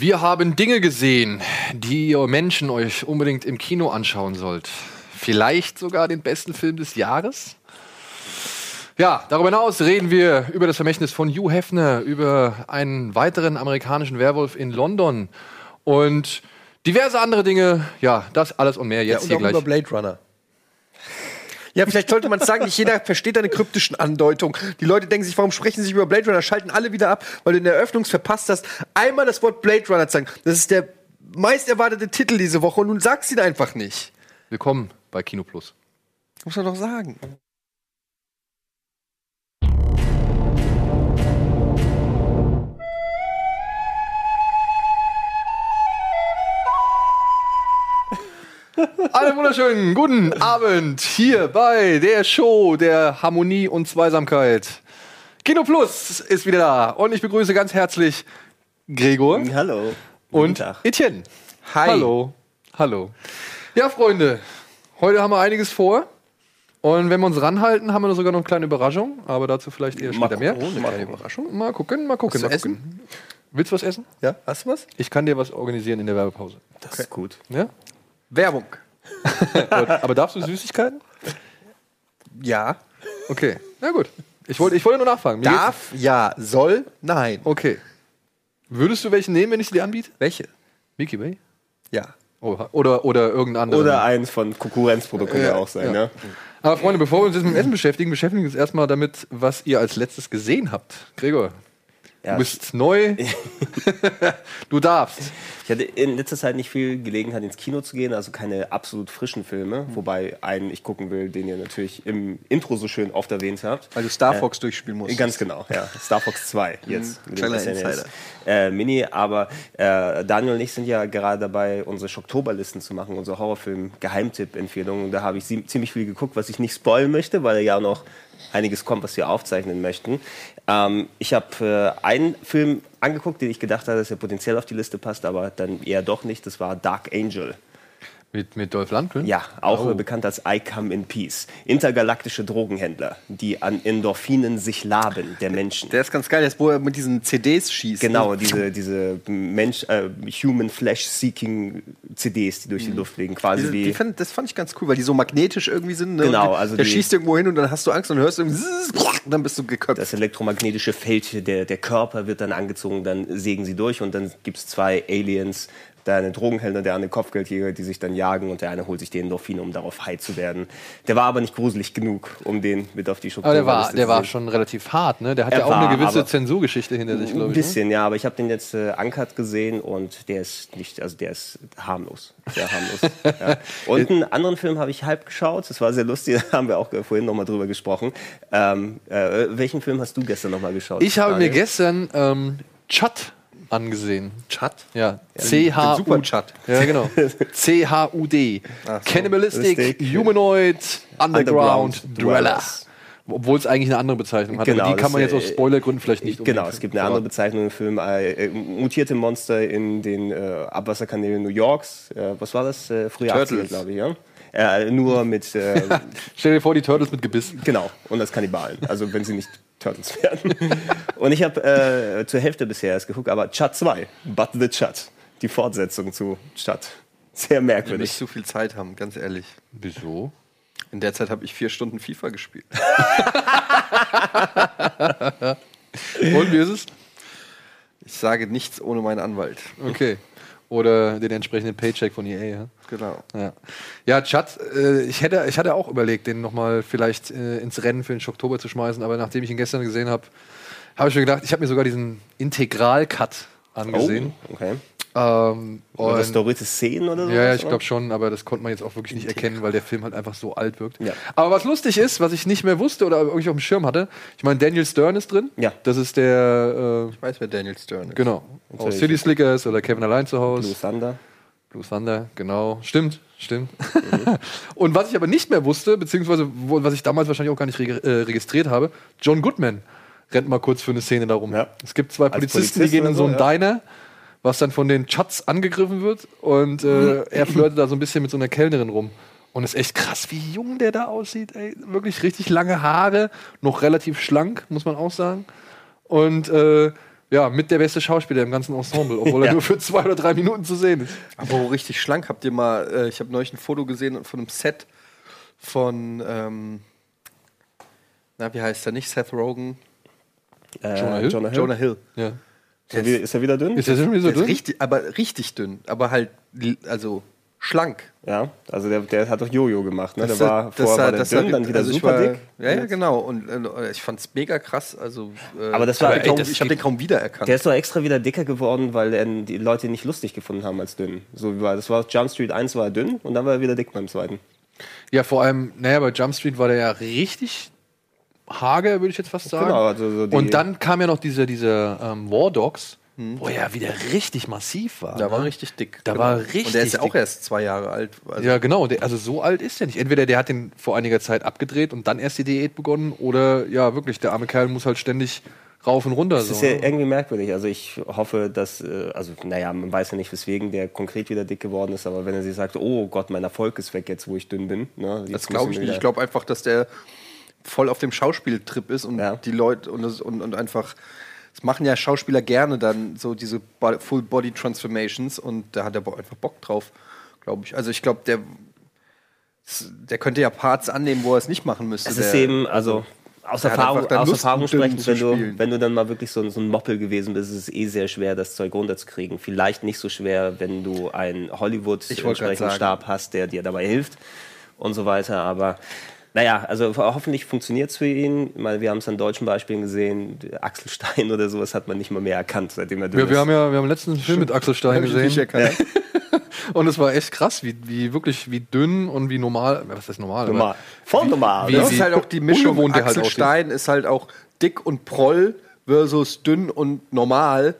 Wir haben Dinge gesehen, die ihr Menschen euch unbedingt im Kino anschauen sollt. Vielleicht sogar den besten Film des Jahres. Ja, darüber hinaus reden wir über das Vermächtnis von Hugh Hefner, über einen weiteren amerikanischen Werwolf in London und diverse andere Dinge. Ja, das alles und mehr jetzt ja, und hier auch gleich. über Blade Runner. Ja, vielleicht sollte man sagen, nicht jeder versteht deine kryptischen Andeutungen. Die Leute denken sich, warum sprechen sie sich über Blade Runner? Schalten alle wieder ab, weil du in der Eröffnung verpasst hast, einmal das Wort Blade Runner zu sagen. Das ist der meist erwartete Titel diese Woche und du sagst ihn einfach nicht. Willkommen bei Kino Plus. Muss man doch sagen. Einen wunderschönen guten Abend hier bei der Show der Harmonie und Zweisamkeit. Kino Plus ist wieder da und ich begrüße ganz herzlich Gregor Hallo. und Etienne. Hi. Hallo. Hallo. Ja, Freunde, heute haben wir einiges vor. Und wenn wir uns ranhalten, haben wir sogar noch eine kleine Überraschung, aber dazu vielleicht eher später mehr. Mal eine Überraschung. Mal gucken, mal gucken. Was Mal gucken. Willst du was essen? Ja, hast du was? Ich kann dir was organisieren in der Werbepause. Das ist gut. Ja? Werbung. aber, darfst du Süßigkeiten? Ja. Okay, na gut. Ich wollte ich wollte nur nachfragen. Mir geht's- Darf, ja, soll, nein. Okay. Würdest du welche nehmen, wenn ich sie dir anbiete? Welche? Mickey Way? Ja. Oh, oder, oder irgendein anderer. Oder eins von Konkurrenzprodukt könnte Ja, auch sein, ja. ne? Aber Freunde, bevor wir uns jetzt mit dem Essen beschäftigen, beschäftigen wir uns erstmal damit, was ihr als letztes gesehen habt. Gregor, Ja, du bist neu. du darfst. Ich hatte in letzter Zeit nicht viel Gelegenheit ins Kino zu gehen, also keine absolut frischen Filme, wobei einen ich gucken will, den ihr natürlich im Intro so schön oft erwähnt habt. Weil du Star Fox durchspielen musst. Ganz genau, ja. Star Fox 2 jetzt. mit dem kleiner. Insider. Äh, Mini, aber äh, Daniel und ich sind ja gerade dabei, unsere Schocktoberlisten zu machen, unsere Horrorfilm-Geheimtipp-Empfehlungen. Da habe ich ziemlich viel geguckt, was ich nicht spoilen möchte, weil ja noch einiges kommt, was wir aufzeichnen möchten. Ähm, ich habe äh, einen Film angeguckt, den ich gedacht hatte, dass er potenziell auf die Liste passt, aber dann eher doch nicht. Das war Dark Angel. Mit, mit Dolph Lundgren? Ja, auch Oh. bekannt als I Come in Peace. Intergalaktische Drogenhändler, die an Endorphinen sich laben, der Menschen. Der ist ganz geil, der ist, wo er mit diesen CDs schießt. Genau, ne? diese, diese Mensch, äh, Human Flesh Seeking CDs, die durch die Luft fliegen, quasi Diese, wie. die fand, das fand ich ganz cool, weil die so magnetisch irgendwie sind. Ne? Genau, also Der die- schießt irgendwo hin und dann hast du Angst und hörst irgendwie und dann bist du geköpft. das elektromagnetische Feld, der, der Körper wird dann angezogen, dann sägen sie durch und dann gibt es zwei Aliens, der eine Drogenhändler, der eine Kopfgeldjäger, die sich dann jagen und der eine holt sich den Endorphine, um darauf high zu werden. Der war aber nicht gruselig genug, um den mit auf die Struktur Aber der war, der war schon relativ hart, ne? Der hat Er ja auch war, eine gewisse Zensurgeschichte hinter sich, glaube Ein ich. Ne? bisschen, ja, aber ich habe den jetzt äh, Uncut gesehen und der ist nicht, also der ist harmlos. Sehr harmlos. ja. Und einen anderen Film habe ich halb geschaut, das war sehr lustig, da haben wir auch vorhin nochmal drüber gesprochen. Ähm, äh, welchen Film hast du gestern nochmal geschaut? Ich habe mir gestern ähm, Chut angesehen. Chat? Ja, C-H-U. Super-Chat. Ja, genau. C-H-U-D. Cannibalistic, Lustig. Humanoid, Underground, Underground Dweller. Dwellers. Obwohl es eigentlich eine andere Bezeichnung hat. Genau, aber die kann man jetzt aus äh, Spoilergründen vielleicht nicht Genau, unbedingt es gibt eine andere. Bezeichnung im Film. Äh, äh, mutierte Monster in den äh, Abwasserkanälen New Yorks. Äh, was war das? Äh, früher 80er, Turtles. glaube ich, ja. Äh, nur mit, äh, Stell dir vor, die Turtles mit Gebiss. genau, und als Kannibalen. Also wenn sie nicht Turtles werden. und ich habe äh, zur Hälfte bisher erst geguckt, aber Chat 2, But the Chat. Die Fortsetzung zu Chat. Sehr Nicht merkwürdig. so viel Zeit haben, ganz ehrlich. Wieso? In der Zeit habe ich vier Stunden FIFA gespielt. Und wie ist es? Ich sage nichts ohne meinen Anwalt. Okay. Oder den entsprechenden Paycheck von EA, ja? Genau. Ja, ja Chad, äh, ich, hätte, ich hatte auch überlegt, den nochmal vielleicht äh, ins Rennen für den Oktober zu schmeißen, aber nachdem ich ihn gestern gesehen habe, habe ich mir gedacht, ich habe mir sogar diesen Integral-Cut angesehen. Oh, okay. Ähm, Oder und- restaurierte Szenen oder so? ja, ja, ich glaube schon, aber das konnte man jetzt auch wirklich nicht erkennen, weil der Film halt einfach so alt wirkt. Ja. Aber was lustig ist, was ich nicht mehr wusste oder irgendwie auf dem Schirm hatte, ich meine, Daniel Stern ist drin. Ja. Das ist der, Ich weiß, wer Daniel Stern äh, ist. genau, aus. City Slickers oder Kevin allein zu Hause. Blue Thunder. Blue Thunder, genau. Stimmt, stimmt. und was ich aber nicht mehr wusste, beziehungsweise wo, was ich damals wahrscheinlich auch gar nicht reg äh, registriert habe, John Goodman rennt mal kurz für eine Szene darum. Ja. Es gibt zwei Polizisten, Polizist die gehen in so, einen ja. Diner, was dann von den Chats angegriffen wird und äh, er flirtet da so ein bisschen mit so einer Kellnerin rum. Und es ist echt krass, wie jung der da aussieht. Ey. Wirklich richtig lange Haare, noch relativ schlank, muss man auch sagen. Und äh, ja, mit der beste Schauspieler im ganzen Ensemble, obwohl er nur für zwei oder drei Minuten zu sehen ist. Aber richtig schlank. Habt ihr mal, äh, ich habe neulich ein Foto gesehen von einem Set von, ähm, na, wie heißt er nicht? Seth Rogen? Äh, Jonah Hill? Jonah Hill. Jonah Hill. Ja. Ist, er wieder, ist er wieder dünn? Ist der schon wieder so dünn? richtig, aber richtig dünn. Aber halt, also schlank. Ja, also der, der hat doch Jojo gemacht, ne? Das der war das vorher war der das dünn, hat- dann wieder also super war- dick. Ja, ja, genau. Und äh, ich fand's mega krass. Also, äh, Aber das war- ich hab den ey, kaum, das ich habe den kaum wiedererkannt. Der ist doch extra wieder dicker geworden, weil er die Leute ihn nicht lustig gefunden haben als dünn. So war das war Jump Street 1 war er dünn und dann war er wieder dick beim zweiten. Ja, vor allem, naja, bei Jump Street war der ja richtig hager, würde ich jetzt fast sagen. Genau, also so die- Und dann kam ja noch diese, diese ähm, War Dogs, Hm. wo er ja wieder richtig massiv war. da war ne? richtig dick. Da war richtig Und der ist ja auch dick. erst zwei Jahre alt. Also, Ja, genau. Der, also so alt ist er nicht. Entweder der hat den vor einiger Zeit abgedreht und dann erst die Diät begonnen, oder ja, wirklich, der arme Kerl muss halt ständig rauf und runter. Das so, ist ja ne? irgendwie merkwürdig. Also ich hoffe, dass, äh, also naja, man weiß ja nicht, weswegen der konkret wieder dick geworden ist, aber wenn er sich sagt, oh Gott, mein Erfolg ist weg jetzt, wo ich dünn bin. Ne, das jetzt glaube ich nicht. Ich glaube einfach, dass der voll auf dem Schauspieltrip ist und Ja. die Leute und, das- und, und einfach. Das machen ja Schauspieler gerne dann so diese Bo- Full Body Transformations und da hat er einfach Bock drauf, glaube ich. Also ich glaube, der der könnte ja Parts annehmen, wo er es nicht machen müsste. Es der, ist eben, also aus der Erfahrung, aus Erfahrung sprechend, zu wenn du, wenn du dann mal wirklich so, ein- so ein Moppel gewesen bist, ist es eh sehr schwer, das Zeug runterzukriegen. Vielleicht nicht so schwer, wenn du einen Hollywood-entsprechenden. Stab hast, der dir dabei hilft und so weiter. Aber naja, also hoffentlich funktioniert es für ihn. Meine, wir haben es an deutschen Beispielen gesehen. Axel Stein oder sowas hat man nicht mal mehr erkannt, seitdem er dünn Wir, wir haben ja wir haben letztens einen Film mit Axel Stein gesehen. Und es war echt krass, wie, wie wirklich, wie dünn und wie normal, was ist normal? normal. Voll normal. wie-? Das ist halt auch die Mischung. halt Axel aussieht. Stein ist halt auch dick und proll versus dünn und normal.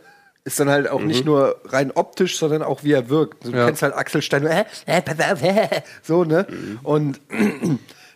Ist dann halt auch nicht nur rein optisch, sondern auch wie er wirkt. Du Ja. kennst halt Axel Stein, äh, äh, auf, äh, so, ne? Und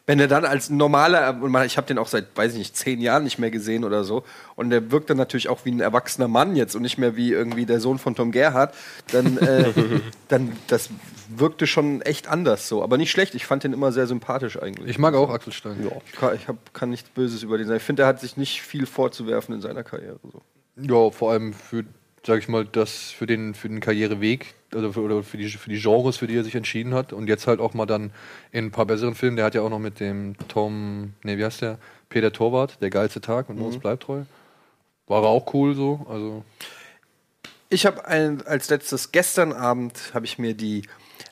wenn er dann als normaler, und ich habe den auch seit, weiß ich nicht, zehn Jahren nicht mehr gesehen oder so, und der wirkt dann natürlich auch wie ein erwachsener Mann jetzt und nicht mehr wie irgendwie der Sohn von Tom Gerhardt, dann, äh, dann das wirkte schon echt anders so. Aber nicht schlecht, ich fand den immer sehr sympathisch eigentlich. Ich mag auch Axel Stein. Ich kann, ich hab, kann nichts Böses über den sagen. Ich finde, er hat sich nicht viel vorzuwerfen in seiner Karriere. So. Ja, vor allem für, sag ich mal, das für den, für den Karriereweg also für, oder für die, für die Genres, für die er sich entschieden hat. Und jetzt halt auch mal dann in ein paar besseren Filmen. Der hat ja auch noch mit dem Tom, nee, wie heißt der? Peter Torwart, der geilste Tag und uns bleibt treu. War er auch cool so. Also Ich habe als letztes gestern Abend habe ich mir die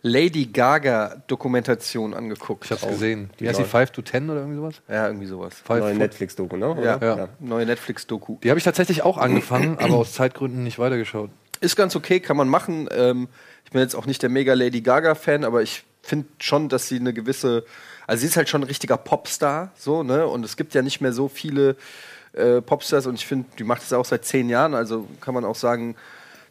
Lady Gaga Dokumentation angeguckt. ich hab's gesehen. Wie heißt die 5 to 10 oder irgendwie sowas? Ja, irgendwie sowas. Five Neue Foot- Netflix-Doku, ne? Ja, Oder? Ja. neue Netflix-Doku. Die habe ich tatsächlich auch angefangen, aber aus Zeitgründen nicht weitergeschaut. Ist ganz okay, kann man machen. Ähm, ich bin jetzt auch nicht der mega Lady Gaga-Fan, aber ich finde schon, dass sie eine gewisse. Also, sie ist halt schon ein richtiger Popstar, so, ne? Und es gibt ja nicht mehr so viele äh, Popstars und ich finde, die macht es auch seit zehn Jahren, also kann man auch sagen,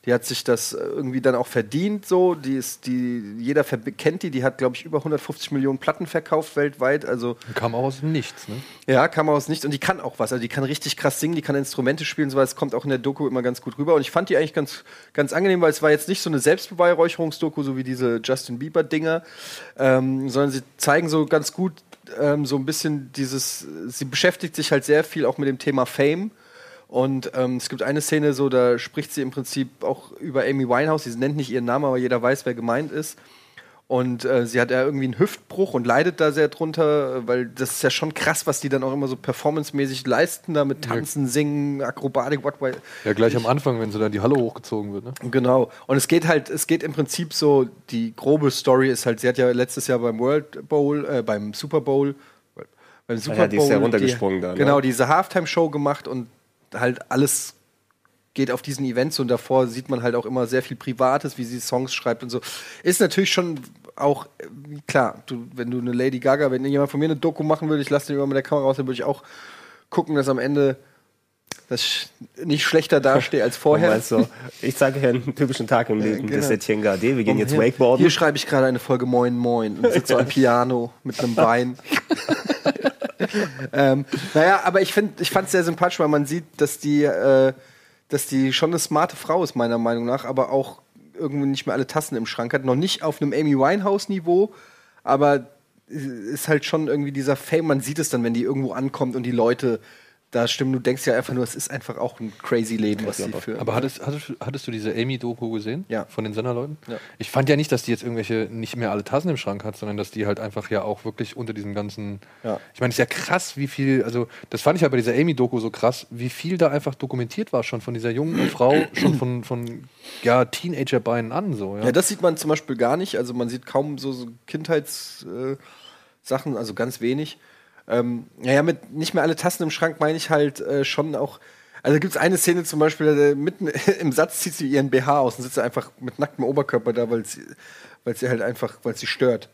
die hat sich das irgendwie dann auch verdient, so. Die ist, die, jeder kennt die, die hat, glaube ich, über 150 Millionen Platten verkauft weltweit, also. Kam auch aus dem Nichts, ne? Ja, kam aus nichts. Und die kann auch was. Also die kann richtig krass singen, die kann Instrumente spielen, so was. kommt auch in der Doku immer ganz gut rüber. Und ich fand die eigentlich ganz, ganz angenehm, weil es war jetzt nicht so eine Selbstbeweihräucherungsdoku, so wie diese Justin Bieber-Dinger, ähm, sondern sie zeigen so ganz gut ähm, so ein bisschen dieses, sie beschäftigt sich halt sehr viel auch mit dem Thema Fame. Und ähm, es gibt eine Szene, so da spricht sie im Prinzip auch über Amy Winehouse. Sie nennt nicht ihren Namen, aber jeder weiß, wer gemeint ist. Und äh, sie hat ja irgendwie einen Hüftbruch und leidet da sehr drunter, weil das ist ja schon krass, was die dann auch immer so performancemäßig leisten, da mit Tanzen, Singen, Akrobatik, what, what. Ja, gleich am Anfang, wenn so dann die Halle hochgezogen wird, ne? Genau. Und es geht halt, es geht im Prinzip so, die grobe Story ist halt, sie hat ja letztes Jahr beim World Bowl, äh, beim Super Bowl, beim Super ja, die ist ja Bowl runtergesprungen die, da, ne? Genau, diese Halftime-Show gemacht und halt alles geht auf diesen Events und davor sieht man halt auch immer sehr viel Privates, wie sie Songs schreibt und so. Ist natürlich schon auch, äh, klar, du, wenn du eine Lady Gaga, wenn jemand von mir eine Doku machen würde, ich lasse den immer mit der Kamera raus, dann würde ich auch gucken, dass am Ende das nicht schlechter dastehe als vorher. Meinst du, ich sage hier einen typischen Tag im Leben genau. des Etienne Gardet. Wir gehen jetzt Hier- Wakeboarden. Hier schreibe ich gerade eine Folge Moin Moin und sitze am Piano mit einem Bein. ähm, naja, aber ich, find, ich fand es sehr sympathisch, weil man sieht, dass die, äh, dass die schon eine smarte Frau ist, meiner Meinung nach, aber auch irgendwie nicht mehr alle Tassen im Schrank hat. Noch nicht auf einem Amy Winehouse-Niveau, aber ist halt schon irgendwie dieser Fame. Man sieht es dann, wenn die irgendwo ankommt und die Leute da stimmt, du denkst ja einfach nur, es ist einfach auch ein crazy Leben, was sie führen. Aber hattest, hattest, hattest du diese Amy-Doku gesehen? Ja. Von den Senderleuten? Ja. Ich fand ja nicht, dass die jetzt irgendwelche nicht mehr alle Tassen im Schrank hat, sondern dass die halt einfach ja auch wirklich unter diesem ganzen. Ja. Ich meine, es ist ja krass, wie viel, also das fand ich ja bei dieser Amy-Doku so krass, wie viel da einfach dokumentiert war schon von dieser jungen Frau, schon von, von ja, Teenagerbeinen an so. Ja. Ja, das sieht man zum Beispiel gar nicht. Also man sieht kaum so, so Kindheitssachen, äh, also ganz wenig. Ähm, naja, mit nicht mehr alle Tassen im Schrank meine ich halt äh, schon auch. Also gibt es eine Szene zum Beispiel, mitten im Satz zieht sie ihren BH aus und sitzt einfach mit nacktem Oberkörper da, weil sie, weil sie halt einfach, weil sie stört.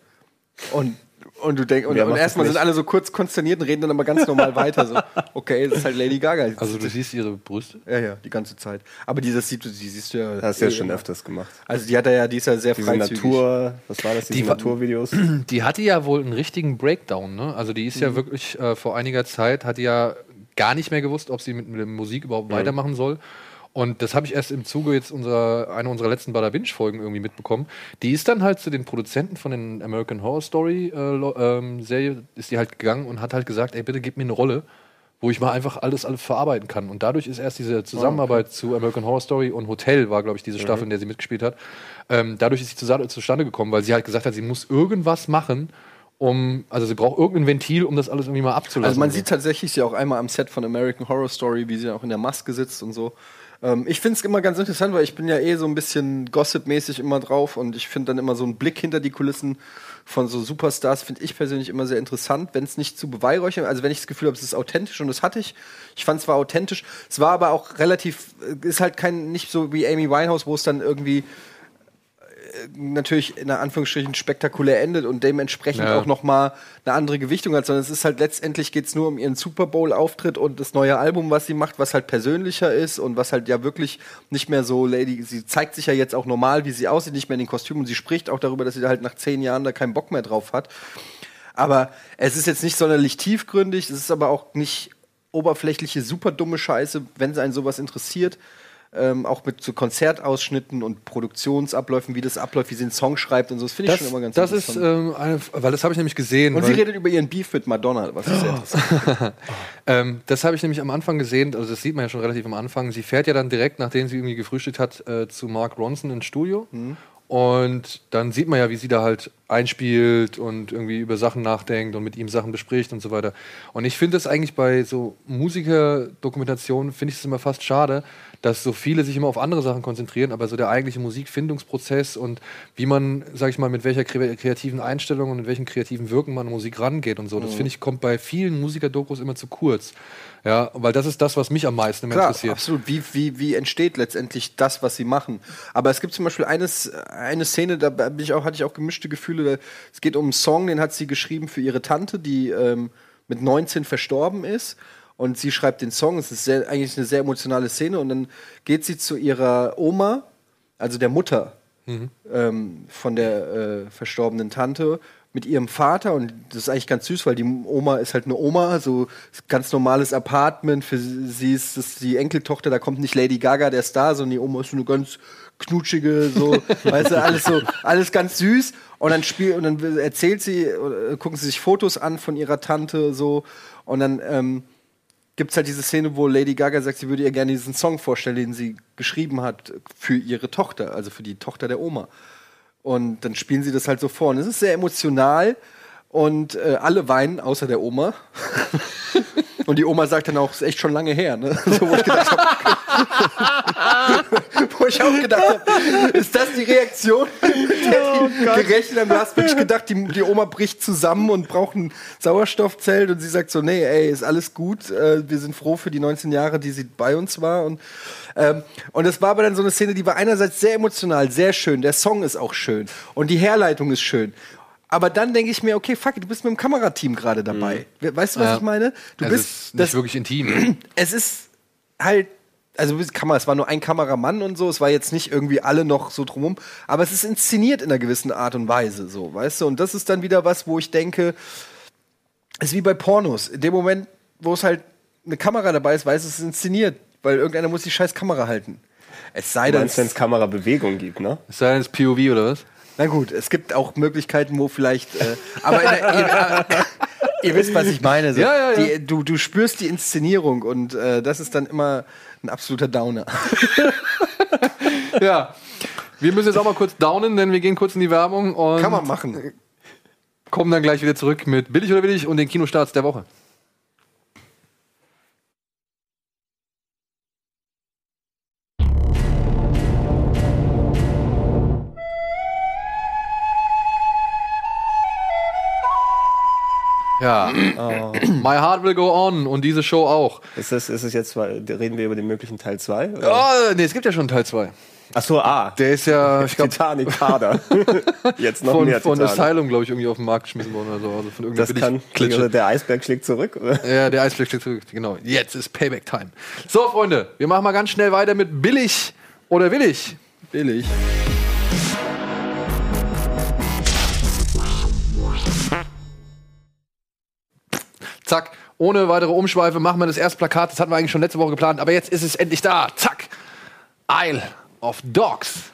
Und, und du denkst, und, und erstmal sind alle so kurz konsterniert und reden dann aber ganz normal weiter. So, okay, das ist halt Lady Gaga. Also du siehst ihre Brüste? ja, ja, die ganze Zeit. Aber dieses sieht, du- die siehst du ja. Hast du ja eh schon immer. öfters gemacht. Also die hat er ja, die ist ja sehr Diese freizügig. Natur, was war das, diese Die Naturvideos? Die hatte ja wohl einen richtigen Breakdown, ne? Also die ist ja wirklich äh, vor einiger Zeit, hat die ja gar nicht mehr gewusst, ob sie mit, mit der Musik überhaupt weitermachen soll. Und das habe ich erst im Zuge jetzt unserer, einer unserer letzten Bada Binge-Folgen irgendwie mitbekommen. Die ist dann halt zu den Produzenten von den American Horror Story äh, ähm, Serie, ist die halt gegangen und hat halt gesagt, ey, bitte gib mir eine Rolle, wo ich mal einfach alles, alles verarbeiten kann. Und dadurch ist erst diese Zusammenarbeit zu American Horror Story und Hotel war, glaube ich, diese Staffel, in der sie mitgespielt hat. Ähm, dadurch ist sie zustande gekommen, weil sie halt gesagt hat, sie muss irgendwas machen, um, also sie braucht irgendein Ventil, um das alles irgendwie mal abzulassen. Also man sieht tatsächlich sie auch einmal am Set von American Horror Story, wie sie auch in der Maske sitzt und so. Ähm, ich finde es immer ganz interessant, weil ich bin ja eh so ein bisschen Gossip-mäßig immer drauf und ich finde dann immer so einen Blick hinter die Kulissen von so Superstars finde ich persönlich immer sehr interessant, wenn es nicht zu beweihräuchern, also wenn ich das Gefühl habe, es ist authentisch und das hatte ich. Ich fand es war authentisch. Es war aber auch relativ, äh, ist halt kein, nicht so wie Amy Winehouse, wo es dann irgendwie natürlich in Anführungsstrichen spektakulär endet und dementsprechend Ja. auch noch mal eine andere Gewichtung hat, sondern es ist halt letztendlich geht es nur um ihren Super Bowl Auftritt und das neue Album, was sie macht, was halt persönlicher ist und was halt ja wirklich nicht mehr so Lady, sie zeigt sich ja jetzt auch normal, wie sie aussieht, nicht mehr in den Kostümen und sie spricht auch darüber, dass sie halt nach zehn Jahren da keinen Bock mehr drauf hat. Aber es ist jetzt nicht sonderlich tiefgründig, es ist aber auch nicht oberflächliche, super dumme Scheiße, wenn sie einen sowas interessiert. Ähm, auch mit so Konzertausschnitten und Produktionsabläufen, wie das abläuft, wie sie einen Song schreibt und so. Das finde ich das, schon immer ganz das ist, interessant. ähm, eine, weil das habe ich nämlich gesehen. und sie redet über ihren Beef mit Madonna, was ist sehr interessant. Ähm, das habe ich nämlich am Anfang gesehen, also das sieht man ja schon relativ am Anfang. Sie fährt ja dann direkt, nachdem sie irgendwie gefrühstückt hat, äh, zu Mark Ronson ins Studio. Und dann sieht man ja, wie sie da halt einspielt und irgendwie über Sachen nachdenkt und mit ihm Sachen bespricht und so weiter. Und ich finde es eigentlich bei so Musikerdokumentationen, finde ich es immer fast schade, dass so viele sich immer auf andere Sachen konzentrieren, aber so der eigentliche Musikfindungsprozess und wie man, sag ich mal, mit welcher kre- kreativen Einstellung und mit welchem kreativen Wirken man an Musik rangeht und so, das finde ich, kommt bei vielen Musikerdokus immer zu kurz. Ja, weil das ist das, was mich am meisten Klar, interessiert. absolut. Wie, wie, wie entsteht letztendlich das, was sie machen? Aber es gibt zum Beispiel eines, eine Szene, da bin ich auch, hatte ich auch gemischte Gefühle. Es geht um einen Song, den hat sie geschrieben für ihre Tante, die ähm, mit 19 verstorben ist. Und sie schreibt den Song. Es ist sehr, eigentlich eine sehr emotionale Szene. Und dann geht sie zu ihrer Oma, also der Mutter ähm, von der äh, verstorbenen Tante mit ihrem Vater und das ist eigentlich ganz süß, weil die Oma ist halt eine Oma, so ganz normales Apartment. Für sie ist das die Enkeltochter, da kommt nicht Lady Gaga, der Star, sondern die Oma ist so eine ganz knutschige, so, weißt du, alles so, alles ganz süß. Und dann spielt und dann erzählt sie, gucken sie sich Fotos an von ihrer Tante so und dann ähm, gibt es halt diese Szene, wo Lady Gaga sagt, sie würde ihr gerne diesen Song vorstellen, den sie geschrieben hat für ihre Tochter, also für die Tochter der Oma. Und dann spielen sie das halt so vor. Und es ist sehr emotional und äh, alle weinen, außer der Oma. und die Oma sagt dann auch, es ist echt schon lange her. Ne? So, wo ich gedacht habe, wo ich auch gedacht habe, ist das die Reaktion, die gerechnet? Du hast wirklich gedacht, die, die Oma bricht zusammen und braucht ein Sauerstoffzelt und sie sagt so, nee, ey, ist alles gut. Äh, wir sind froh für die 19 Jahre, die sie bei uns war. Und, ähm, und das war aber dann so eine Szene, die war einerseits sehr emotional, sehr schön. Der Song ist auch schön und die Herleitung ist schön. Aber dann denke ich mir, okay, fuck, du bist mit dem Kamerateam gerade dabei. We- Weißt du, was Ja. ich meine? Du es bist ist nicht wirklich intim. es ist halt, also du Kamera, es war nur ein Kameramann und so, es war jetzt nicht irgendwie alle noch so drumrum, aber es ist inszeniert in einer gewissen Art und Weise, so, weißt du? Und das ist dann wieder was, wo ich denke, es ist wie bei Pornos. In dem Moment, wo es halt eine Kamera dabei ist, weiß es ist inszeniert, weil irgendeiner muss die scheiß Kamera halten. Es sei Du denn, wenn es Kamerabewegung gibt, ne? Es sei denn, es ist POV oder was? na gut, es gibt auch Möglichkeiten, wo vielleicht, äh, aber in der, in, äh, Ihr wisst, was ich meine. So. Ja, ja, ja. Die, du, du spürst die Inszenierung und äh, das ist dann immer ein absoluter Downer. Ja. Wir müssen jetzt auch mal kurz downen, denn wir gehen kurz in die Werbung und Kann man machen. kommen dann gleich wieder zurück mit Billig oder Billig und den Kinostarts der Woche. Ja, My Heart Will Go On und diese Show auch. Ist es, ist es jetzt, weil- reden wir über den möglichen Teil 2? Oh, nee, es gibt ja schon Teil 2. Achso, ah. Der ist ja, ich glaube, Titanic Kader. jetzt noch von, mehr von Titanic. Asylum, glaube ich, irgendwie auf den Markt geschmissen worden oder so. Also von Das kann, oder der Eisberg schlägt zurück. Oder? Ja, der Eisblick steht zurück. Genau. Jetzt ist Payback-Time. So, Freunde, wir machen mal ganz schnell weiter mit billig oder willig. Billig. Zack. Ohne weitere Umschweife machen wir das erste Plakat. Das hatten wir eigentlich schon letzte Woche geplant, aber jetzt ist es endlich da. Zack. Isle of Dogs.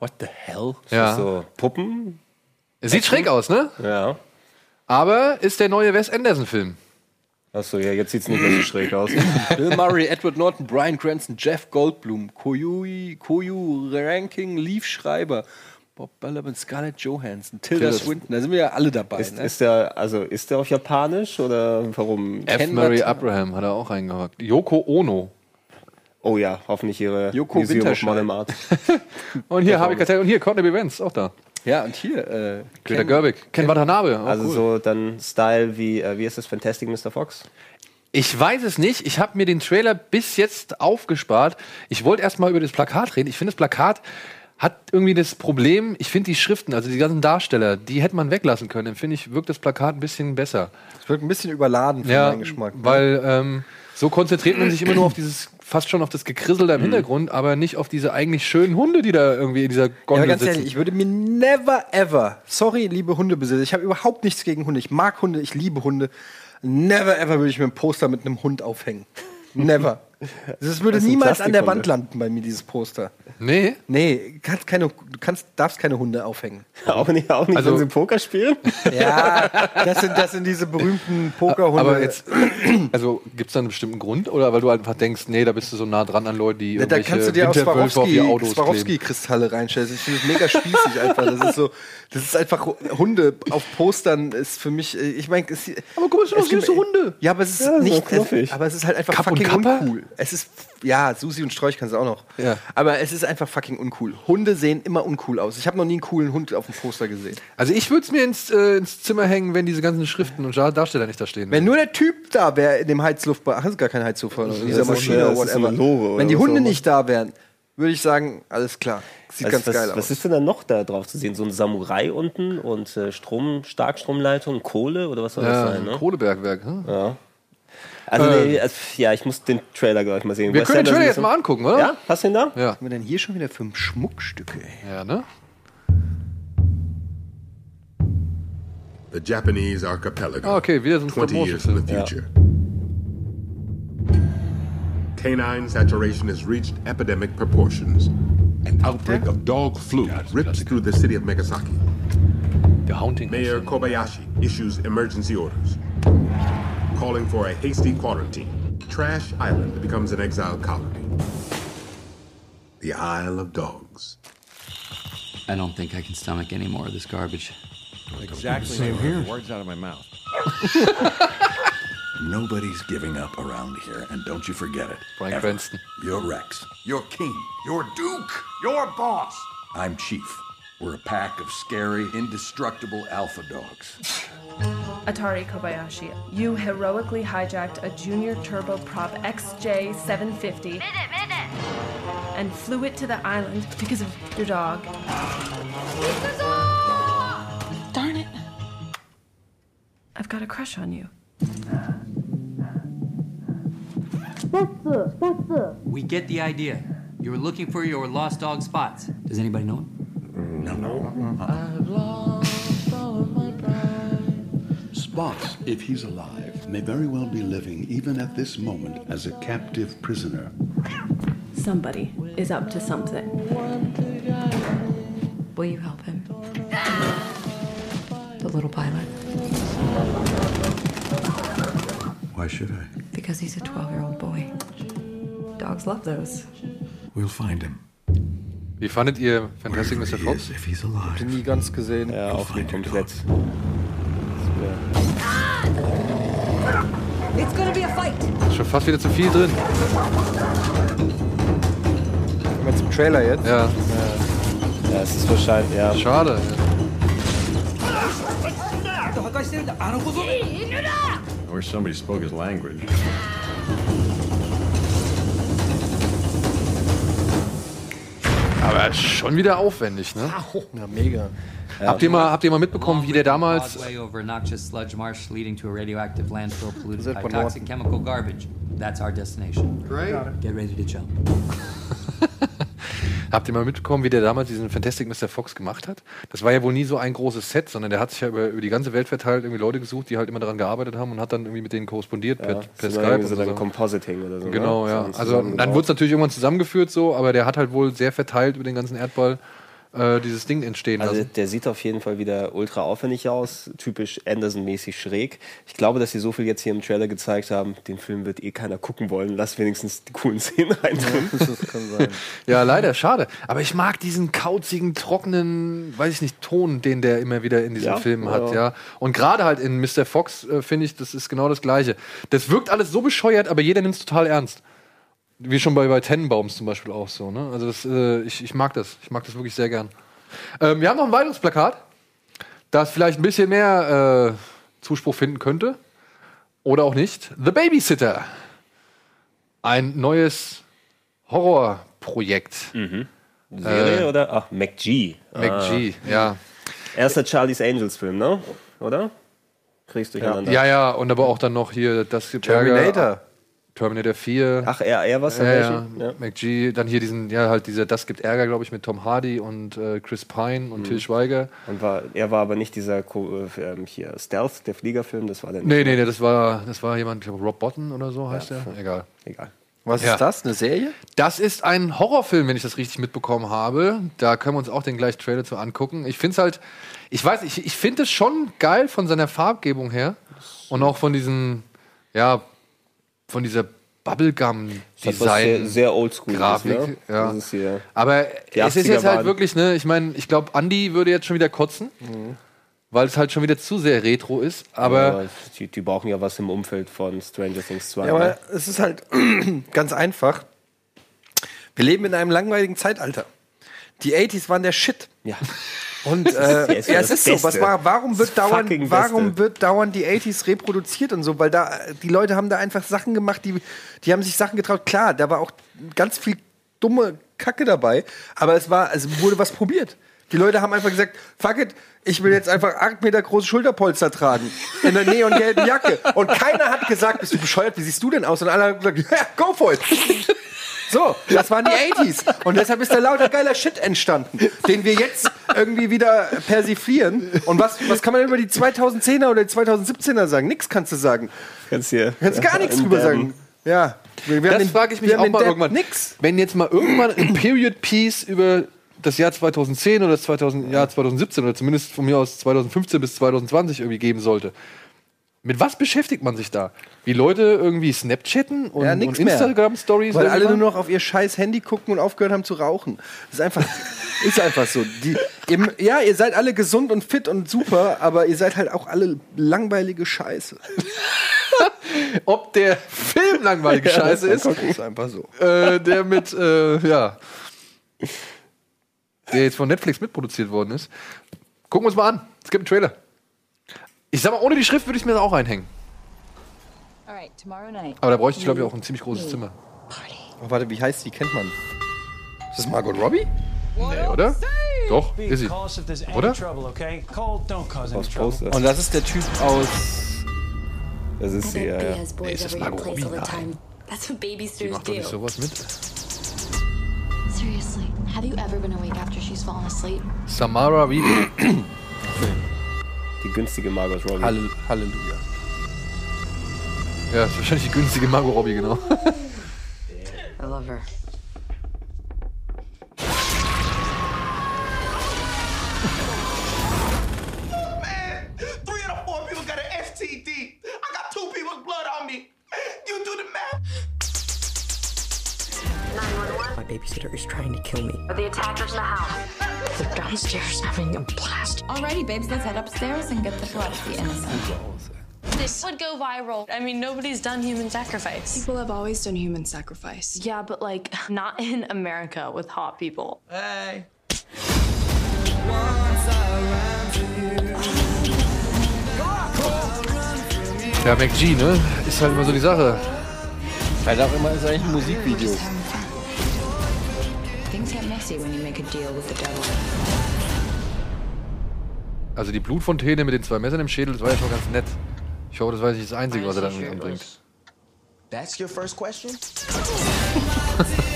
What the hell? Ja. So Puppen. Sieht schräg aus, ne? Ja. Aber ist der neue Wes Anderson-Film. Achso, ja, jetzt sieht's nicht mehr so schräg aus. Bill Murray, Edward Norton, Brian Cranston, Jeff Goldblum, Koyu, Koyu Ranking, Leaf Schreiber, Bob Balaban, Scarlett Johansson, Tilda Tilda Swinton. Da sind wir ja alle dabei. Ist, ne? ist der, also ist der auf Japanisch oder warum? F. Kennen Murray Abraham hat er auch reingehockt. Yoko Ono. Oh ja, hoffentlich ihre Joko Museum Winterscheid. Und hier Harvey Keitel und hier Courtney B. Vance, auch da. ja, und hier, äh, Greta Ken- Gerwig. Ken Watanabe. auch Also cool. so dann Style wie, äh, wie ist das, Fantastic Mr. Fox? Ich weiß es nicht. Ich habe mir den Trailer bis jetzt aufgespart. Ich wollte erst mal über das Plakat reden. Ich finde, das Plakat hat irgendwie das Problem, ich finde die Schriften, also die ganzen Darsteller, die hätte man weglassen können. Dann finde ich, wirkt das Plakat ein bisschen besser. Es wird ein bisschen überladen für Ja, meinen Geschmack. ne? weil ähm, so konzentriert man sich immer nur auf dieses, fast schon auf das Gekrissel da im Hintergrund, aber nicht auf diese eigentlich schönen Hunde, die da irgendwie in dieser Ja, Gondel aber ganz sitzen. ehrlich, ich würde mir never ever, sorry, liebe Hundebesitzer, ich habe überhaupt nichts gegen Hunde. Ich mag Hunde, ich liebe Hunde. Never ever würde ich mir ein Poster mit einem Hund aufhängen. Never. Das würde Das niemals an der. Wand landen bei mir, dieses Poster. nee, Nee, kannst keine, du kannst, darfst keine Hunde aufhängen. Auch nicht, auch nicht Also- wenn sie Poker spielen? Ja, das sind, das sind diese berühmten Pokerhunde. aber jetzt, also gibt es da einen bestimmten Grund oder weil du einfach denkst, nee, da bist du so nah dran an Leute, die Ja, da kannst du dir auch. Swarovski-Kristalle reinstellen. Ich finde das mega spießig einfach. Das ist so, das ist einfach Hunde auf Postern ist für mich, äh, ich meine, es- Aber guck mal, es sind doch süße Hunde. Ja, aber es ist Ja, nicht, es, aber es ist halt einfach Kapp fucking uncool. Es ist, ja, Susi und Strolch kannst du auch noch. Ja. Aber es ist einfach fucking uncool. Hunde sehen immer uncool aus. Ich habe noch nie einen coolen Hund auf dem Poster gesehen. Also ich würde es mir ins, äh, ins Zimmer hängen, wenn diese ganzen Schriften und Dar- Darsteller nicht da stehen. Wenn nur der Typ da wäre in dem Heizluftbad, ach, das ist gar kein Heizluftbad, in dieser das Maschine oder das whatever. eine Lore oder Wenn die Hunde nicht da wären, würde ich sagen, alles klar. Sieht Was, ganz was, geil aus. was ist denn da noch da drauf zu sehen? So ein Samurai unten und äh, Strom, Starkstromleitung, Kohle oder was soll das ja, sein? Ne? Kohlebergwerk. Hm? Ja. Also, Ähm. nee, also, ja, ich muss den Trailer gleich mal sehen. Wir Wes können den Trailer jetzt mal angucken, oder? Ja, hast du ihn da? Ja. Was haben wir denn hier schon wieder für Schmuckstücke? Ey? Ja, ne? The Japanese archipelago. Ah, okay, wieder so ein 20 years in the future. Canine saturation has reached epidemic proportions. An outbreak of dog flu rips through the city of Megasaki. The Haunting. Mayor Kobayashi issues emergency orders, calling for a hasty quarantine. Trash Island becomes an exile colony. The Isle of Dogs. I don't think I can stomach any more of this garbage. Exactly. Same here. Words out of my mouth. Nobody's giving up around here, and don't you forget it. Bryan Ever. Cranston. You're Rex. You're King. You're Duke. You're Boss. I'm Chief. We're a pack of scary, indestructible alpha dogs. Atari Kobayashi, you heroically hijacked a junior turboprop XJ750 and flew it to the island because of your dog. Darn it. I've got a crush on you. We get the idea. You were looking for your lost dog spots. Does anybody know him? Spots, if he's alive, may very well be living, even at this moment, as a captive prisoner. Somebody is up to something. Will you help him? The little pilot. Why should I? Because he's a 12 year old boy. Dogs love those. We'll find him. Wie fandet ihr Fantastic Mr. Fox? is, if he's alive. Nie ganz gesehen. Ja, auch nicht komplett. It's gonna be a fight! Ist schon fast wieder zu viel drin. Kommen wir zum Trailer jetzt. Ja, Ja, es ist wahrscheinlich, ja. schade. I wish somebody spoke his language. Aber schon wieder aufwendig, ne? Ja, mega. Habt, ihr mal, habt ihr mal mitbekommen, wie der damals. Habt ihr mal mitbekommen, wie der damals diesen Fantastic Mr. Fox gemacht hat? Das war ja wohl nie so ein großes Set, sondern der hat sich ja über, über die ganze Welt verteilt irgendwie Leute gesucht, die halt immer daran gearbeitet haben und hat dann irgendwie mit denen korrespondiert per, Ja, per so Skype. so dann so. Compositing oder so. Genau, ne? ja. So Also dann wurde es natürlich irgendwann zusammengeführt so, aber der hat halt wohl sehr verteilt über den ganzen Erdball äh, dieses Ding entstehen Also lassen. der sieht auf jeden Fall wieder ultra aufwendig aus, typisch Anderson-mäßig schräg. Ich glaube, dass sie so viel jetzt hier im Trailer gezeigt haben, den Film wird eh keiner gucken wollen. Lass wenigstens die coolen Szenen rein drin. Das kann sein. Ja, leider, schade. Aber ich mag diesen kauzigen, trockenen, weiß ich nicht, Ton, den der immer wieder in diesen Ja, Filmen hat, ja. ja. Und gerade halt in Mr. Fox äh, finde ich, das ist genau das Gleiche. Das wirkt alles so bescheuert, aber jeder nimmt es total ernst. Wie schon bei, bei Tannenbaums zum Beispiel auch so, ne? Also das, äh, ich, ich mag das. Ich mag das wirklich sehr gern. Ähm, wir haben noch ein weiteres Plakat, das vielleicht ein bisschen mehr äh, Zuspruch finden könnte. Oder auch nicht. The Babysitter. Ein neues Horrorprojekt. Serie oder? Ach, McG. McG, ja. Erster Charlie's Angels Film, ne? Oder? Kriegst du durcheinander. Ja, ja, und aber auch dann noch hier das Terminator. Terminator 4. Ach, er, er was? ja, ja, welchen? ja. McG, dann hier diesen, ja, halt dieser Das gibt Ärger, glaube ich, mit Tom Hardy und äh, Chris Pine und Till Schweiger. Und war, er war aber nicht dieser Co- äh, ähm, hier Stealth, der Fliegerfilm, das war der. Nee, nee, nee, das war, das war jemand, ich glaube, Rob Botton oder so heißt der. Egal. Egal. Was Ja. ist das? Eine Serie? Das ist ein Horrorfilm, wenn ich das richtig mitbekommen habe. Da können wir uns auch den gleichen Trailer zu angucken. Ich finde es halt, ich weiß, ich, ich finde es schon geil von seiner Farbgebung her und auch von diesen, ja, von dieser was sehr, Bubblegum-Design. sehr oldschool. Grafik, ist, ne? ja. Das ist hier. Aber es ist 80er jetzt halt wirklich, ne, ich meine, ich glaube, Andy würde jetzt schon wieder kotzen, weil es halt schon wieder zu sehr retro ist. Aber Aber die, die brauchen ja was im Umfeld von Stranger Things 2. Ja, ne? aber es ist halt ganz einfach. Wir leben in einem langweiligen Zeitalter. Die 80s waren der Shit. ja. Und äh, ist ja, es ist so. Was war, warum wird dauernd, warum Beste. wird dauernd die 80s reproduziert und so? Weil da die Leute haben da einfach Sachen gemacht, die, die haben sich Sachen getraut. Klar, da war auch ganz viel dumme Kacke dabei, aber es war, es wurde was probiert. Die Leute haben einfach gesagt, fuck it, ich will jetzt einfach 8 Meter große Schulterpolster tragen. In der neongelben Jacke. Und keiner hat gesagt, bist du bescheuert, wie siehst du denn aus? Und alle haben gesagt, ja, go for it. So, das waren die 80s. Und deshalb ist da lauter geiler Shit entstanden, den wir jetzt irgendwie wieder persiflieren. Und was, was kann man über die 2010er oder die 2017er sagen? Nix kannst du sagen. Kannst hier. Kannst gar nichts drüber sagen. Ja. Wir, das frage ich mich auch mal Depp irgendwann. Nix. Wenn jetzt mal irgendwann ein Period Piece über das Jahr 2010 oder das 2000, Jahr 2017 oder zumindest von mir aus 2015 bis 2020 irgendwie geben sollte. Mit was beschäftigt man sich da? Wie Leute irgendwie Snapchatten und, Ja, und mehr. Instagram-Stories? Weil alle nur noch auf ihr scheiß Handy gucken und aufgehört haben zu rauchen. Das ist einfach, ist einfach so. Die, ihr, ja, ihr seid alle gesund und fit und super, aber ihr seid halt auch alle langweilige Scheiße. Ob der Film langweilige Scheiße ist, Ist einfach so. äh, der mit, äh, ja, der jetzt von Netflix mitproduziert worden ist. Gucken wir uns mal an. Es gibt einen Trailer. Ich sag mal, ohne die Schrift würde ich mir da auch reinhängen. All right, tomorrow night. Aber da bräuchte ich, glaube ich, auch ein ziemlich großes Zimmer. Oh, warte, wie heißt die? Kennt man? Ist das Margot Robbie? Nee, oder? Doch, ist sie. Oder? Aus. Poster. Und das ist der Typ aus. Das ist sie, ja, ja. has boys ist das Margot place all Robbie? the time. That's what Die macht doch nicht do. sowas mit. Seriously, have you ever been awake after she's fallen asleep? Samara Weaving. Die günstige Margot Robbie. Hall Halleluja. Ja, ist wahrscheinlich die günstige Margot Robbie, genau. I love her. You do the math. Four babysitter is trying to kill me. Are the attackers in the house? They're downstairs having a blast. Alrighty, babes, let's head upstairs and get the blood of the innocent. This would go viral. I mean, nobody's done human sacrifice. People have always done human sacrifice. Yeah, but like, not in America with hot people. Hey. Ja, McG, ne? Ist halt immer so die Sache. Halt auch immer ist eigentlich ein Musikvideo. Messy when you make a deal with the devil. Also die Blutfontäne mit den zwei Messern im Schädel, das war ja schon ganz nett. Ich hoffe, das war nicht das Einzige, was er dann anbringt. That's your first question?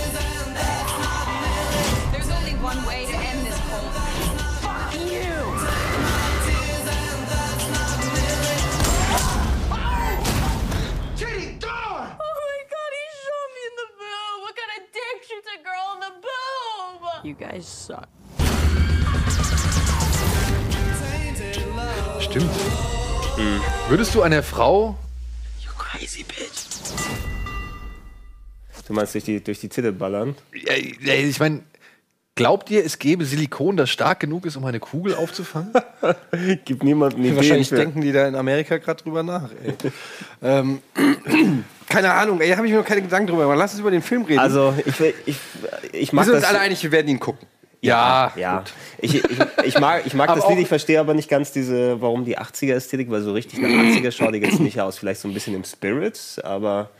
You guys suck. Stimmt. Würdest du einer Frau Crazy bitch. Du meinst durch die, durch die Zitte ballern? Ja, ich meine, glaubt ihr, es gäbe Silikon, das stark genug ist, um eine Kugel aufzufangen? Gibt niemanden Ideen Wahrscheinlich für- denken die da in Amerika gerade drüber nach. Ey. ähm, keine Ahnung, ey, da habe ich mir noch keine Gedanken drüber gemacht. Lass uns über den Film reden. Also, ich, ich, ich wir mag sind uns das. alle einig, wir werden ihn gucken. Ja, ja. Ich, ich, ich mag, ich mag das Lied, ich verstehe aber nicht ganz diese, warum die 80er-Ästhetik, weil so richtig nach 80er schaut die jetzt nicht aus. Vielleicht so ein bisschen im Spirit, aber.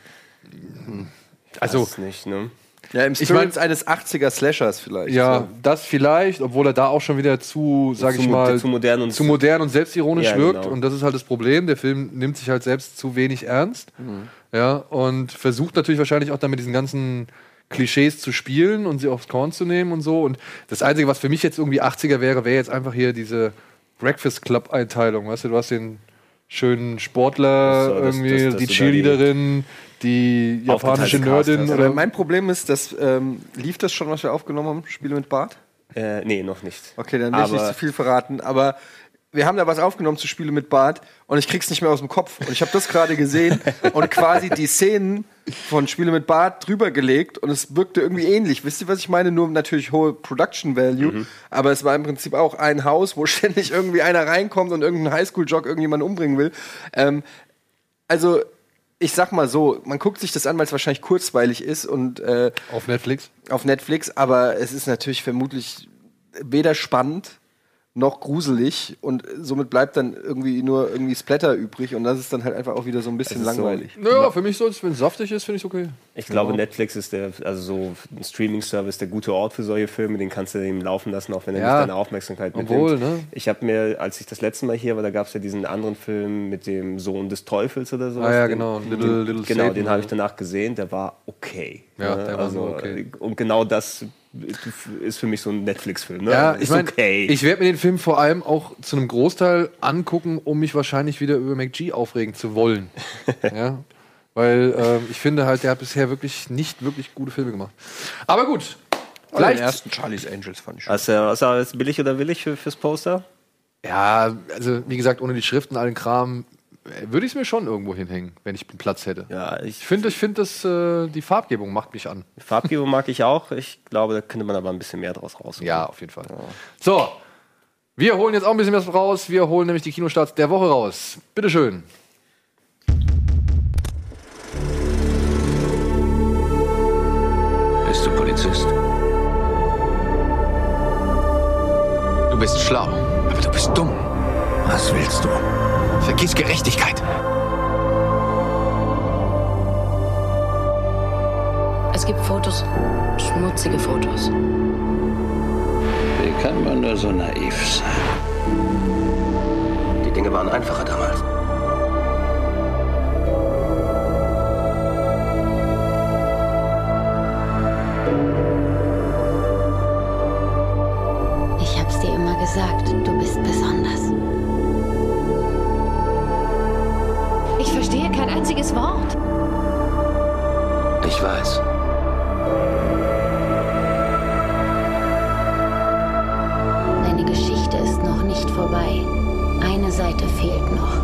Also- weiß nicht, ne? Ja, im Ich Spirit mein- eines 80er-Slashers vielleicht. Ja, So. das vielleicht, obwohl er da auch schon wieder zu, sag Zu ich mal, zu modern und- zu modern und selbstironisch Ja, wirkt. genau. Und das ist halt das Problem. Der Film nimmt sich halt selbst zu wenig ernst. Mhm. Ja, und versucht natürlich wahrscheinlich auch damit diesen ganzen Klischees zu spielen und sie aufs Korn zu nehmen und so. Und das Einzige, was für mich jetzt irgendwie 80er wäre, wäre jetzt einfach hier diese Breakfast Club Einteilung. Weißt du, du hast den schönen Sportler, so, dass- irgendwie dass- dass die Cheerleaderin, die japanische Aufgeteiltes Cast Nerdin oder mein Problem ist, dass ähm, lief das schon, was wir aufgenommen haben, Spiele mit Bart? Äh, nee, noch nicht. Okay, dann will ich nicht zu viel verraten, aber wir haben da was aufgenommen zu Spiele mit Bart und ich krieg's nicht mehr aus dem Kopf. Und ich habe das gerade gesehen und quasi die Szenen von Spiele mit Bart drüber gelegt und es wirkte irgendwie ähnlich. Wisst ihr, was ich meine? Nur natürlich hohe Production Value, Mhm. aber es war im Prinzip auch ein Haus, wo ständig irgendwie einer reinkommt und irgendein Highschool-Jock irgendjemanden umbringen will. Ähm, also, ich sag mal so, man guckt sich das an, weil es wahrscheinlich kurzweilig ist und äh, auf Netflix. auf Netflix, aber es ist natürlich vermutlich weder spannend noch gruselig und somit bleibt dann irgendwie nur irgendwie Splatter übrig und das ist dann halt einfach auch wieder so ein bisschen ist so- langweilig. Naja, für mich so, wenn es saftig ist, finde ich okay. Ich glaube, Ja. Netflix ist der, also so ein Streaming-Service der gute Ort für solche Filme. Den kannst du eben laufen lassen, auch wenn er Ja. nicht deine Aufmerksamkeit Obwohl, mitnimmt. ne? Ich habe mir, als ich das letzte Mal hier war, da gab es ja diesen anderen Film mit dem Sohn des Teufels oder so. Ah ja, genau, Little- Little Genau, Satan den habe ich so. danach gesehen. Der war okay. Ja, Ne? der war nur okay. Und genau das ist für mich so ein Netflix-Film. Ne? Ja, ist ich meine, okay. ich werde mir den Film vor allem auch zu einem Großteil angucken, um mich wahrscheinlich wieder über McG aufregen zu wollen. ja, weil ähm, ich finde halt, der hat bisher wirklich nicht wirklich gute Filme gemacht. Aber gut, Den vielleicht. ersten Charlie's Angels fand ich schon. Was, äh, was war jetzt billig oder willig für, fürs Poster? Ja, also wie gesagt, ohne die Schrift und allen Kram würde ich es mir schon irgendwo hinhängen, wenn ich einen Platz hätte. Ja, ich finde, ich finde, das, äh, die Farbgebung macht mich an. Die Farbgebung mag ich auch. Ich glaube, da könnte man aber ein bisschen mehr draus rausholen. Ja, auf jeden Fall. So, wir holen jetzt auch ein bisschen was raus. Wir holen nämlich die Kinostarts der Woche raus. Bitteschön. Bist du Polizist? Du bist schlau, aber du bist dumm. Was willst du? Vergiss Gerechtigkeit. Es gibt Fotos. Schmutzige Fotos. Wie kann man da so naiv sein? Die Dinge waren einfacher damals. Ich weiß. Deine Geschichte ist noch nicht vorbei. Eine Seite fehlt noch.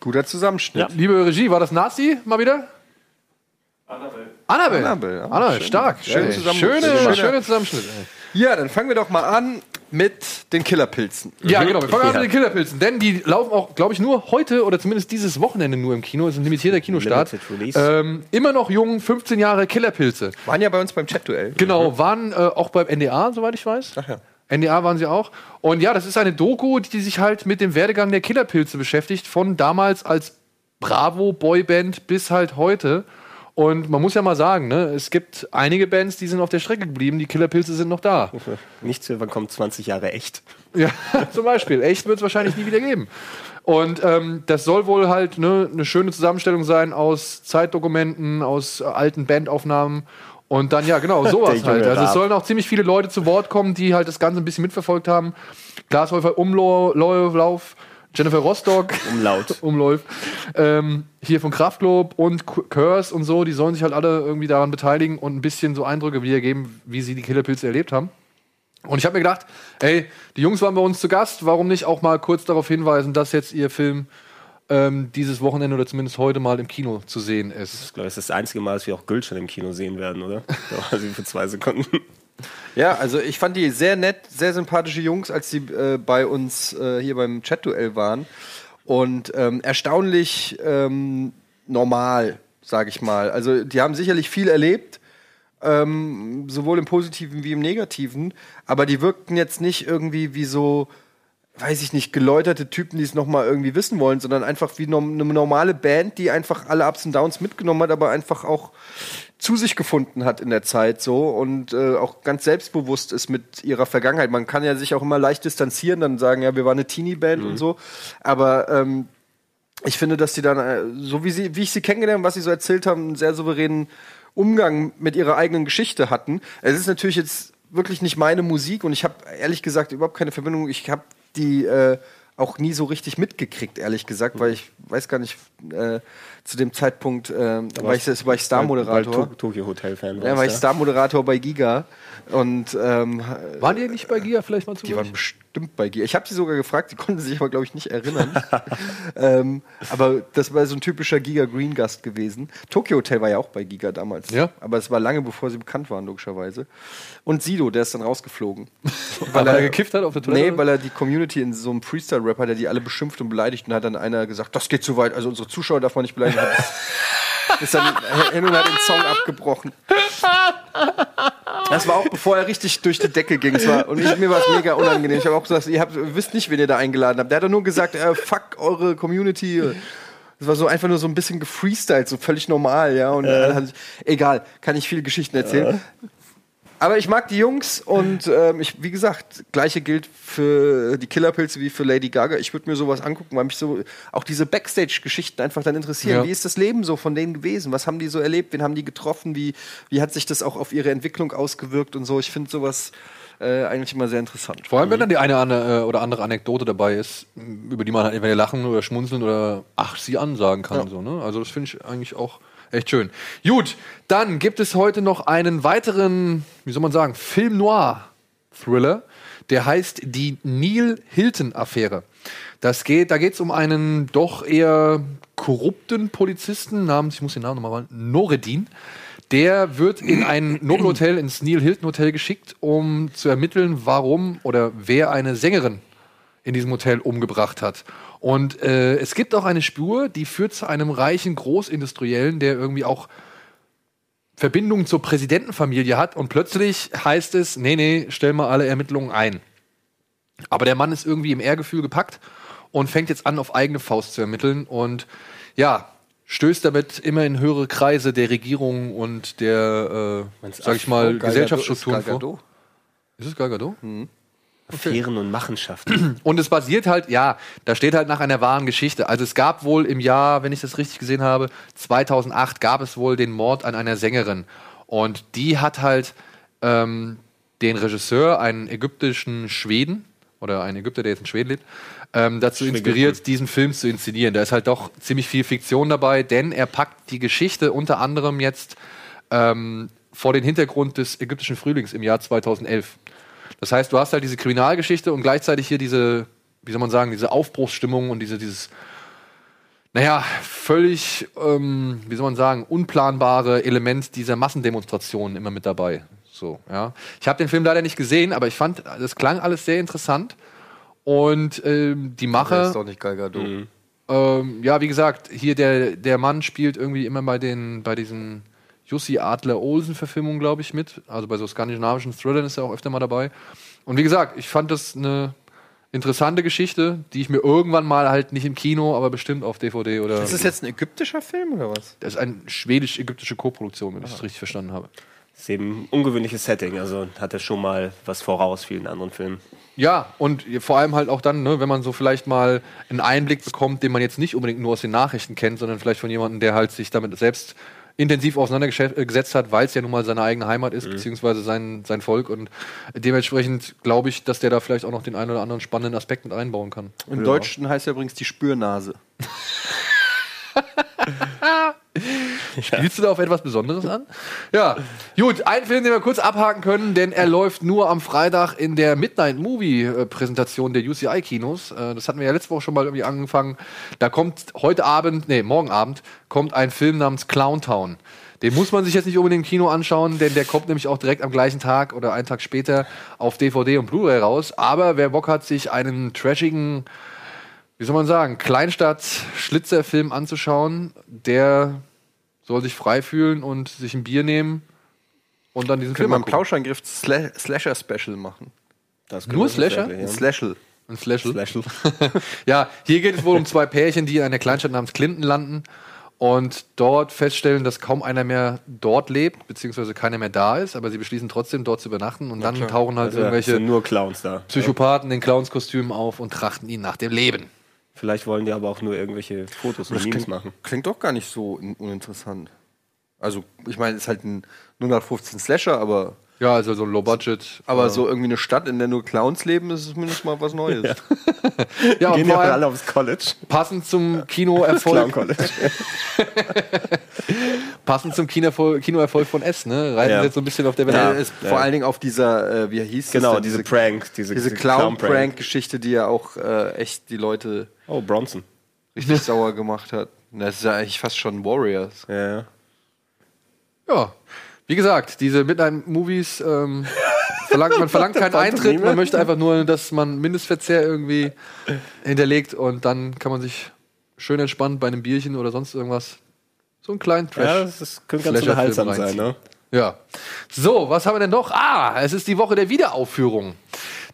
Guter Zusammenschnitt. Liebe Regie, war das Nazi mal wieder? Annabelle. Annabelle, ja, Annabelle, schön. stark. Ja, Schön, zusammen- schöne, schöne Zusammenschnitt. Ja, dann fangen wir doch mal an mit den Killerpilzen. Ja, genau. Wir fangen an mit den Killerpilzen. Denn die laufen auch, glaube ich, nur heute oder zumindest dieses Wochenende nur im Kino. Es ist ein limitierter Kinostart. Ähm, immer noch jung, 15 Jahre Killerpilze. Waren ja bei uns beim Chat-Duell. Genau, waren äh, auch beim NDA, soweit ich weiß. Ach ja. NDA waren sie auch. Und ja, das ist eine Doku, die sich halt mit dem Werdegang der Killerpilze beschäftigt, von damals als Bravo-Boyband bis halt heute. Und man muss ja mal sagen, ne, es gibt einige Bands, die sind auf der Strecke geblieben, die Killerpilze sind noch da. Nicht zu, kommt 20 Jahre echt? Ja, zum Beispiel. Echt wird es wahrscheinlich nie wieder geben. Und ähm, das soll wohl halt ne, eine schöne Zusammenstellung sein aus Zeitdokumenten, aus äh, alten Bandaufnahmen. Und dann, ja, genau, sowas halt. Also es sollen auch ziemlich viele Leute zu Wort kommen, die halt das Ganze ein bisschen mitverfolgt haben. Glashäufer Umlauf, Jennifer Rostock. Umlaut. Umlauf. Ähm, hier von Kraftklub und Curse und so, die sollen sich halt alle irgendwie daran beteiligen und ein bisschen so Eindrücke wiedergeben, wie sie die Killerpilze erlebt haben. Und ich habe mir gedacht, ey, die Jungs waren bei uns zu Gast, warum nicht auch mal kurz darauf hinweisen, dass jetzt ihr Film ähm, dieses Wochenende oder zumindest heute mal im Kino zu sehen ist. Ich glaube, das ist das einzige Mal, dass wir auch Gülschin im Kino sehen werden, oder? Da war sie für zwei Sekunden. Ja, also ich fand die sehr nett, sehr sympathische Jungs, als die äh, bei uns äh, hier beim Chat-Duell waren. Und ähm, erstaunlich ähm, normal, sage ich mal. Also die haben sicherlich viel erlebt, ähm, sowohl im Positiven wie im Negativen. Aber die wirkten jetzt nicht irgendwie wie so, weiß ich nicht, geläuterte Typen, die es noch mal irgendwie wissen wollen, sondern einfach wie eine normale Band, die einfach alle Ups und Downs mitgenommen hat, aber einfach auch zu sich gefunden hat in der Zeit so und äh, auch ganz selbstbewusst ist mit ihrer Vergangenheit. Man kann ja sich auch immer leicht distanzieren, dann sagen, ja, wir waren eine Teenie-Band und so. Aber ähm, ich finde, dass die dann, äh, so wie, sie, wie ich sie kennengelernt habe, was sie so erzählt haben, einen sehr souveränen Umgang mit ihrer eigenen Geschichte hatten. Es ist natürlich jetzt wirklich nicht meine Musik und ich habe ehrlich gesagt überhaupt keine Verbindung. Ich habe die äh, auch nie so richtig mitgekriegt, ehrlich gesagt, weil ich weiß gar nicht, äh, zu dem Zeitpunkt äh, war, ich, war ich Star-Moderator. Weil- weil Tokyo Hotel Fan Ja, war ich Star-Moderator bei Giga. Und ähm, Waren die nicht bei Gia vielleicht mal zu die waren bestimmt bei Giga. Ich habe sie sogar gefragt, die konnten sich aber, glaube ich, nicht erinnern. ähm, aber das war so ein typischer Giga Green Gast gewesen. Tokyo Hotel war ja auch bei Giga damals. Ja. Aber es war lange bevor sie bekannt waren, logischerweise. Und Sido, der ist dann rausgeflogen. Weil er gekifft hat auf der Toilette? Nee, weil er die Community in so einem Freestyle-Rap hat, der die alle beschimpft und beleidigt. Und hat dann einer gesagt, das geht zu weit, also unsere Zuschauer darf man nicht beleidigen. ist dann hin und hat den Song abgebrochen. Das war auch bevor er richtig durch die Decke ging. War, und ich, mir war es mega unangenehm. Ich habe auch gesagt, ihr, habt, wisst nicht, wen ihr da eingeladen habt. Der hat doch nur gesagt, äh, fuck eure Community. Es war so einfach nur so ein bisschen gefreestylt, so völlig normal, ja. Und haben sich, egal, kann ich viele Geschichten erzählen. Aber ich mag die Jungs und ähm, ich, wie gesagt, gleiche gilt für die Killerpilze wie für Lady Gaga. Ich würde mir sowas angucken, weil mich so auch diese Backstage-Geschichten einfach dann interessieren. Ja. Wie ist das Leben so von denen gewesen? Was haben die so erlebt? Wen haben die getroffen? Wie, wie hat sich das auch auf ihre Entwicklung ausgewirkt und so? Ich finde sowas äh, eigentlich immer sehr interessant. Vor allem, wenn dann die eine ane- äh, oder andere Anekdote dabei ist, über die man halt entweder lachen oder schmunzeln oder ach, sie ansagen kann. Ja. So, ne? Also das finde ich eigentlich auch echt schön. Gut, dann gibt es heute noch einen weiteren, wie soll man sagen, Film Noir Thriller, der heißt die Neil Hilton Affäre. Das geht, da geht es um einen doch eher korrupten Polizisten namens, ich muss den Namen nochmal mal, Noredin. Der wird in ein Nobelhotel, ins Neil Hilton Hotel geschickt, um zu ermitteln, warum oder wer eine Sängerin in diesem Hotel umgebracht hat. Und äh, es gibt auch eine Spur, die führt zu einem reichen Großindustriellen, der irgendwie auch Verbindungen zur Präsidentenfamilie hat. Und plötzlich heißt es, nee, nee, stell mal alle Ermittlungen ein. Aber der Mann ist irgendwie im Ehrgefühl gepackt und fängt jetzt an, auf eigene Faust zu ermitteln. Und ja, stößt damit immer in höhere Kreise der Regierung und der, äh, sag ich mal, Gesellschaftsstrukturen vor. Ist es Gal Gadot? Affären und Machenschaften. Und es basiert halt, ja, da steht halt nach einer wahren Geschichte. Also es gab wohl im Jahr, wenn ich das richtig gesehen habe, 2008 gab es wohl den Mord an einer Sängerin. Und die hat halt ähm, den Regisseur, einen ägyptischen Schweden, oder einen Ägypter, der jetzt in Schweden lebt, ähm, dazu inspiriert, diesen Film zu inszenieren. Da ist halt doch ziemlich viel Fiktion dabei, denn er packt die Geschichte unter anderem jetzt ähm, vor den Hintergrund des ägyptischen Frühlings im Jahr 2011. Das heißt, du hast halt diese Kriminalgeschichte und gleichzeitig hier diese, wie soll man sagen, diese Aufbruchsstimmung und diese, dieses, naja, völlig, ähm, wie soll man sagen, unplanbare Element dieser Massendemonstrationen immer mit dabei. So, ja. Ich habe den Film leider nicht gesehen, aber ich fand, das klang alles sehr interessant. Und ähm, die Der Macher. ist doch nicht Gal Gadot. Ähm, ja, wie gesagt, hier der, der Mann spielt irgendwie immer bei den bei diesen Jussi Adler Olsen Verfilmungen, glaube ich, mit. Also bei so skandinavischen Thrillern ist er auch öfter mal dabei. Und wie gesagt, ich fand das eine interessante Geschichte, die ich mir irgendwann mal halt nicht im Kino, aber bestimmt auf DVD oder. Ist das jetzt ein ägyptischer Film oder was? Das ist eine schwedisch-ägyptische Koproduktion, wenn ich das richtig verstanden habe. ist eben ein ungewöhnliches Setting, also hat er schon mal was voraus vielen anderen Filmen. Ja, und vor allem halt auch dann, ne, wenn man so vielleicht mal einen Einblick bekommt, den man jetzt nicht unbedingt nur aus den Nachrichten kennt, sondern vielleicht von jemandem, der halt sich damit selbst intensiv auseinandergesetzt hat, weil es ja nun mal seine eigene Heimat ist, beziehungsweise sein, sein Volk. Und dementsprechend glaube ich, dass der da vielleicht auch noch den einen oder anderen spannenden Aspekt mit einbauen kann. Im Deutschen heißt er übrigens die Spürnase. Spielst du da auf etwas Besonderes an? Ja, gut, ein Film, den wir kurz abhaken können, denn er läuft nur am Freitag in der Midnight Movie äh, Präsentation der UCI Kinos. Äh, Das hatten wir ja letzte Woche schon mal irgendwie angefangen. Da kommt heute Abend, nee, morgen Abend, kommt ein Film namens Clowntown. Den muss man sich jetzt nicht unbedingt im Kino anschauen, denn der kommt nämlich auch direkt am gleichen Tag oder einen Tag später auf DVD und Blu-ray raus. Aber wer Bock hat, sich einen trashigen, wie soll man sagen, Kleinstadt-Schlitzerfilm anzuschauen, der soll sich frei fühlen und sich ein Bier nehmen und dann diesen Können Film wir einen. Plauschangriff Sla Slasher-Special machen. Das Nur Slasher? Ein Slashel. Ein Slashel. ja, hier geht es wohl um zwei Pärchen, die in einer Kleinstadt namens Clinton landen und dort feststellen, dass kaum einer mehr dort lebt, beziehungsweise keiner mehr da ist, aber sie beschließen trotzdem dort zu übernachten und dann tauchen halt Also, irgendwelche nur Clowns da. Psychopathen in Clownskostümen auf und trachten ihn nach dem Leben. Vielleicht wollen die aber auch nur irgendwelche Fotos und Das Memes klingt, machen. klingt doch gar nicht so un- uninteressant. Also, ich meine, es ist halt ein 0815 Slasher, aber. Ja, also so Low Budget. Aber äh, so irgendwie eine Stadt, in der nur Clowns leben, ist es zumindest mal was Neues. Ja, und Gehen ja alle aufs College. passend zum Kinoerfolg. Passend zum Kinoerfolg, Kinoerfolg von S, ne? Reiten Ja. jetzt so ein bisschen auf der Welle. Der ist vor allen Dingen auf dieser, äh, wie hieß das Genau, denn? diese Prank, diese- diese diese Clown-Prank. Clown-Prank-Geschichte, die ja auch äh, echt die Leute Oh, Bronson. richtig sauer gemacht hat. Das ist ja eigentlich fast schon Warriors. Ja. Ja, wie gesagt, diese Midnight-Movies, ähm, verlangt, man verlangt keinen Eintritt, man möchte einfach nur, dass man Mindestverzehr irgendwie hinterlegt und dann kann man sich schön entspannt bei einem Bierchen oder sonst irgendwas so einen kleinen Trash. Ja, das ist- könnte ganz unterhaltsam sein, ne? Ja. So, was haben wir denn noch? Ah, es ist die Woche der Wiederaufführung.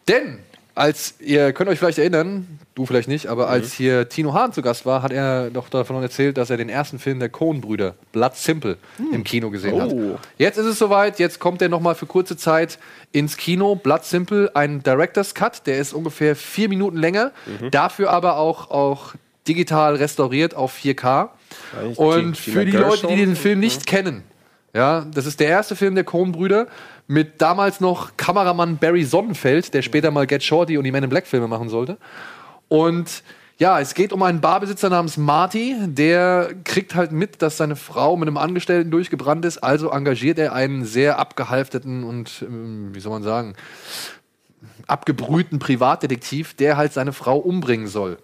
Denn, als ihr könnt euch vielleicht erinnern, du vielleicht nicht, aber als hier Tino Hahn zu Gast war, hat er doch davon erzählt, dass er den ersten Film der Coen-Brüder, Blood Simple, im Kino gesehen hat. Oh. Jetzt ist es soweit, jetzt kommt er noch mal für kurze Zeit ins Kino. Blood Simple, ein Director's Cut, der ist ungefähr vier Minuten länger, dafür aber auch, auch digital restauriert auf 4K. Und für die Leute, die den Film nicht kennen, ja, das ist der erste Film der Coen-Brüder mit damals noch Kameramann Barry Sonnenfeld, der später mal Get Shorty und die Men in Black Filme machen sollte. Und ja, es geht um einen Barbesitzer namens Marty, der kriegt halt mit, dass seine Frau mit einem Angestellten durchgebrannt ist, also engagiert er einen sehr abgehalfteten und, ähm, wie soll man sagen, abgebrühten Privatdetektiv, der halt seine Frau umbringen soll.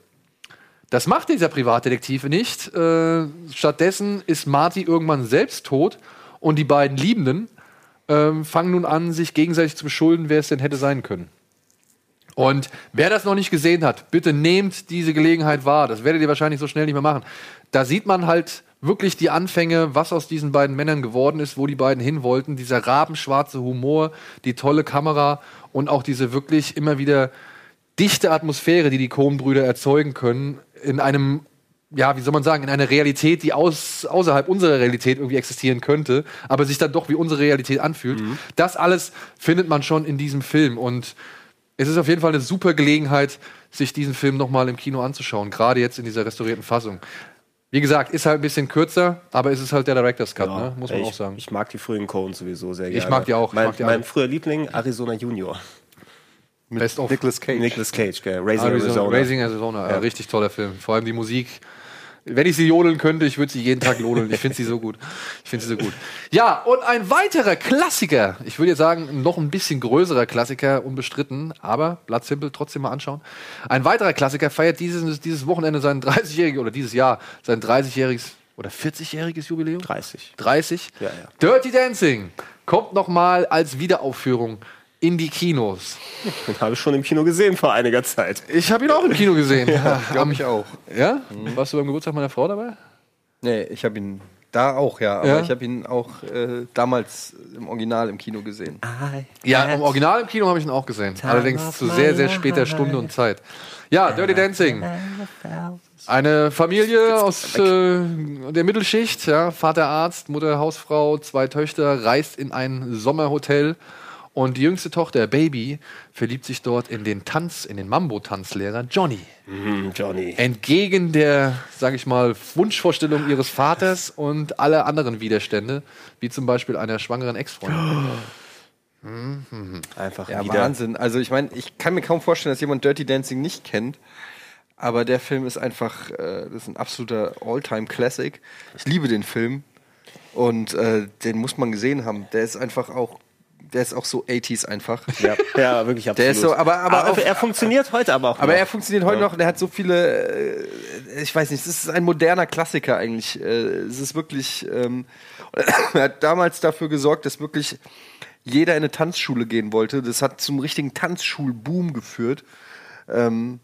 Das macht dieser Privatdetektiv nicht. Äh, stattdessen ist Marty irgendwann selbst tot und die beiden Liebenden ähm, fangen nun an, sich gegenseitig zu beschulden, wer es denn hätte sein können. Und wer das noch nicht gesehen hat, bitte nehmt diese Gelegenheit wahr. Das werdet ihr wahrscheinlich so schnell nicht mehr machen. Da sieht man halt wirklich die Anfänge, was aus diesen beiden Männern geworden ist, wo die beiden hin wollten. Dieser rabenschwarze Humor, die tolle Kamera und auch diese wirklich immer wieder dichte Atmosphäre, die die Coen-Brüder erzeugen können, in einem, ja, wie soll man sagen, in einer Realität, die aus, außerhalb unserer Realität irgendwie existieren könnte, aber sich dann doch wie unsere Realität anfühlt. Das alles findet man schon in diesem Film und es ist auf jeden Fall eine super Gelegenheit, sich diesen Film nochmal im Kino anzuschauen, gerade jetzt in dieser restaurierten Fassung. Wie gesagt, ist halt ein bisschen kürzer, aber es ist halt der Director's Cut, ne? muss man ich, auch sagen. Ich mag die frühen Cohen sowieso sehr Ich gerne. mag die auch, ich Mein, mag die mein früher Liebling, Arizona Junior. Best of Nicolas Cage. Nicolas Cage, gell? Raising Arizona, Arizona. Raising Arizona, ja. Ja. richtig toller Film. Vor allem die Musik, Wenn ich sie jodeln könnte, ich würde sie jeden Tag jodeln. Ich finde sie so gut. Ich finde sie so gut. Ja, und ein weiterer Klassiker. Ich würde jetzt sagen, noch ein bisschen größerer Klassiker, unbestritten, aber Blood Simple trotzdem mal anschauen. Ein weiterer Klassiker feiert dieses, dieses Wochenende sein 30-jähriges oder dieses Jahr sein 30-jähriges oder 40-jähriges Jubiläum? 30. 30? Ja, ja. Dirty Dancing kommt noch mal als Wiederaufführung in die Kinos. Den habe ich schon im Kino gesehen vor einiger Zeit. Ich habe ihn auch im Kino gesehen. Ja, glaube ich auch. Ja? Warst du beim Geburtstag meiner Frau dabei? Nee, ich habe ihn da auch, ja. Aber Ja? ich habe ihn auch äh, damals im Original im Kino gesehen. Ja, im Original im Kino habe ich ihn auch gesehen. Allerdings zu sehr, sehr später Stunde und Zeit. Ja, Dirty Dancing. Eine Familie aus äh, der Mittelschicht, ja, Vater Arzt, Mutter Hausfrau, zwei Töchter, reist in ein Sommerhotel und die jüngste Tochter, Baby, verliebt sich dort in den Tanz, in den Mambo-Tanzlehrer Johnny. Mhm, Johnny. Entgegen der, sage ich mal, Wunschvorstellung ihres Vaters und aller anderen Widerstände, wie zum Beispiel einer schwangeren Ex-Freundin. Mhm. Einfach Ja, wieder. Wahnsinn. Also ich meine, ich kann mir kaum vorstellen, dass jemand Dirty Dancing nicht kennt. Aber der Film ist einfach, äh, das ist ein absoluter All-Time-Classic. Ich liebe den Film. Und äh, den muss man gesehen haben. Der ist einfach auch, der ist auch so 80s einfach. Ja, ja wirklich absolut. Der ist so, aber, aber, auf, er funktioniert heute aber auch aber noch. er funktioniert heute Ja. noch und er hat so viele, äh, ich weiß nicht, es ist ein moderner Klassiker eigentlich. Äh, es ist wirklich, ähm, er hat damals dafür gesorgt, dass wirklich jeder in eine Tanzschule gehen wollte. Das hat zum richtigen Tanzschulboom geführt. Ähm,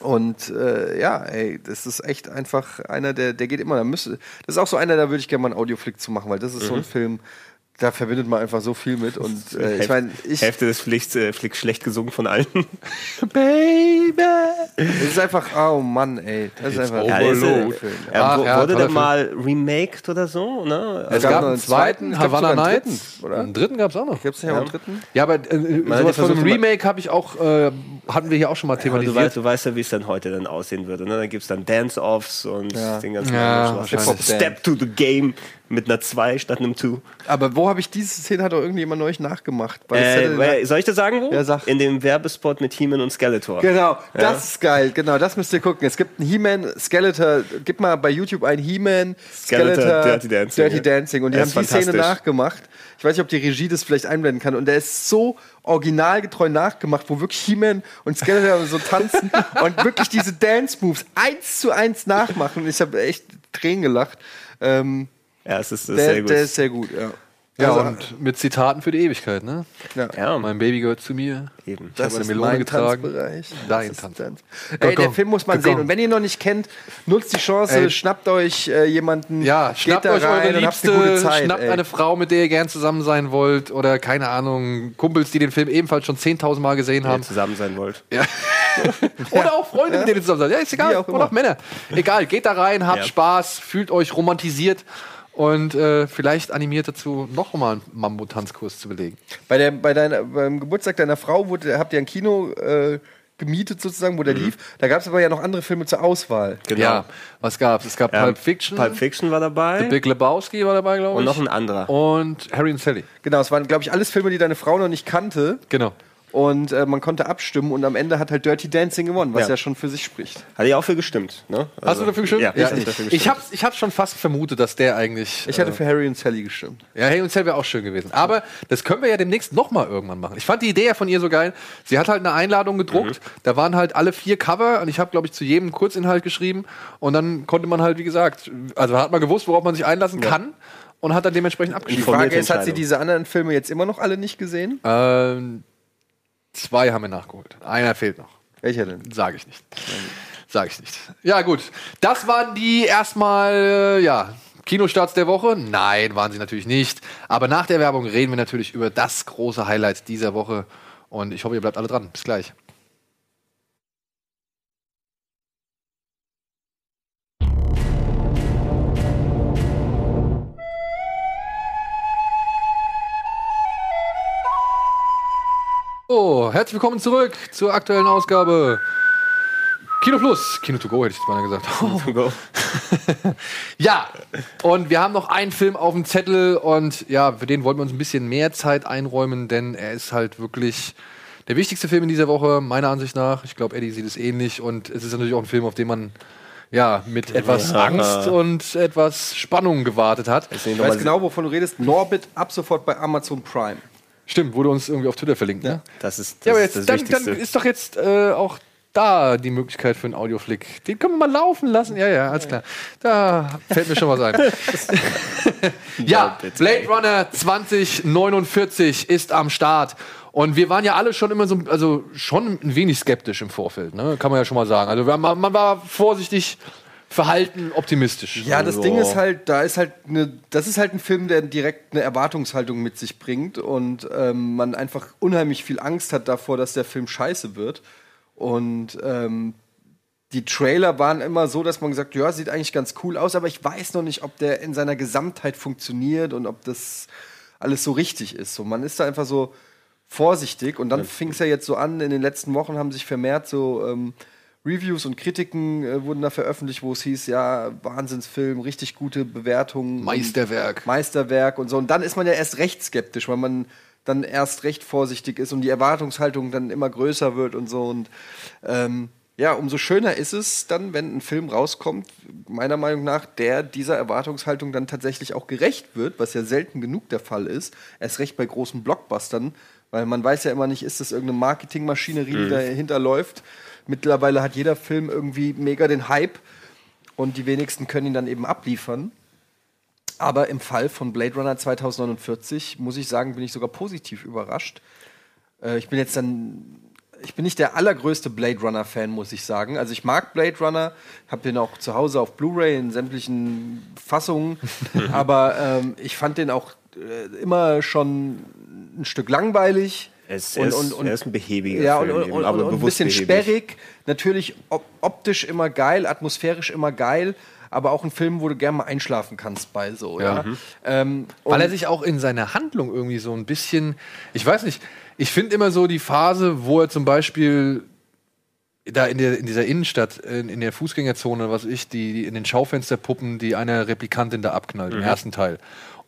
und äh, ja, ey, das ist echt einfach einer, der, der geht immer. Da müsste, das ist auch so einer, da würde ich gerne mal einen Audioflick zu machen, weil das ist so ein Mhm. Film, da verbindet man einfach so viel mit. Und äh, ich Hälfte- meine, ich, Hälfte des Flicks, äh, Flicks schlecht gesungen von allen. Baby! Es ist einfach, oh Mann, ey. Das ist einfach Ja, ist, äh, guter Film. ja, ja, wurde der mal remaked oder so? Ne? Es Es gab einen zweiten, Havana Nights. dritten, oder? Einen dritten gab es auch noch. Gibt es nicht auch einen dritten? Ja, aber äh, hat sowas ja von einem Remake habe ich auch, äh, hatten wir hier auch schon mal Ja, du, weißt, thematisiert. du weißt ja, wie es dann heute dann aussehen würde. Ne? Da gibt es dann Dance-Offs und Ja. den ganzen Ja. Step to the Game mit einer 2 statt einem 2. Aber wo habe ich diese Szene hat doch irgendjemand neulich nachgemacht? Das Äh, soll ich dir sagen, wo? Ja, sag. In dem Werbespot mit He-Man und Skeletor. Genau, das Ja. ist geil. Genau, das müsst ihr gucken. Es gibt einen He-Man, Skeletor. Gib mal bei YouTube ein He-Man, Skeletor, Skeletor, Dirty Dancing, Dirty. Dancing. Und die haben die Szene nachgemacht. Ich weiß nicht, ob die Regie das vielleicht einblenden kann. Und der ist so originalgetreu nachgemacht, wo wirklich He-Man und Skeletor so tanzen und wirklich diese Dance-Moves eins zu eins nachmachen. Ich habe echt Tränen gelacht. Ähm, Ja, es ist, es ist der, sehr gut. der ist sehr gut, ja. Ja, Also, und mit Zitaten für die Ewigkeit, ne? ja. ja, Mein Baby gehört zu mir. eben. Ich habe eine ist Melone mein getragen. Tanzbereich. Dein Das ist Tanz. Tanz. Go, Ey, der go. Film muss man Go, sehen. go. Und wenn ihr ihn noch nicht kennt, nutzt die Chance, Ey. schnappt euch äh, jemanden, Ja, geht schnappt da euch rein eure habt eine gute Liebste, Zeit. schnappt ey. eine Frau, mit der ihr gern zusammen sein wollt oder keine Ahnung, Kumpels, die den Film ebenfalls schon 10.000 Mal gesehen haben. zusammen sein wollt. Ja. Oder auch Freunde, mit denen ihr zusammen seid. Ja, ist egal. Auch Oder auch Männer. Egal, geht da rein, habt Ja. Spaß, fühlt euch romantisiert und äh, vielleicht animiert dazu, noch mal einen Mambo-Tanzkurs zu belegen. Bei der, bei deiner, beim Geburtstag deiner Frau wurde, habt ihr ein Kino äh, gemietet sozusagen, wo der lief. Da gab es aber ja noch andere Filme zur Auswahl. Genau. Ja, was gab's? Es gab Ja, Pulp Fiction, Pulp Fiction war dabei. The Big Lebowski war dabei, glaube ich. und noch ein anderer. Und Harry und Sally. Genau, es waren, glaube ich, alles Filme, die deine Frau noch nicht kannte. Genau. Und äh, man konnte abstimmen und am Ende hat halt Dirty Dancing gewonnen, was ja, Ja. schon für sich spricht. Hatte ich auch für gestimmt. Ne? Hast Also- du dafür gestimmt? Ja, ja ich, ich, dafür ich, gestimmt. hab's, ich hab's schon fast vermutet, dass der eigentlich. Ich hatte äh, für Harry und Sally gestimmt. Ja, Hey und Sally wäre auch schön gewesen. Aber das können wir ja demnächst noch mal irgendwann machen. Ich fand die Idee ja von ihr so geil. Sie hat halt eine Einladung gedruckt. Da waren halt alle vier Cover und ich habe, glaube ich, zu jedem einen Kurzinhalt geschrieben. Und dann konnte man halt, wie gesagt, also hat man gewusst, worauf man sich einlassen kann und hat dann dementsprechend Die abgeschrieben. Informierte Frage ist, hat sie diese anderen Filme jetzt immer noch alle nicht gesehen? Ähm, zwei haben wir nachgeholt. Einer fehlt noch. Welcher denn? Sage ich nicht. Sage ich nicht. Ja, gut. Das waren die erstmal, äh, ja, Kinostarts der Woche. Nein, waren sie natürlich nicht. Aber nach der Werbung reden wir natürlich über das große Highlight dieser Woche. Und ich hoffe, ihr bleibt alle dran. Bis gleich. So, herzlich willkommen zurück zur aktuellen Ausgabe Kino Plus. Kino to go hätte ich jetzt mal gesagt. To go. Ja, und wir haben noch einen Film auf dem Zettel und ja, für den wollten wir uns ein bisschen mehr Zeit einräumen, denn er ist halt wirklich der wichtigste Film in dieser Woche, meiner Ansicht nach. Ich glaube, Eddie sieht es ähnlich und es ist natürlich auch ein Film, auf den man ja, mit etwas Ja. Angst und etwas Spannung gewartet hat. Ich weiß genau, wovon du redest. Norbit ab sofort bei Amazon Prime. Stimmt, wurde uns irgendwie auf Twitter verlinkt, ne? Das ist, ja, aber ist jetzt, das dann, dann ist doch jetzt äh, auch da die Möglichkeit für einen Audioflick. Den können wir mal laufen lassen. Ja, ja, alles klar. Da fällt mir schon was ein. ja, Blade Runner 2049 ist am Start. Und wir waren ja alle schon immer so, also schon ein wenig skeptisch im Vorfeld, ne? Kann man ja schon mal sagen. Also man, man war vorsichtig verhalten optimistisch. Ja, das Also, Ding ist halt, da ist halt eine, das ist halt ein Film, der direkt eine Erwartungshaltung mit sich bringt und ähm, man einfach unheimlich viel Angst hat davor, dass der Film scheiße wird. Und ähm, die Trailer waren immer so, dass man gesagt, ja, sieht eigentlich ganz cool aus, aber ich weiß noch nicht, ob der in seiner Gesamtheit funktioniert und ob das alles so richtig ist. So, man ist da einfach so vorsichtig und dann fing es ja jetzt so an, in den letzten Wochen haben sich vermehrt so ähm, Reviews und Kritiken äh, wurden da veröffentlicht, wo es hieß, ja, Wahnsinnsfilm, richtig gute Bewertungen. Meisterwerk. Und Meisterwerk und so. Und dann ist man ja erst recht skeptisch, weil man dann erst recht vorsichtig ist und die Erwartungshaltung dann immer größer wird und so. Und ähm, ja, umso schöner ist es dann, wenn ein Film rauskommt, meiner Meinung nach, der dieser Erwartungshaltung dann tatsächlich auch gerecht wird, was ja selten genug der Fall ist. Erst recht bei großen Blockbustern, weil man weiß ja immer nicht, ist das irgendeine Marketingmaschinerie, die Mhm. dahinter läuft. Mittlerweile hat jeder Film irgendwie mega den Hype und die wenigsten können ihn dann eben abliefern. Aber im Fall von Blade Runner 2049 muss ich sagen, bin ich sogar positiv überrascht. Äh, ich bin jetzt dann, ich bin nicht der allergrößte Blade Runner Fan, muss ich sagen. Also ich mag Blade Runner, habe den auch zu Hause auf Blu-ray in sämtlichen Fassungen, aber ähm, ich fand den auch äh, immer schon ein Stück langweilig. Es- er ist- er ist ein behäbiger ja, Film und, eben, und, aber und, und ein bisschen behäbig. sperrig. Natürlich op optisch immer geil, atmosphärisch immer geil, aber auch ein Film, wo du gerne mal einschlafen kannst bei so. Ja. Ja. Mhm. Ähm, Weil und- er sich auch in seiner Handlung irgendwie so ein bisschen, ich weiß nicht, ich finde immer so die Phase, wo er zum Beispiel da in, der, in dieser Innenstadt, in, in der Fußgängerzone, was ich, die, die in den Schaufensterpuppen, die eine Replikantin da abknallt, im Mhm. ersten Teil.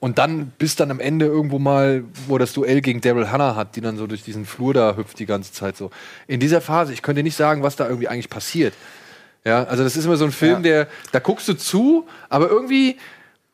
Und dann bis dann am Ende irgendwo mal, wo das Duell gegen Daryl Hannah hat, die dann so durch diesen Flur da hüpft die ganze Zeit so. In dieser Phase, ich könnte nicht sagen, was da irgendwie eigentlich passiert. Ja, also das ist immer so ein Film, der, da guckst du zu, aber irgendwie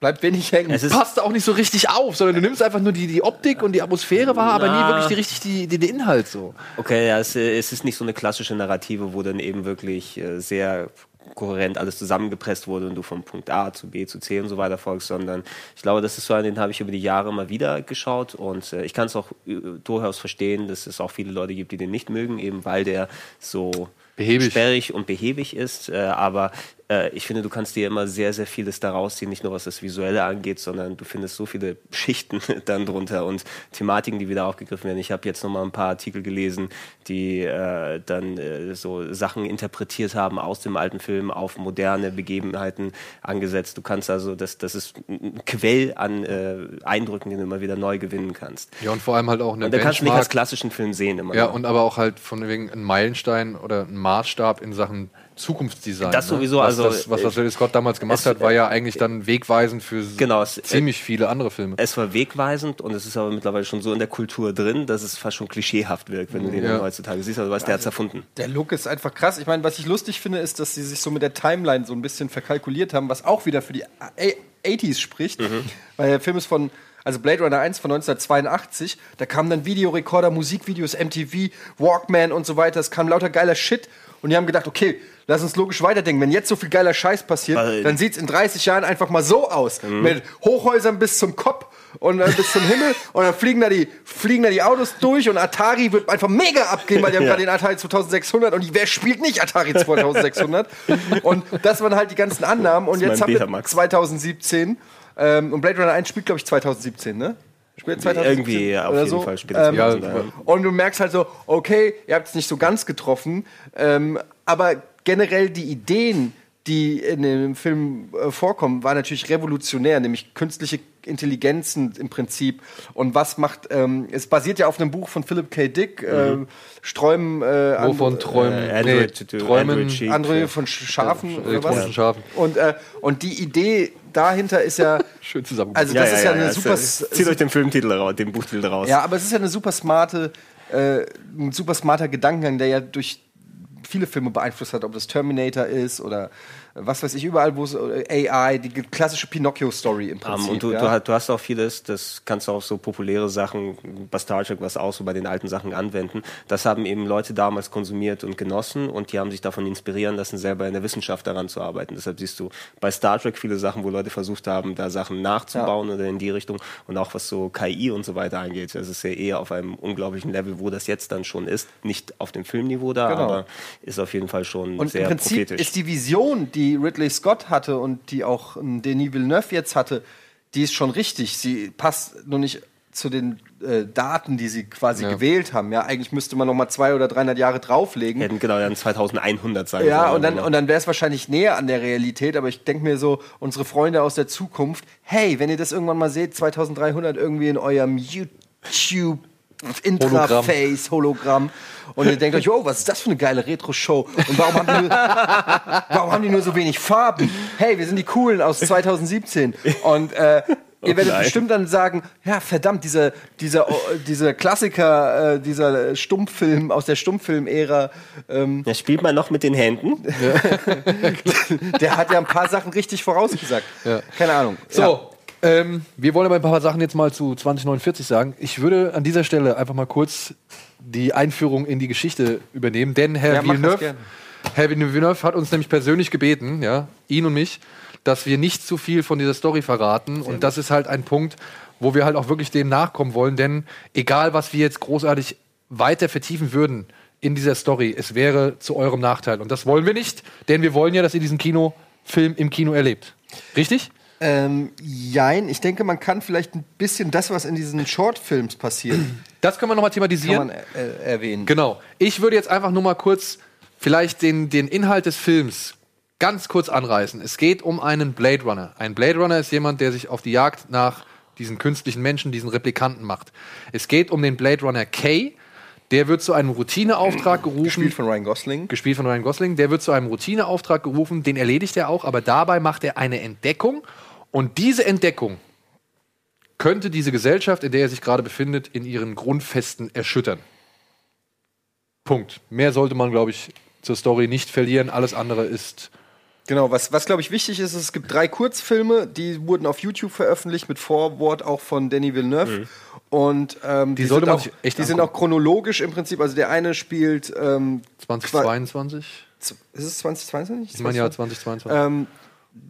bleibt wenig hängen. Es passt auch nicht so richtig auf, sondern du nimmst einfach nur die, die Optik und die Atmosphäre wahr, aber nie wirklich die, richtig die, die, den Inhalt so. Okay, ja, es, es ist nicht so eine klassische Narrative, wo dann eben wirklich äh, sehr kohärent alles zusammengepresst wurde und du von Punkt A zu B zu C und so weiter folgst, sondern ich glaube, das ist so ein, den habe ich über die Jahre immer wieder geschaut und äh, ich kann es auch äh, durchaus verstehen, dass es auch viele Leute gibt, die den nicht mögen, eben weil der so Behäbig. sperrig und behäbig ist, äh, aber äh, ich finde, du kannst dir immer sehr, sehr vieles daraus ziehen, nicht nur was das Visuelle angeht, sondern du findest so viele Schichten dann drunter und Thematiken, die wieder aufgegriffen werden. Ich habe jetzt noch mal ein paar Artikel gelesen, die äh, dann äh, so Sachen interpretiert haben aus dem alten Film auf moderne Begebenheiten angesetzt. Du kannst also, das, das ist ein Quell an äh, Eindrücken, den du immer wieder neu gewinnen kannst. Ja, und vor allem halt auch eine Und da kannst du nicht als klassischen Film sehen immer Ja, noch. und aber auch halt von wegen ein Meilenstein oder ein Maßstab in Sachen Zukunftsdesign. Das ne? sowieso, was also, Das, was, was Ridley Scott damals gemacht es- hat, war ja eigentlich dann wegweisend für Genau, es- ziemlich viele andere Filme. Es war wegweisend und es ist aber mittlerweile schon so in der Kultur drin, dass es fast schon klischeehaft wirkt, wenn du den Ja. heutzutage siehst. Also, was der hat's erfunden. Der Look ist einfach krass. Ich meine, was ich lustig finde, ist, dass sie sich so mit der Timeline so ein bisschen verkalkuliert haben, was auch wieder für die A- 80s spricht. Weil der Film ist von, also Blade Runner 1 von 1982, da kamen dann Videorekorder, Musikvideos, MTV, Walkman und so weiter. Es kam lauter geiler Shit. Und die haben gedacht, okay, lass uns logisch weiterdenken. Wenn jetzt so viel geiler Scheiß passiert, Weil- dann sieht es in 30 Jahren einfach mal so aus. Mit Hochhäusern bis zum Kopf und äh, bis zum Himmel. Und dann fliegen da, die, fliegen da die Autos durch und Atari wird einfach mega abgehen, weil die haben Ja. gerade den Atari 2600 und die, wer spielt nicht Atari 2600? und das waren halt die ganzen Annahmen. Und jetzt haben wir Betamax. 2017 ähm, und Blade Runner 1 spielt, glaube ich, 2017, ne? Spielt 2017 Irgendwie, ja, auf oder jeden so. Fall spielt Ähm, ja. und du merkst halt so, okay, ihr habt es nicht so ganz getroffen, ähm, aber generell die Ideen, die in dem Film äh, vorkommen, waren natürlich revolutionär, nämlich künstliche Intelligenzen im Prinzip. Und was macht, ähm, es basiert ja auf einem Buch von Philip K. Dick, äh, Sträumen, äh, Wovon And- träumen? äh, Android to- träumen. Android. Android von Sch- Schafen oder was? Schafen. Und, äh, und die Idee dahinter ist ja, Schön zusammengefasst. also das ist ja, eine super, Zieht euch den Filmtitel raus, den Buchtitel raus. ja, aber es ist ja eine super smarte, äh, ein super smarter Gedankengang, der ja durch viele Filme beeinflusst hat, ob das Terminator ist oder was weiß ich, überall, wo es äh, AI, die klassische Pinocchio-Story im Prinzip. Um, und du, ja? du, hast- auch vieles, das kannst du auch so populäre Sachen, bei Star Trek was auch so bei den alten Sachen anwenden. Das haben eben Leute damals konsumiert und genossen und die haben sich davon inspirieren lassen, selber in der Wissenschaft daran zu arbeiten. Deshalb siehst du bei Star Trek viele Sachen, wo Leute versucht haben, da Sachen nachzubauen oder in die Richtung und auch was so KI und so weiter angeht. Das ist ja eher auf einem unglaublichen Level, wo das jetzt dann schon ist. Nicht auf dem Filmniveau da, Genau. aber ist auf jeden Fall schon Und sehr im Prinzip prophetisch. ist die Vision, die Ridley Scott hatte und die auch ähm, Denis Villeneuve jetzt hatte, die ist schon richtig. Sie passt nur nicht zu den äh, Daten, die sie quasi Ja. gewählt haben. Ja, eigentlich müsste man noch mal 200 oder 300 Jahre drauflegen. Hätten genau dann 2100 sein Ja, und dann, genau. und dann wäre es wahrscheinlich näher an der Realität, aber ich denke mir so, unsere Freunde aus der Zukunft, hey, wenn ihr das irgendwann mal seht, 2300 irgendwie in eurem YouTube Intraface Hologramm und ihr denkt euch, oh, was ist das für eine geile Retro-Show und warum haben, die nur, warum haben die nur so wenig Farben? Hey, wir sind die Coolen aus 2017 und äh, Ihr werdet nein. bestimmt dann sagen, ja, verdammt, dieser, dieser, oh, dieser Klassiker, äh, dieser Stummfilm aus der Stummfilm-Ära, ähm, ja, spielt man noch mit den Händen? der hat ja ein paar Sachen richtig vorausgesagt. Keine Ahnung. So, ähm, wir wollen aber ein paar Sachen jetzt mal zu 2049 sagen. Ich würde an dieser Stelle einfach mal kurz die Einführung in die Geschichte übernehmen, denn Herr Ja, Villeneuve. Herr Villeneuve hat uns nämlich persönlich gebeten, ja, ihn und mich, dass wir nicht zu viel von dieser Story verraten. und das ist halt ein Punkt, wo wir halt auch wirklich dem nachkommen wollen, denn egal, was wir jetzt großartig weiter vertiefen würden in dieser Story, es wäre zu eurem Nachteil. Und das wollen wir nicht, denn wir wollen ja, dass ihr diesen Kinofilm im Kino erlebt. Richtig? Ähm, jein, ich denke, man kann vielleicht ein bisschen das, was in diesen Shortfilms passiert, Das können wir nochmal thematisieren. kann man äh, erwähnen. Genau. Ich würde jetzt einfach nur mal kurz vielleicht den, den Inhalt des Films ganz kurz anreißen. Es geht um einen Blade Runner. Ein Blade Runner ist jemand, der sich auf die Jagd nach diesen künstlichen Menschen, diesen Replikanten macht. Es geht um den Blade Runner K. Der wird zu einem Routineauftrag gerufen. Gespielt von Ryan Gosling. Gespielt von Ryan Gosling. Der wird zu einem Routineauftrag gerufen. Den erledigt er auch, aber dabei macht er eine Entdeckung. Und diese Entdeckung könnte diese Gesellschaft, in der er sich gerade befindet, in ihren Grundfesten erschüttern. Punkt. Mehr sollte man, glaube ich, zur Story nicht verlieren. Alles andere ist. Genau, was, was glaube ich wichtig ist, es gibt drei Kurzfilme, die wurden auf YouTube veröffentlicht mit Vorwort auch von Danny Villeneuve. Und ähm, die, sollte sind, man auch, sich echt die sind auch chronologisch im Prinzip. Also der eine spielt ähm, 2022? Ist es 2022? Ich meine ja 2022. Ähm,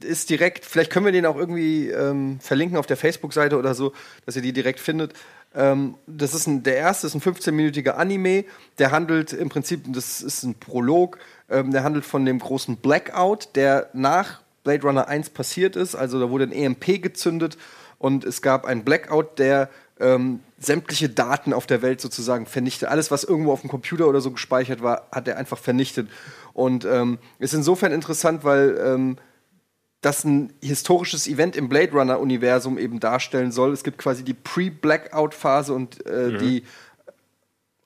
ist direkt, vielleicht können wir den auch irgendwie ähm, verlinken auf der Facebook-Seite oder so, dass ihr die direkt findet. Ähm, das ist ein, der erste ist ein 15-minütiger Anime, der handelt im Prinzip, das ist ein Prolog, ähm, der handelt von dem großen Blackout, der nach Blade Runner 1 passiert ist. Also da wurde ein EMP gezündet und es gab einen Blackout, der ähm, sämtliche Daten auf der Welt sozusagen vernichtet. Alles, was irgendwo auf dem Computer oder so gespeichert war, hat er einfach vernichtet. Und ähm, ist insofern interessant, weil ähm, das ein historisches Event im Blade Runner-Universum eben darstellen soll. Es gibt quasi die Pre-Blackout-Phase und äh, Mhm. die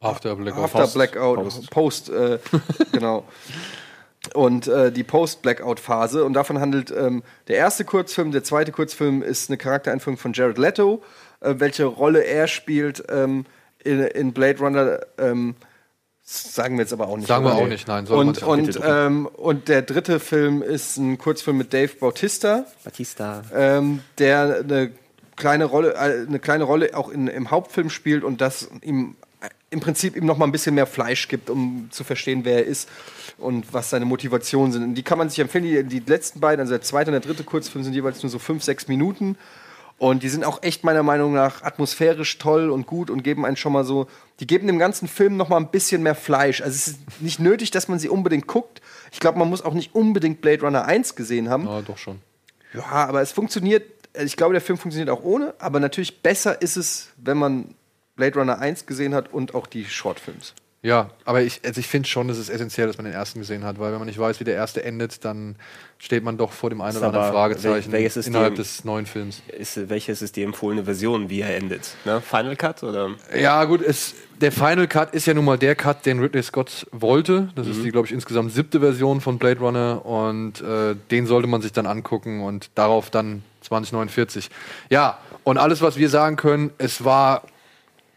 After Blackout. After Blackout, Post. Post, äh, genau. Und äh, die Post-Blackout-Phase. Und davon handelt ähm, der erste Kurzfilm. Der zweite Kurzfilm ist eine Charaktereinführung von Jared Leto, äh, welche Rolle er spielt ähm, in, in Blade Runner. Ähm, sagen wir jetzt aber auch nicht. Sagen wir auch nicht, nein, Und, und, ähm, und der dritte Film ist ein Kurzfilm mit Dave Bautista. Batista. Ähm, der eine kleine Rolle, äh, eine kleine Rolle auch in, im Hauptfilm spielt und das ihm äh, im Prinzip ihm noch mal ein bisschen mehr Fleisch gibt, um zu verstehen, wer er ist und was seine Motivationen sind. Und die kann man sich empfehlen. Die, die letzten beiden, also der zweite und der dritte Kurzfilm, sind jeweils nur so fünf, sechs Minuten. Und die sind auch echt meiner Meinung nach atmosphärisch toll und gut und geben einen schon mal so, die geben dem ganzen Film noch mal ein bisschen mehr Fleisch. Also es ist nicht nötig, dass man sie unbedingt guckt. Ich glaube, man muss auch nicht unbedingt Blade Runner 1 gesehen haben. Ja, doch schon. Ja, aber es funktioniert, äh, ich glaube, der Film funktioniert auch ohne, aber natürlich besser ist es, wenn man Blade Runner 1 gesehen hat und auch die Shortfilms. Ja, aber ich, also ich finde schon, es ist essentiell, dass man den ersten gesehen hat, weil wenn man nicht weiß, wie der erste endet, dann steht man doch vor dem einen oder anderen Fragezeichen wel- welches ist innerhalb des neuen Films. Ist, welches ist die empfohlene Version, wie er endet? Ne? Final Cut oder? Ja, gut, es, der Final Cut ist ja nun mal der Cut, den Ridley Scott wollte. Das ist Mhm. die, glaube ich, insgesamt siebte Version von Blade Runner und äh, den sollte man sich dann angucken und darauf dann 2049. Ja, und alles, was wir sagen können, es war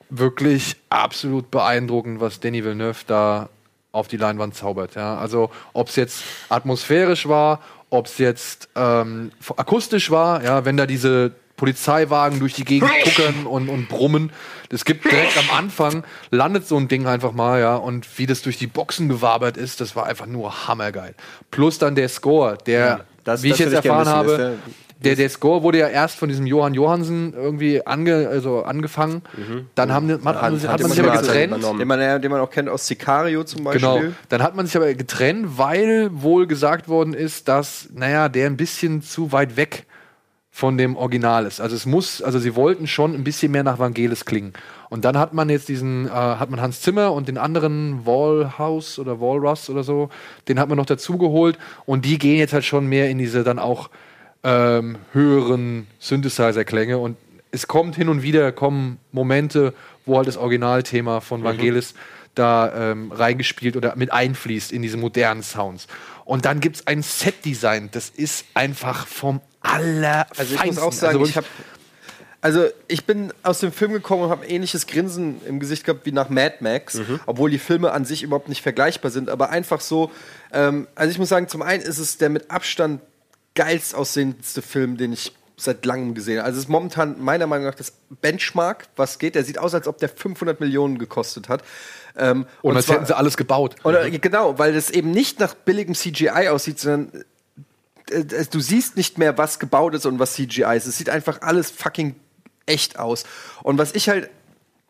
wirklich absolut beeindruckend, was Denis Villeneuve da auf die Leinwand zaubert. Ja. Also ob es jetzt atmosphärisch war, ob es jetzt ähm, akustisch war, ja, wenn da diese Polizeiwagen durch die Gegend gucken und, und brummen. Es gibt direkt am Anfang, landet so ein Ding einfach mal, ja, und wie das durch die Boxen gewabert ist, das war einfach nur hammergeil. Plus dann der Score, der, Ja, das- wie ich das jetzt ich gerne erfahren habe, ist der, der Score wurde ja erst von diesem Johann Johansen irgendwie ange, also angefangen. Dann haben, hat, hat, hat, man sich aber getrennt. Den man, ja- den man auch kennt aus Sicario zum Beispiel. Genau. Dann hat man sich aber getrennt, weil wohl gesagt worden ist, dass, naja, der ein bisschen zu weit weg von dem Original ist. Also es muss, also sie wollten schon ein bisschen mehr nach Vangelis klingen. Und dann hat man jetzt diesen, äh, hat man Hans Zimmer und den anderen Wallhaus oder Walrus oder so, den hat man noch dazugeholt und die gehen jetzt halt schon mehr in diese dann auch ähm, höheren Synthesizer-Klänge und es kommt hin und wieder kommen Momente, wo halt das Originalthema von Vangelis da ähm, reingespielt oder mit einfließt in diese modernen Sounds. Und dann gibt es ein Set-Design, das ist einfach vom aller Also ich muss auch sagen, ich habe also ich bin aus dem Film gekommen und habe ein ähnliches Grinsen im Gesicht gehabt wie nach Mad Max, obwohl die Filme an sich überhaupt nicht vergleichbar sind, aber einfach so. Ähm, also ich muss sagen, zum einen ist es der mit Abstand geilst aussehendste Film, den ich seit langem gesehen habe. Also es ist momentan meiner Meinung nach das Benchmark, was geht. Der sieht aus, als ob der 500 Millionen gekostet hat. Ähm, Und als zwar- hätten sie alles gebaut. oder, genau, weil das eben nicht nach billigem CGI aussieht, sondern äh, du siehst nicht mehr, was gebaut ist und was CGI ist. Es sieht einfach alles fucking echt aus. Und was ich halt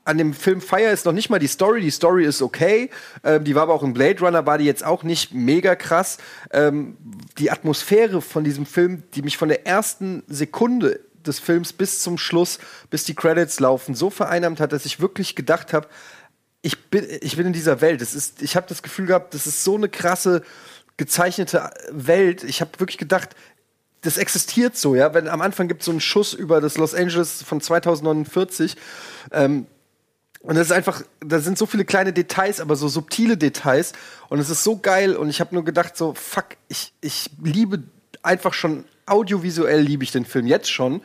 an dem Film feier ist noch nicht mal die Story. Die Story ist okay. Ähm, die war aber auch in Blade Runner, war die jetzt auch nicht mega krass. Ähm, die Atmosphäre von diesem Film, die mich von der ersten Sekunde des Films bis zum Schluss, bis die Credits laufen, so vereinnahmt hat, dass ich wirklich gedacht habe, ich bin, ich bin in dieser Welt. Das ist, ich habe das Gefühl gehabt, das ist so eine krasse gezeichnete Welt. Ich habe wirklich gedacht, das existiert so, ja. Wenn am Anfang gibt es so einen Schuss über das Los Angeles von 2049. Ähm, und das ist einfach, da sind so viele kleine Details, aber so subtile Details. Und es ist so geil. Und ich habe nur gedacht, so, fuck, ich, ich liebe einfach schon, audiovisuell liebe ich den Film jetzt schon.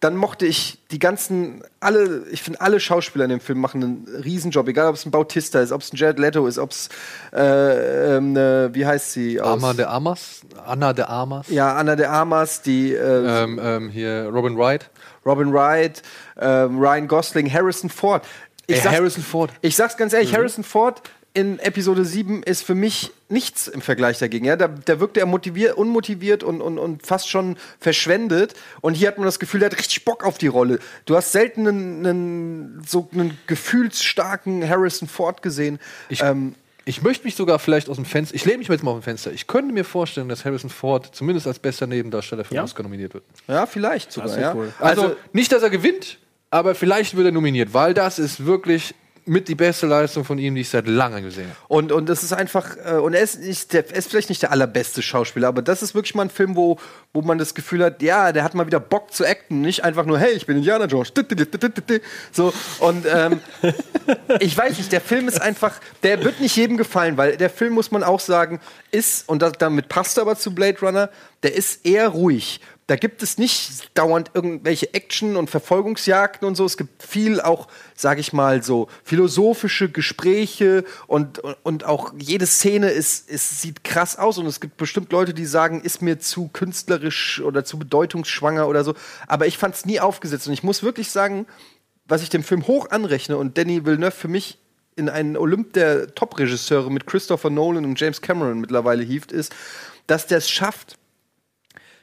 Dann mochte ich die ganzen, alle, ich finde alle Schauspieler in dem Film machen einen Riesenjob, egal ob es ein Bautista ist, ob es ein Jared Leto ist, ob es, äh, ähm, ne, wie heißt sie? aus- Arma de Armas? Anna de Armas? Ja, Anna de Armas, die äh, Ähm, ähm, hier Robin Wright. Robin Wright, ähm, Ryan Gosling, Harrison Ford. Ich Ey, sag's- Harrison Ford. Ich sag's ganz ehrlich, Mhm. Harrison Ford in Episode 7 ist für mich nichts im Vergleich dagegen. Ja? Da, da wirkte er motiviert, unmotiviert und, und, und fast schon verschwendet. Und hier hat man das Gefühl, der hat richtig Bock auf die Rolle. Du hast selten einen, einen, so einen gefühlsstarken Harrison Ford gesehen. Ich, ähm, ich möchte mich sogar vielleicht aus dem Fenster, ich lehne mich jetzt mal aus dem Fenster. Ich könnte mir vorstellen, dass Harrison Ford zumindest als bester Nebendarsteller für den Oscar nominiert wird. ja, vielleicht sogar. Ja. Also, nicht, dass er gewinnt, aber vielleicht wird er nominiert, weil das ist wirklich mit die beste Leistung von ihm, die ich seit langem gesehen habe. Und, und das ist einfach, äh, und er ist, nicht der, er ist vielleicht nicht der allerbeste Schauspieler, aber das ist wirklich mal ein Film, wo, wo man das Gefühl hat, ja, der hat mal wieder Bock zu acten, nicht einfach nur, hey, ich bin Indiana Jones. So, und ähm, ich weiß nicht, der Film ist einfach, der wird nicht jedem gefallen, weil der Film, muss man auch sagen, ist, und das, damit passt er aber zu Blade Runner, der ist eher ruhig. Da gibt es nicht dauernd irgendwelche Action- und Verfolgungsjagden und so. Es gibt viel auch, sag ich mal, so philosophische Gespräche und, und, auch jede Szene ist, ist, sieht krass aus. Und es gibt bestimmt Leute, die sagen, ist mir zu künstlerisch oder zu bedeutungsschwanger oder so. Aber ich fand es nie aufgesetzt. Und ich muss wirklich sagen, was ich dem Film hoch anrechne und Danny Villeneuve für mich in einen Olymp der Top-Regisseure mit Christopher Nolan und James Cameron mittlerweile hieft, ist, dass der es schafft,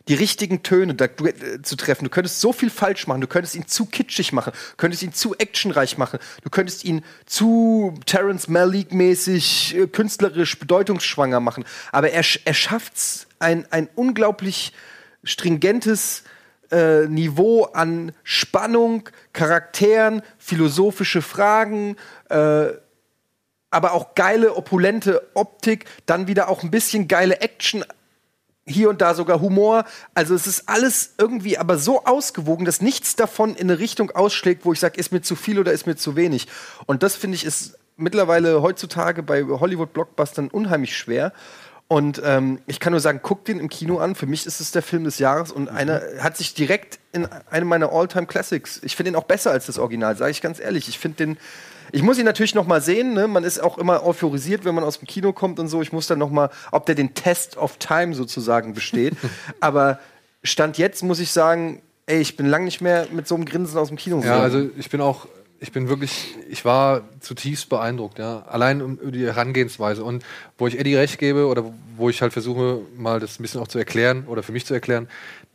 die richtigen Töne da, äh, zu treffen. Du könntest so viel falsch machen. Du könntest ihn zu kitschig machen. Du könntest ihn zu actionreich machen. Du könntest ihn zu Terrence Malick-mäßig, äh, künstlerisch, bedeutungsschwanger machen. Aber er, er schafft's, ein, ein unglaublich stringentes äh, Niveau an Spannung, Charakteren, philosophische Fragen, äh, aber auch geile, opulente Optik, dann wieder auch ein bisschen geile Action, hier und da sogar Humor. Also es ist alles irgendwie aber so ausgewogen, dass nichts davon in eine Richtung ausschlägt, wo ich sage, ist mir zu viel oder ist mir zu wenig. Und das finde ich ist mittlerweile heutzutage bei Hollywood-Blockbustern unheimlich schwer. Und ähm, ich kann nur sagen, guck den im Kino an. Für mich ist es der Film des Jahres und einer hat sich direkt in einem meiner All-Time Classics. Ich finde ihn auch besser als das Original, sage ich ganz ehrlich. Ich finde den. Ich muss ihn natürlich noch mal sehen. Ne? Man ist auch immer euphorisiert, wenn man aus dem Kino kommt und so. Ich muss dann noch mal, ob der den Test of Time sozusagen besteht. Aber stand jetzt muss ich sagen, ey, ich bin lang nicht mehr mit so einem Grinsen aus dem Kino. Ja, also ich bin auch, ich bin wirklich, ich war zutiefst beeindruckt, ja. Allein um die Herangehensweise. Und wo ich Eddie recht gebe oder wo ich halt versuche, mal das ein bisschen auch zu erklären oder für mich zu erklären,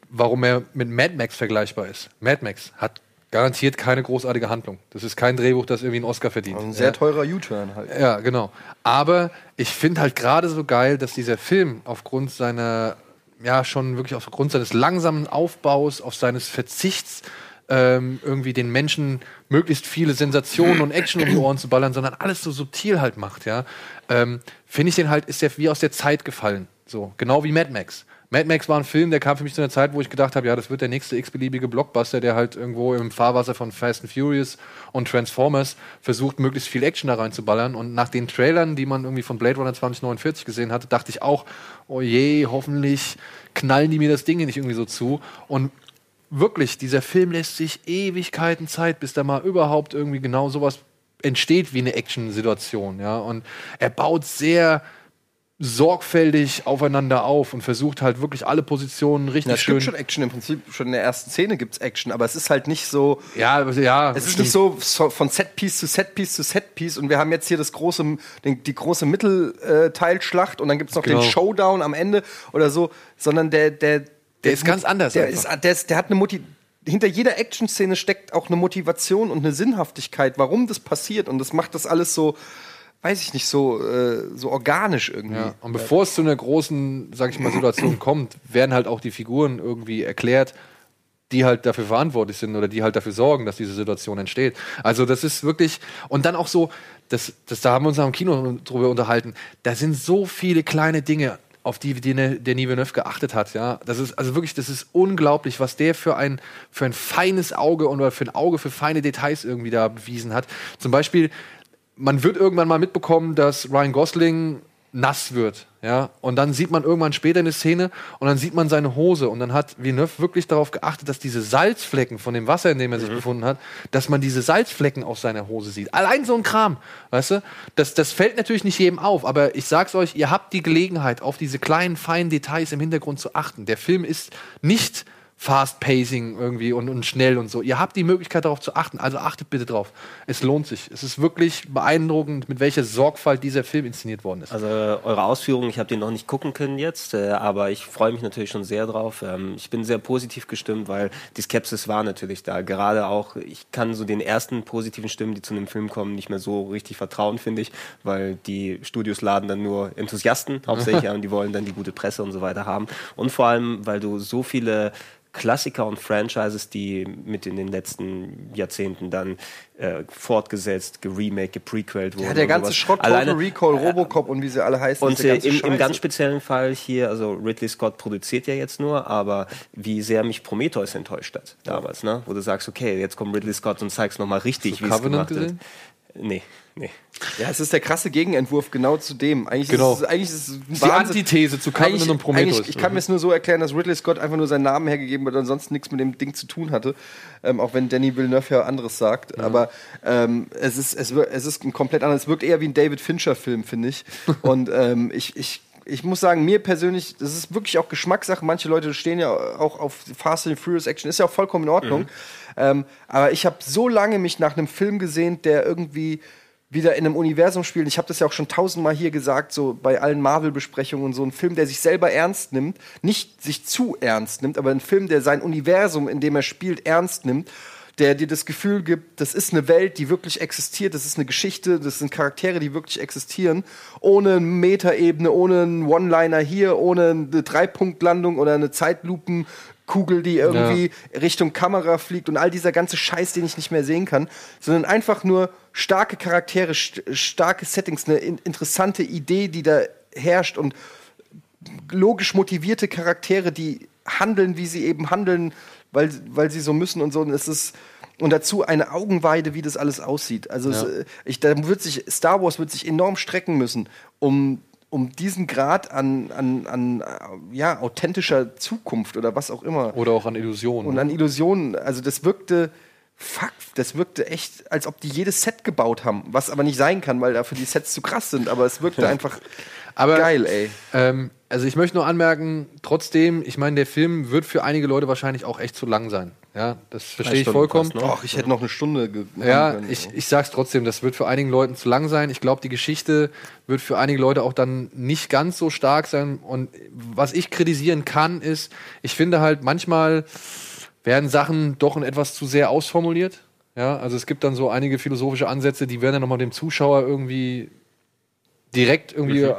warum er mit Mad Max vergleichbar ist. Mad Max hat garantiert keine großartige Handlung. Das ist kein Drehbuch, das irgendwie einen Oscar verdient. ein sehr ja. teurer U-Turn halt. Ja, genau. Aber ich finde halt gerade so geil, dass dieser Film aufgrund seiner, ja, schon wirklich aufgrund seines langsamen Aufbaus, auf seines Verzichts, ähm, irgendwie den Menschen möglichst viele Sensationen und Action um die Ohren zu ballern, sondern alles so subtil halt macht, ja. Ähm, finde ich den halt, ist der wie aus der Zeit gefallen. So, genau wie Mad Max. Mad Max war ein Film, der kam für mich zu einer Zeit, wo ich gedacht habe, ja, das wird der nächste x-beliebige Blockbuster, der halt irgendwo im Fahrwasser von Fast and Furious und Transformers versucht, möglichst viel Action da reinzuballern. Und nach den Trailern, die man irgendwie von Blade Runner 2049 gesehen hatte, dachte ich auch, oh je, hoffentlich knallen die mir das Ding nicht irgendwie so zu. Und wirklich, dieser Film lässt sich Ewigkeiten Zeit, bis da mal überhaupt irgendwie genau sowas entsteht wie eine Action-Situation, ja. Und er baut sehr sorgfältig aufeinander auf und versucht halt wirklich alle Positionen richtig Ja, es schön. gibt schon Action im Prinzip. Schon in der ersten Szene gibt es Action, aber es ist halt nicht so. Ja, ja. Es ist stimmt. nicht so, so von Setpiece zu Setpiece zu Setpiece und wir haben jetzt hier das große, den, die große Mittelteilschlacht und dann gibt es noch Genau. den Showdown am Ende oder so, sondern der, der, Der ist ganz anders Der, ist, der, ist, der hat eine Motiv hinter jeder Action-Szene steckt auch eine Motivation und eine Sinnhaftigkeit, warum das passiert und das macht das alles so, weiß ich nicht, so, äh, so organisch irgendwie. Ja, und bevor es zu einer großen, sag ich mal, Situation kommt, werden halt auch die Figuren irgendwie erklärt, die halt dafür verantwortlich sind oder die halt dafür sorgen, dass diese Situation entsteht. Also das ist wirklich und dann auch so, das, das da haben wir uns auch im Kino drüber unterhalten. Da sind so viele kleine Dinge, auf die, die ne- der Villeneuve geachtet hat. Ja, das ist also wirklich, das ist unglaublich, was der für ein für ein feines Auge und oder für ein Auge für feine Details irgendwie da bewiesen hat. Zum Beispiel man wird irgendwann mal mitbekommen, dass Ryan Gosling nass wird, ja, und dann sieht man irgendwann später eine Szene und dann sieht man seine Hose und dann hat Villeneuve wirklich darauf geachtet, dass diese Salzflecken von dem Wasser, in dem er sich befunden hat, dass man diese Salzflecken auf seiner Hose sieht. Allein so ein Kram, weißt du? Das, das fällt natürlich nicht jedem auf, aber ich sag's euch, ihr habt die Gelegenheit, auf diese kleinen, feinen Details im Hintergrund zu achten. Der Film ist nicht Fast Pacing irgendwie und, und schnell und so. Ihr habt die Möglichkeit darauf zu achten, also achtet bitte drauf. Es lohnt sich. Es ist wirklich beeindruckend, mit welcher Sorgfalt dieser Film inszeniert worden ist. Also eure Ausführungen, ich habe den noch nicht gucken können jetzt, äh, aber ich freue mich natürlich schon sehr drauf. Ähm, ich bin sehr positiv gestimmt, weil die Skepsis war natürlich da. Gerade auch, ich kann so den ersten positiven Stimmen, die zu einem Film kommen, nicht mehr so richtig vertrauen, finde ich, weil die Studios laden dann nur Enthusiasten hauptsächlich an und die wollen dann die gute Presse und so weiter haben. Und vor allem, weil du so viele Klassiker und Franchises, die mit in den letzten Jahrzehnten dann äh, fortgesetzt, geremake, geprequelt wurden. Ja, der ganze sowas. Schrott, Alleine, Recall, Robocop und wie sie alle heißen. und äh, im, im ganz speziellen Fall hier, also Ridley Scott produziert ja jetzt nur, aber wie sehr mich Prometheus enttäuscht hat damals, ne? Wo du sagst, okay, jetzt kommt Ridley Scott und zeigst nochmal richtig, wie es gemacht gesehen? wird. Nee, nee. Ja, es ist der krasse Gegenentwurf genau zu dem. Eigentlich Genau. ist es, eigentlich ist es Die Wahnsinn- Antithese zu Covenant und Prometheus. Ich kann Mhm. mir es nur so erklären, dass Ridley Scott einfach nur seinen Namen hergegeben hat und ansonsten nichts mit dem Ding zu tun hatte. Ähm, auch wenn Danny Villeneuve ja anderes sagt. Aber ähm, es, ist, es, es ist ein komplett anderes. Es wirkt eher wie ein David Fincher-Film, finde ich. und ähm, ich, ich, ich muss sagen, mir persönlich, das ist wirklich auch Geschmackssache. Manche Leute stehen ja auch auf Fast and Furious Action. Ist ja auch vollkommen in Ordnung. Mhm. Ähm, aber ich habe so lange mich nach einem Film gesehnt, der irgendwie wieder in einem Universum spielt. Ich habe das ja auch schon tausendmal hier gesagt, so bei allen Marvel-Besprechungen und so ein Film, der sich selber ernst nimmt, nicht sich zu ernst nimmt, aber ein Film, der sein Universum, in dem er spielt, ernst nimmt, der dir das Gefühl gibt, das ist eine Welt, die wirklich existiert, das ist eine Geschichte, das sind Charaktere, die wirklich existieren, ohne eine Metaebene, ohne einen One-Liner hier, ohne eine Dreipunktlandung oder eine Zeitlupen. Kugel, die irgendwie Richtung Kamera fliegt und all dieser ganze Scheiß, den ich nicht mehr sehen kann, sondern einfach nur starke Charaktere, st starke Settings, eine in interessante Idee, die da herrscht und logisch motivierte Charaktere, die handeln, wie sie eben handeln, weil, weil sie so müssen und so. Und es ist und dazu eine Augenweide, wie das alles aussieht. Also Ja. es, äh, ich, da wird sich Star Wars wird sich enorm strecken müssen, um um diesen Grad an, an, an äh, ja, authentischer Zukunft oder was auch immer. Oder auch an Illusionen. Und an Illusionen. Also das wirkte, fuck, das wirkte echt, als ob die jedes Set gebaut haben. Was aber nicht sein kann, weil dafür die Sets zu krass sind. Aber es wirkte einfach Aber, geil, ey. Ähm, also ich möchte nur anmerken, trotzdem, ich meine, der Film wird für einige Leute wahrscheinlich auch echt zu lang sein. Ja, das verstehe ich vollkommen. fast, ne? Och, ich hätte noch eine Stunde Ja, können. ich, ich sag's trotzdem, das wird für einigen Leuten zu lang sein. Ich glaube, die Geschichte wird für einige Leute auch dann nicht ganz so stark sein. Und was ich kritisieren kann, ist, ich finde halt, manchmal werden Sachen doch in etwas zu sehr ausformuliert. Ja, also es gibt dann so einige philosophische Ansätze, die werden dann nochmal dem Zuschauer irgendwie direkt irgendwie äh,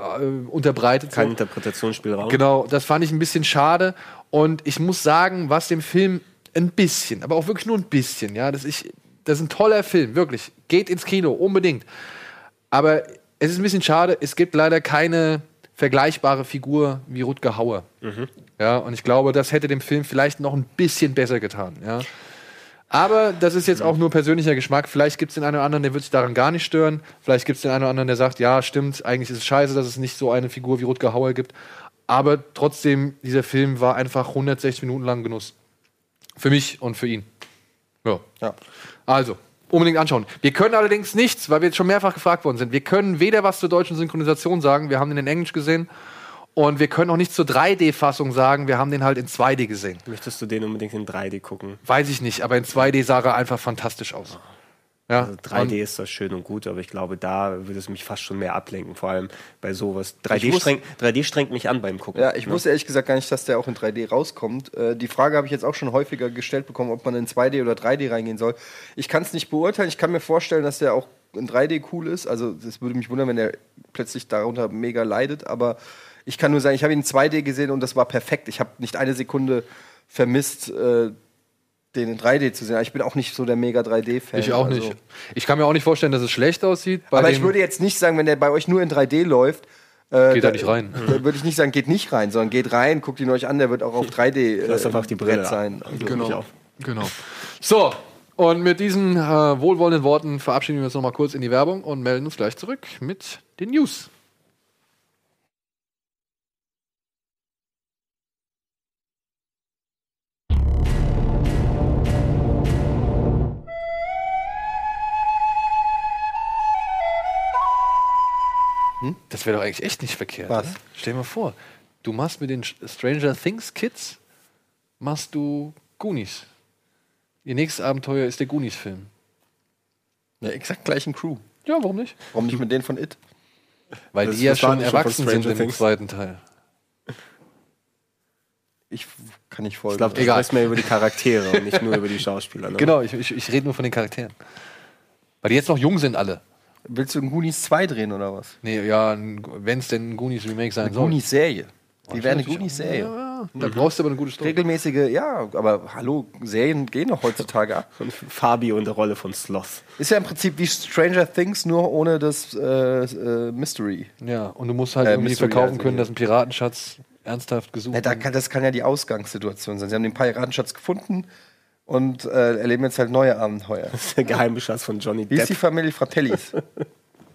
unterbreitet. Kein so. Interpretationsspielraum. Genau, das fand ich ein bisschen schade. Und ich muss sagen, was dem Film ein bisschen, aber auch wirklich nur ein bisschen, ja, das ist, das ist ein toller Film, wirklich. Geht ins Kino, unbedingt. Aber es ist ein bisschen schade, es gibt leider keine vergleichbare Figur wie Rutger Hauer. Mhm. Ja, und ich glaube, das hätte dem Film vielleicht noch ein bisschen besser getan, ja. Aber das ist jetzt auch nur persönlicher Geschmack. Vielleicht gibt es den einen oder anderen, der wird sich daran gar nicht stören. Vielleicht gibt es den einen oder anderen, der sagt, ja, stimmt, eigentlich ist es scheiße, dass es nicht so eine Figur wie Rutger Hauer gibt. Aber trotzdem, dieser Film war einfach 160 Minuten lang Genuss. Für mich und für ihn. Ja. Ja. Also, unbedingt anschauen. Wir können allerdings nichts, weil wir jetzt schon mehrfach gefragt worden sind. Wir können weder was zur deutschen Synchronisation sagen, wir haben den in Englisch gesehen. Und wir können auch nichts zur 3D-Fassung sagen, wir haben den halt in 2D gesehen. Möchtest du den unbedingt in 3D gucken? Weiß ich nicht, aber in 2D sah er einfach fantastisch aus. Ja, Also 3D ist das schön und gut, aber ich glaube, da würde es mich fast schon mehr ablenken, vor allem bei sowas. 3D, muss- strengt, 3D strengt mich an beim Gucken. Ja, ich Ne? wusste ehrlich gesagt gar nicht, dass der auch in 3D rauskommt. Äh, die Frage habe ich jetzt auch schon häufiger gestellt bekommen, ob man in 2D oder 3D reingehen soll. Ich kann es nicht beurteilen. Ich kann mir vorstellen, dass der auch in 3D cool ist. Also es würde mich wundern, wenn der plötzlich darunter mega leidet. Aber ich kann nur sagen, ich habe ihn in 2D gesehen und das war perfekt. Ich habe nicht eine Sekunde vermisst, äh, den in 3D zu sehen. Aber Ich bin auch nicht so der mega 3D-Fan. Ich auch also. nicht. Ich kann mir auch nicht vorstellen, dass es schlecht aussieht. Bei Aber ich würde jetzt nicht sagen, wenn der bei euch nur in 3D läuft, äh, Geht da nicht rein. Würde ich nicht sagen, geht nicht rein, sondern geht rein, guckt ihn euch an, der wird auch auf 3D äh, Lass einfach die Brille Brett sein. ab. Also, Genau. genau. So, und mit diesen äh, wohlwollenden Worten verabschieden wir uns noch mal kurz in die Werbung und melden uns gleich zurück mit den News. Das wäre doch eigentlich echt nicht verkehrt. Was? Oder? Stell dir mal vor, du machst mit den Stranger Things Kids, machst du Goonies. Ihr nächstes Abenteuer ist der Goonies-Film. Ja, exakt gleichen Crew. Ja, warum nicht? Warum nicht mit denen von It? Weil Das- die ja schon erwachsen sind Stranger im Things. zweiten Teil. Ich kann nicht folgen. Ich glaube, du Egal. sprichst mehr über die Charaktere und nicht nur über die Schauspieler. Ne? Genau, ich, ich, ich rede nur von den Charakteren. Weil die jetzt noch jung sind alle. Willst du ein Goonies 2 drehen oder was? Nee, ja, wenn es denn ein Goonies-Remake sein Eine soll. Goonies-Serie. Oh, Die wäre eine natürlich. Goonies-Serie. Ja, ja. Da brauchst du aber eine gute Story. Regelmäßige, ja, aber hallo, Serien gehen doch heutzutage ab. Und Fabio in der Rolle von Sloth. Ist ja im Prinzip wie Stranger Things, nur ohne das äh, äh, Mystery. Ja, und du musst halt Äh, irgendwie Mystery, verkaufen also können, dass ein Piratenschatz ernsthaft gesucht Ja, da wird. kann, das kann ja die Ausgangssituation sein. Sie haben den Piratenschatz gefunden und äh, erleben jetzt halt neue Abenteuer. Das ist der geheime Schatz von Johnny Wie ist die Depp. Familie Fratellis? Sind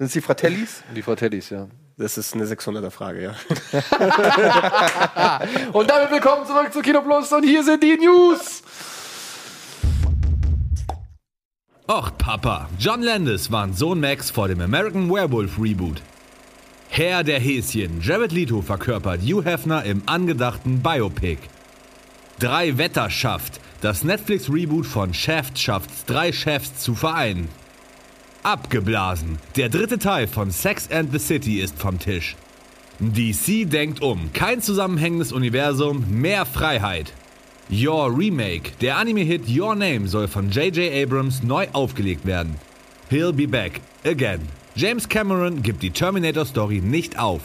es die Fratellis? Die Fratellis, ja. Das ist eine 600er Frage, ja. Und damit willkommen zurück zu Kino Plus und hier sind die News. Och, Papa. John Landis warnt Sohn Max vor dem American Werewolf Reboot. Herr der Häschen. Jared Leto verkörpert Hugh Hefner im angedachten Biopic. Drei Wetter schafft. Das Netflix-Reboot von Shaft schafft's, drei Chefs zu vereinen. Abgeblasen. Der dritte Teil von Sex and the City ist vom Tisch. DC denkt um. Kein zusammenhängendes Universum, mehr Freiheit. Your Remake, der Anime-Hit Your Name soll von J.J. Abrams neu aufgelegt werden. He'll be back again. James Cameron gibt die Terminator-Story nicht auf.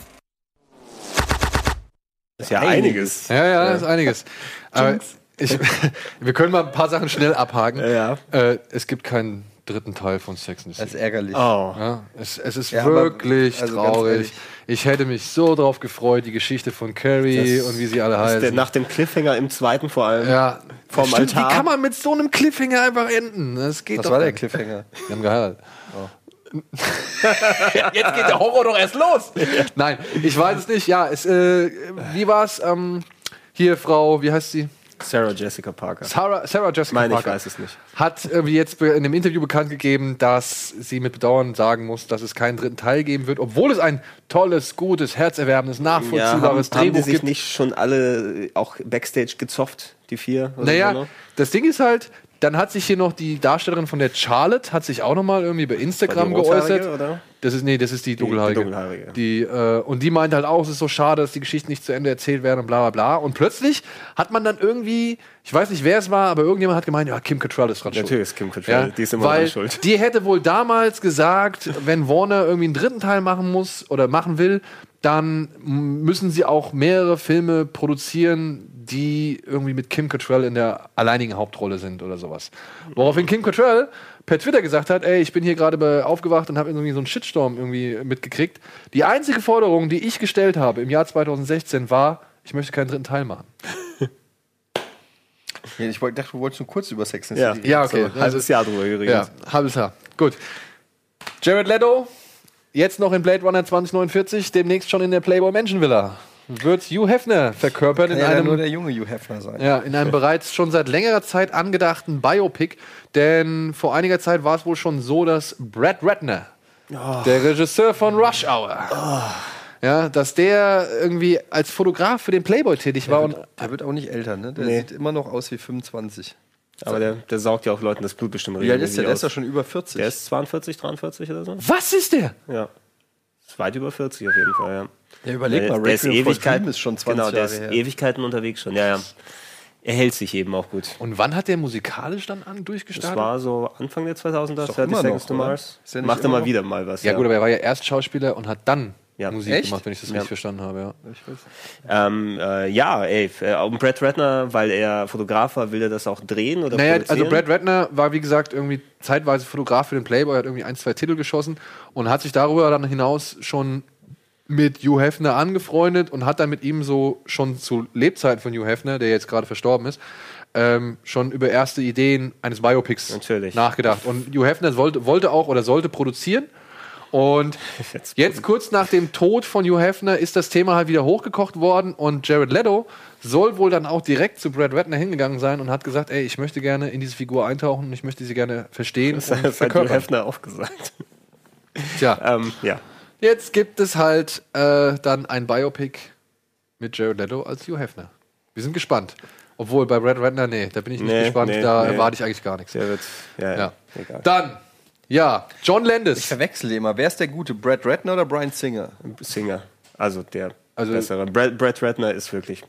Das ist ja einiges. Ja, ja, das ist einiges. Aber ich, wir können mal ein paar Sachen schnell abhaken. Ja, Äh, es gibt keinen dritten Teil von Sex and the Das City. ist ärgerlich. Oh. Ja, es, es ist Ja, aber, wirklich also ganz traurig. Ich hätte mich so drauf gefreut, die Geschichte von Carrie Das und wie sie alle Das ist der, heißen. nach dem Cliffhanger im zweiten vor allem. ja, Vorm Stimmt, Altar. Wie kann man mit so einem Cliffhanger einfach enden? Das geht Was doch war gar der nicht. Cliffhanger? Die haben geheiratet. Jetzt geht der Horror doch erst los. Nein, ich weiß es nicht. Ja, es, äh, wie war's? Ähm, hier, Frau, wie heißt sie? Sarah Jessica Parker. Sarah, Sarah Jessica Meine, ich Parker weiß es nicht. hat irgendwie jetzt in einem Interview bekannt gegeben, dass sie mit Bedauern sagen muss, dass es keinen dritten Teil geben wird, obwohl es ein tolles, gutes, herzerwärmendes, Ja, haben, nachvollziehbares haben die Drehbuch sich gibt. nicht schon alle auch Backstage gezofft, die vier? Naja, so, ne? das Ding ist halt, dann hat sich hier noch die Darstellerin von der Charlotte, hat sich auch noch mal irgendwie bei Instagram die geäußert. Oder? Das ist, nee, das ist die dunkelhaarige. die dunkelhaarige. Die, äh, und die meint halt auch, es ist so schade, dass die Geschichten nicht zu Ende erzählt werden und bla bla bla. Und plötzlich hat man dann irgendwie, ich weiß nicht, wer es war, aber irgendjemand hat gemeint, ja, Kim Cattrall ist dran schuld. Natürlich ist Kim Cattrall, die ist immer weil dran schuld. Die hätte wohl damals gesagt, wenn Warner irgendwie einen dritten Teil machen muss oder machen will, dann müssen sie auch mehrere Filme produzieren, die irgendwie mit Kim Cattrall in der alleinigen Hauptrolle sind oder sowas. Woraufhin Kim Cattrall per Twitter gesagt hat, ey, ich bin hier gerade aufgewacht und habe irgendwie so einen Shitstorm irgendwie mitgekriegt. Die einzige Forderung, die ich gestellt habe im Jahr 2016 war, ich möchte keinen dritten Teil machen. Ja, ich dachte, du wolltest nur kurz über Sex and Ja. City Ja, okay. So, halbes Jahr drüber geredet. Ja, halbes Jahr. Gut. Jared Leto, jetzt noch in Blade Runner 2049, demnächst schon in der Playboy Mansion Villa. Wird Hugh Hefner verkörpert Kann in ja einem, nur der junge Hugh Hefner sein. ja, in einem bereits schon seit längerer Zeit angedachten Biopic. Denn vor einiger Zeit war es wohl schon so, dass Brad Ratner, der Regisseur von Rush Hour, ja, dass der irgendwie als Fotograf für den Playboy tätig war. Und Der wird auch nicht älter, ne? Der Nee. sieht immer noch aus wie 25. Aber der, der saugt ja auch Leuten das Blut bestimmt Wie alt ist der? Der ist ja schon über 40. Der ist 42, 43 oder so? was ist der? Ja. Ist weit über 40 auf jeden Fall, ja. Ja, überleg der, mal, der ist ist schon 20 genau, der Jahre ist her. Ewigkeiten unterwegs schon, ja, ja. Er hält sich eben auch gut. Und wann hat der musikalisch dann an, Das durchgestartet? war so Anfang der 2000er, doch 30 immer Seconds noch, to? Mars. Macht er immer mal wieder mal was. ja, gut, aber er war ja erst Schauspieler und hat dann Ja. Musik Echt? gemacht, wenn ich das Ja. richtig verstanden habe. Ja. Ähm, äh, ja, ey, äh, auch Brad Ratner, weil er Fotograf war, will er das auch drehen oder Naja, also? Brad Ratner war wie gesagt irgendwie zeitweise Fotograf für den Playboy, hat irgendwie ein, zwei Titel geschossen und hat sich darüber dann hinaus schon mit Hugh Hefner angefreundet und hat dann mit ihm so schon zu Lebzeiten von Hugh Hefner, der jetzt gerade verstorben ist, ähm, schon über erste Ideen eines Biopics Natürlich. nachgedacht. Und Hugh Hefner wollte, wollte auch oder sollte produzieren. Und jetzt kurz nach dem Tod von Hugh Hefner ist das Thema halt wieder hochgekocht worden und Jared Leto soll wohl dann auch direkt zu Brad Ratner hingegangen sein und hat gesagt, ey, ich möchte gerne in diese Figur eintauchen und ich möchte sie gerne verstehen Das und hat Hugh. Hefner auch gesagt. Tja, Ähm, ja. Jetzt gibt es halt äh, dann ein Biopic mit Jared Leto als Hugh Hefner. Wir sind gespannt. Obwohl bei Brad Ratner, nee, da bin ich nicht Nee, gespannt, nee, da nee. erwarte ich eigentlich gar nichts. Der wird, ja, ja. Egal. Dann, ja, John Ich Landis. verwechsel immer. Wer ist der Gute? Brad Ratner oder Brian Singer? Singer. Also der Also- bessere. Brad, Brad Ratner ist wirklich.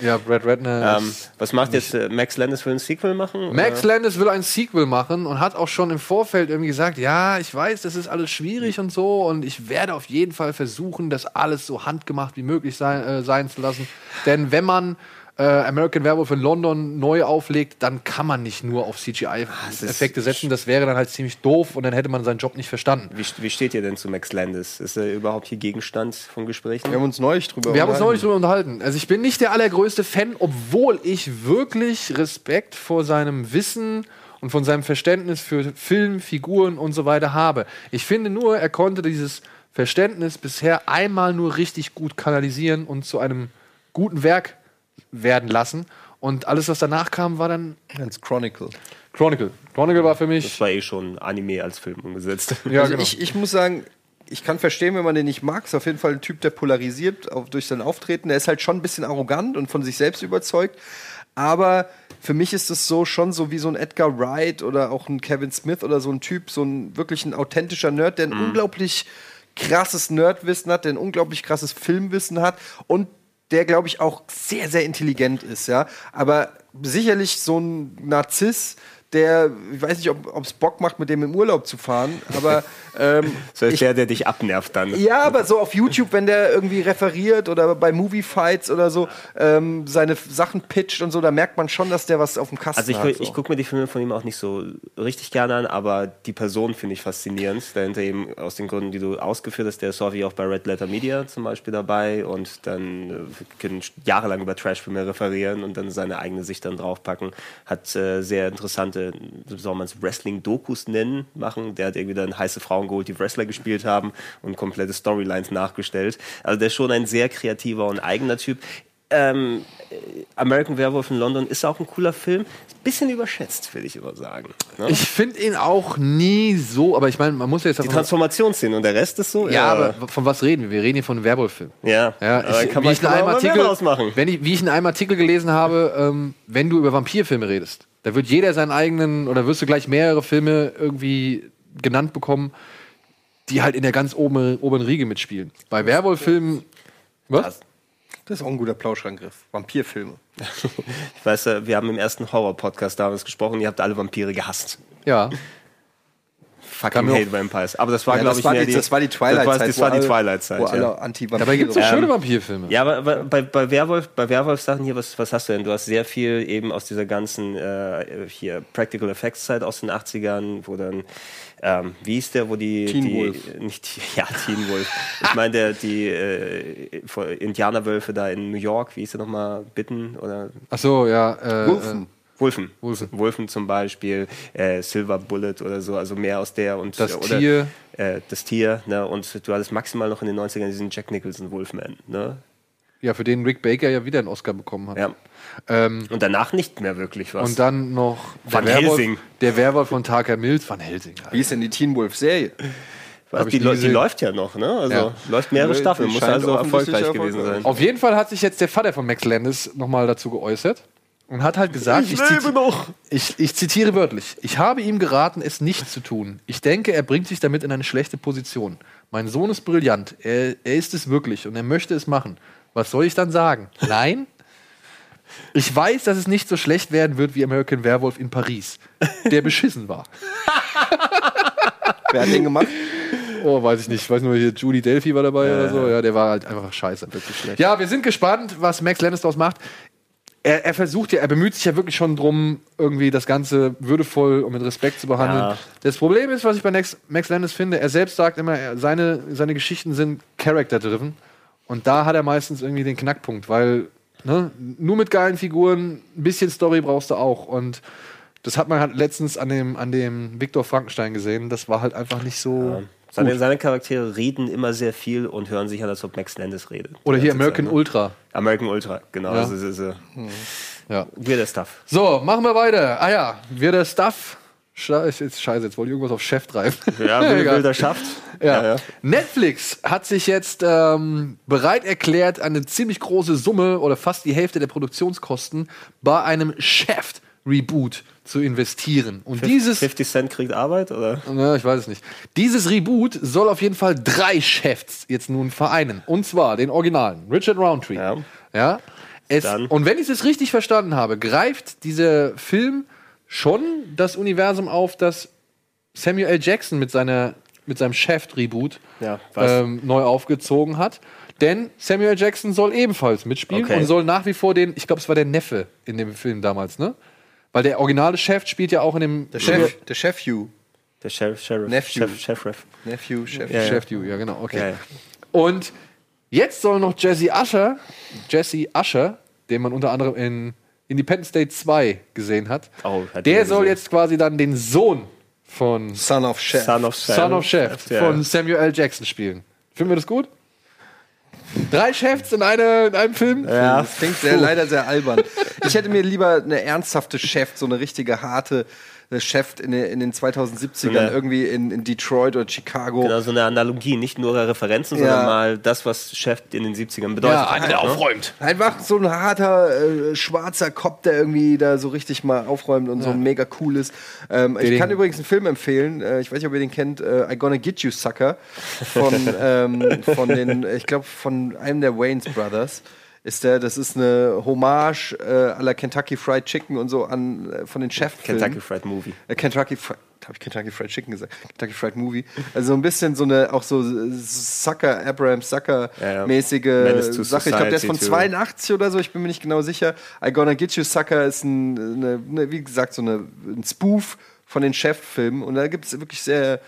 Ja, Brad Ratner. Ähm, ist- was macht jetzt äh, Max Landis für ein Sequel machen? Max oder? Landis will ein Sequel machen und hat auch schon im Vorfeld irgendwie gesagt, ja, ich weiß, das ist alles schwierig und so und ich werde auf jeden Fall versuchen, das alles so handgemacht wie möglich sein, äh, sein zu lassen. Denn wenn man äh, American Werewolf in London neu auflegt, dann kann man nicht nur auf CGI-Effekte setzen. Das wäre dann halt ziemlich doof und dann hätte man seinen Job nicht verstanden. Wie, wie steht ihr denn zu Max Landis? Ist er überhaupt hier Gegenstand von Gesprächen? Wir haben uns neulich drüber Wir haben uns unterhalten. neulich drüber unterhalten. Also ich bin nicht der allergrößte Fan, obwohl ich wirklich Respekt vor seinem Wissen und von seinem Verständnis für Film, Figuren und so weiter habe. Ich finde nur, er konnte dieses Verständnis bisher einmal nur richtig gut kanalisieren und zu einem guten Werk werden lassen. Und alles, was danach kam, war dann Als Chronicle. Chronicle. Chronicle war für mich. Das war eh schon Anime als Film umgesetzt. Ja, also genau. ich, ich muss sagen, ich kann verstehen, wenn man den nicht mag. Ist auf jeden Fall ein Typ, der polarisiert auf, durch sein Auftreten. Er ist halt schon ein bisschen arrogant und von sich selbst überzeugt. Aber für mich ist es so schon so wie so ein Edgar Wright oder auch ein Kevin Smith oder so ein Typ, so ein wirklich ein authentischer Nerd, der ein unglaublich krasses Nerdwissen hat, der ein unglaublich krasses Filmwissen hat und der, glaube ich, auch sehr, sehr intelligent ist, ja. Aber sicherlich so ein Narziss, der, ich weiß nicht, ob es Bock macht, mit dem im Urlaub zu fahren, aber ähm, So ist ich, der, der dich abnervt dann. ja, aber so auf YouTube, wenn der irgendwie referiert oder bei Movie Fights oder so ähm, seine Sachen pitcht und so, da merkt man schon, dass der was auf dem Kasten Also ich, hat. So. ich gucke mir die Filme von ihm auch nicht so richtig gerne an, aber die Person finde ich faszinierend. Dahinter eben aus den Gründen, die du ausgeführt hast. Der ist häufig auch bei Red Letter Media zum Beispiel dabei und dann äh, können jahrelang über Trashfilme referieren und dann seine eigene Sicht dann draufpacken. Hat äh, sehr interessante sollte, soll man es Wrestling-Dokus nennen, machen. Der hat irgendwie dann heiße Frauen geholt, die Wrestler gespielt haben und komplette Storylines nachgestellt. Also der ist schon ein sehr kreativer und eigener Typ. Ähm, American Werewolf in London ist auch ein cooler Film. Bisschen überschätzt, will ich immer sagen. Ne? Ich finde ihn auch nie so, aber ich meine, man muss ja jetzt Die Transformationsszene und der Rest ist so. Ja, aber von was reden wir? Wir reden hier von einem Werwolf-Film. Ja, Ja, aber ich, kann wie, man, ich in kann man Artikel, wenn ich, wie ich in einem Artikel gelesen habe, ähm, wenn du über Vampirfilme redest, da wird jeder seinen eigenen, oder wirst du gleich mehrere Filme irgendwie genannt bekommen, die halt in der ganz oben, oberen Riege mitspielen. Bei Werwolf-Filmen. Was? Das ist auch ein guter Plauschangriff. Vampirfilme. Ich weiß, wir haben im ersten Horror-Podcast damals gesprochen, ihr habt alle Vampire gehasst. Ja. Fucking hate Vampires. Aber das war, Ja, glaube ich, war mehr die- das war die Twilight-Zeit, Das war, die Twilight-Zeit. wo ja. alle Anti-Vampire Dabei gibt's doch Ähm, schöne Vampirfilme. Ja, aber bei, bei, bei Werwolf, bei Werwolf-Sachen hier, was, was hast du denn? Du hast sehr viel eben aus dieser ganzen äh, hier Practical Effects Zeit aus den 80ern, wo dann ähm, wie hieß der, wo die, Teen die Wolf. nicht ja Teen Wolf. Ich meine der die äh, Indianerwölfe da in New York, wie hieß der nochmal? Bitten oder Ach so, ja. Äh, Wulfen. Wulfen. Wulfen. Wulfen zum Beispiel, äh, Silver Bullet oder so, also mehr aus der und Das oder, Tier. Äh, das Tier, ne? Und du hattest maximal noch in den 90ern diesen Jack Nicholson Wolfman, ne? Ja, für den Rick Baker ja wieder einen Oscar bekommen hat. Ja. Ähm, Und danach nicht mehr wirklich was. und dann noch Van der Werwolf, Helsing. der Werwolf von Tarker Mills, Van Helsing. Alter. Wie ist denn die Teen Wolf-Serie? Was, hab ich die, die läuft ja noch, ne? Also Ja. läuft mehrere Die Staffeln, muss also erfolgreich gewesen sein. Auf jeden Fall hat sich jetzt der Vater von Max Landis nochmal dazu geäußert und hat halt gesagt, Ich ziti- lebe noch. Ich, ich zitiere wörtlich, ich habe ihm geraten, es nicht zu tun. Ich denke, er bringt sich damit in eine schlechte Position. Mein Sohn ist brillant, er, er ist es wirklich und er möchte es machen. Was soll ich dann sagen? Nein? Ich weiß, dass es nicht so schlecht werden wird wie American Werewolf in Paris, der beschissen war. Wer hat den gemacht? Oh, weiß ich nicht. Ich weiß nur, hier Judy Delphi war dabei oder so. Ja, der war halt einfach scheiße. Wirklich schlecht. Ja, wir sind gespannt, was Max Landis daraus macht. Er, er versucht ja, er bemüht sich ja wirklich schon drum, irgendwie das Ganze würdevoll und mit Respekt zu behandeln. Ja. Das Problem ist, was ich bei Max, Landis finde, er selbst sagt immer, er, seine, seine Geschichten sind character-driven. Und da hat er meistens irgendwie den Knackpunkt, weil ne, nur mit geilen Figuren, ein bisschen Story brauchst du auch. Und das hat man halt letztens an dem, an dem Viktor Frankenstein gesehen. Das war halt einfach nicht so. Seine, gut. seine Charaktere reden immer sehr viel und hören sich an, als ob Max Landis redet. Oder hier American Zeit, ne? Ultra. American Ultra, genau. Ja. Also, das ist, äh, Ja. weirder Stuff. So, machen wir weiter. Ah ja, wir der Stuff. Scheiße, jetzt, scheiße, jetzt wollte ich irgendwas auf Chef treiben. Ja, wilder Schaft. Ja. Ja, ja. Netflix hat sich jetzt ähm, bereit erklärt, eine ziemlich große Summe oder fast die Hälfte der Produktionskosten bei einem Chef-Reboot zu investieren. Und dieses 50 Cent kriegt Arbeit, oder? Ja, ich weiß es nicht. Dieses Reboot soll auf jeden Fall drei Chefs jetzt nun vereinen. Und zwar den Originalen, Richard Roundtree. Ja. Es, und wenn ich es richtig verstanden habe, greift dieser Film schon das Universum auf, das Samuel L. Jackson mit, seiner, mit seinem Chef-Reboot Ja, ähm, neu aufgezogen hat. Denn Samuel L. Jackson soll ebenfalls mitspielen Okay. und soll nach wie vor den, ich glaube, es war der Neffe in dem Film damals, ne? Weil der originale Chef spielt ja auch in dem. Der Chef, der Chef Hugh. Der Sheriff, Sheriff, Nephew. Chef, Chef, Ref. Nephew, Chef. Ja, Chef Hugh, ja genau, okay. Ja, ja. Und jetzt soll noch Jesse Usher, Jesse Usher, den man unter anderem in Independence Day 2 gesehen hat, Oh, hat der soll gesehen. jetzt quasi dann den Sohn von Son of Chef. Son of Sam. Son of Chef Ja. von Samuel L. Jackson spielen. Finden wir das gut? Drei Chefs in, eine, in einem Film? Ja, das klingt sehr, leider sehr albern. Ich hätte mir lieber eine ernsthafte Chef, so eine richtige harte Chef in, den- in den 2070ern, So eine- irgendwie in, in Detroit oder Chicago. Genau, so eine Analogie, nicht nur Referenzen, Ja. sondern mal das, was Chef in den 70ern bedeutet Ja, einer, der ne? aufräumt. Einfach so ein harter, äh, schwarzer Cop, der irgendwie da so richtig mal aufräumt und so mega cool ist. Ähm, ich Den- kann übrigens einen Film empfehlen, äh, ich weiß nicht, ob ihr den kennt, äh, I Gonna Get You Sucker, von, ähm, von den, ich glaube, von einem der Waynes Brothers. Ist der, das ist eine Hommage äh, la Kentucky Fried Chicken und so an äh, von den chef Kentucky Fried Movie. äh, Kentucky Fried, habe ich Kentucky Fried Chicken gesagt? Kentucky Fried Movie. Also ein bisschen so eine, auch so Sucker, Abraham Sucker Ja, ja. mäßige Menace to Sache. Ich glaube, der ist von Society, 82 oder so, ich bin mir nicht genau sicher. I Gonna Get You Sucker ist ein, eine, eine, wie gesagt, so eine, ein Spoof von den Chef-Filmen und da gibt es wirklich sehr,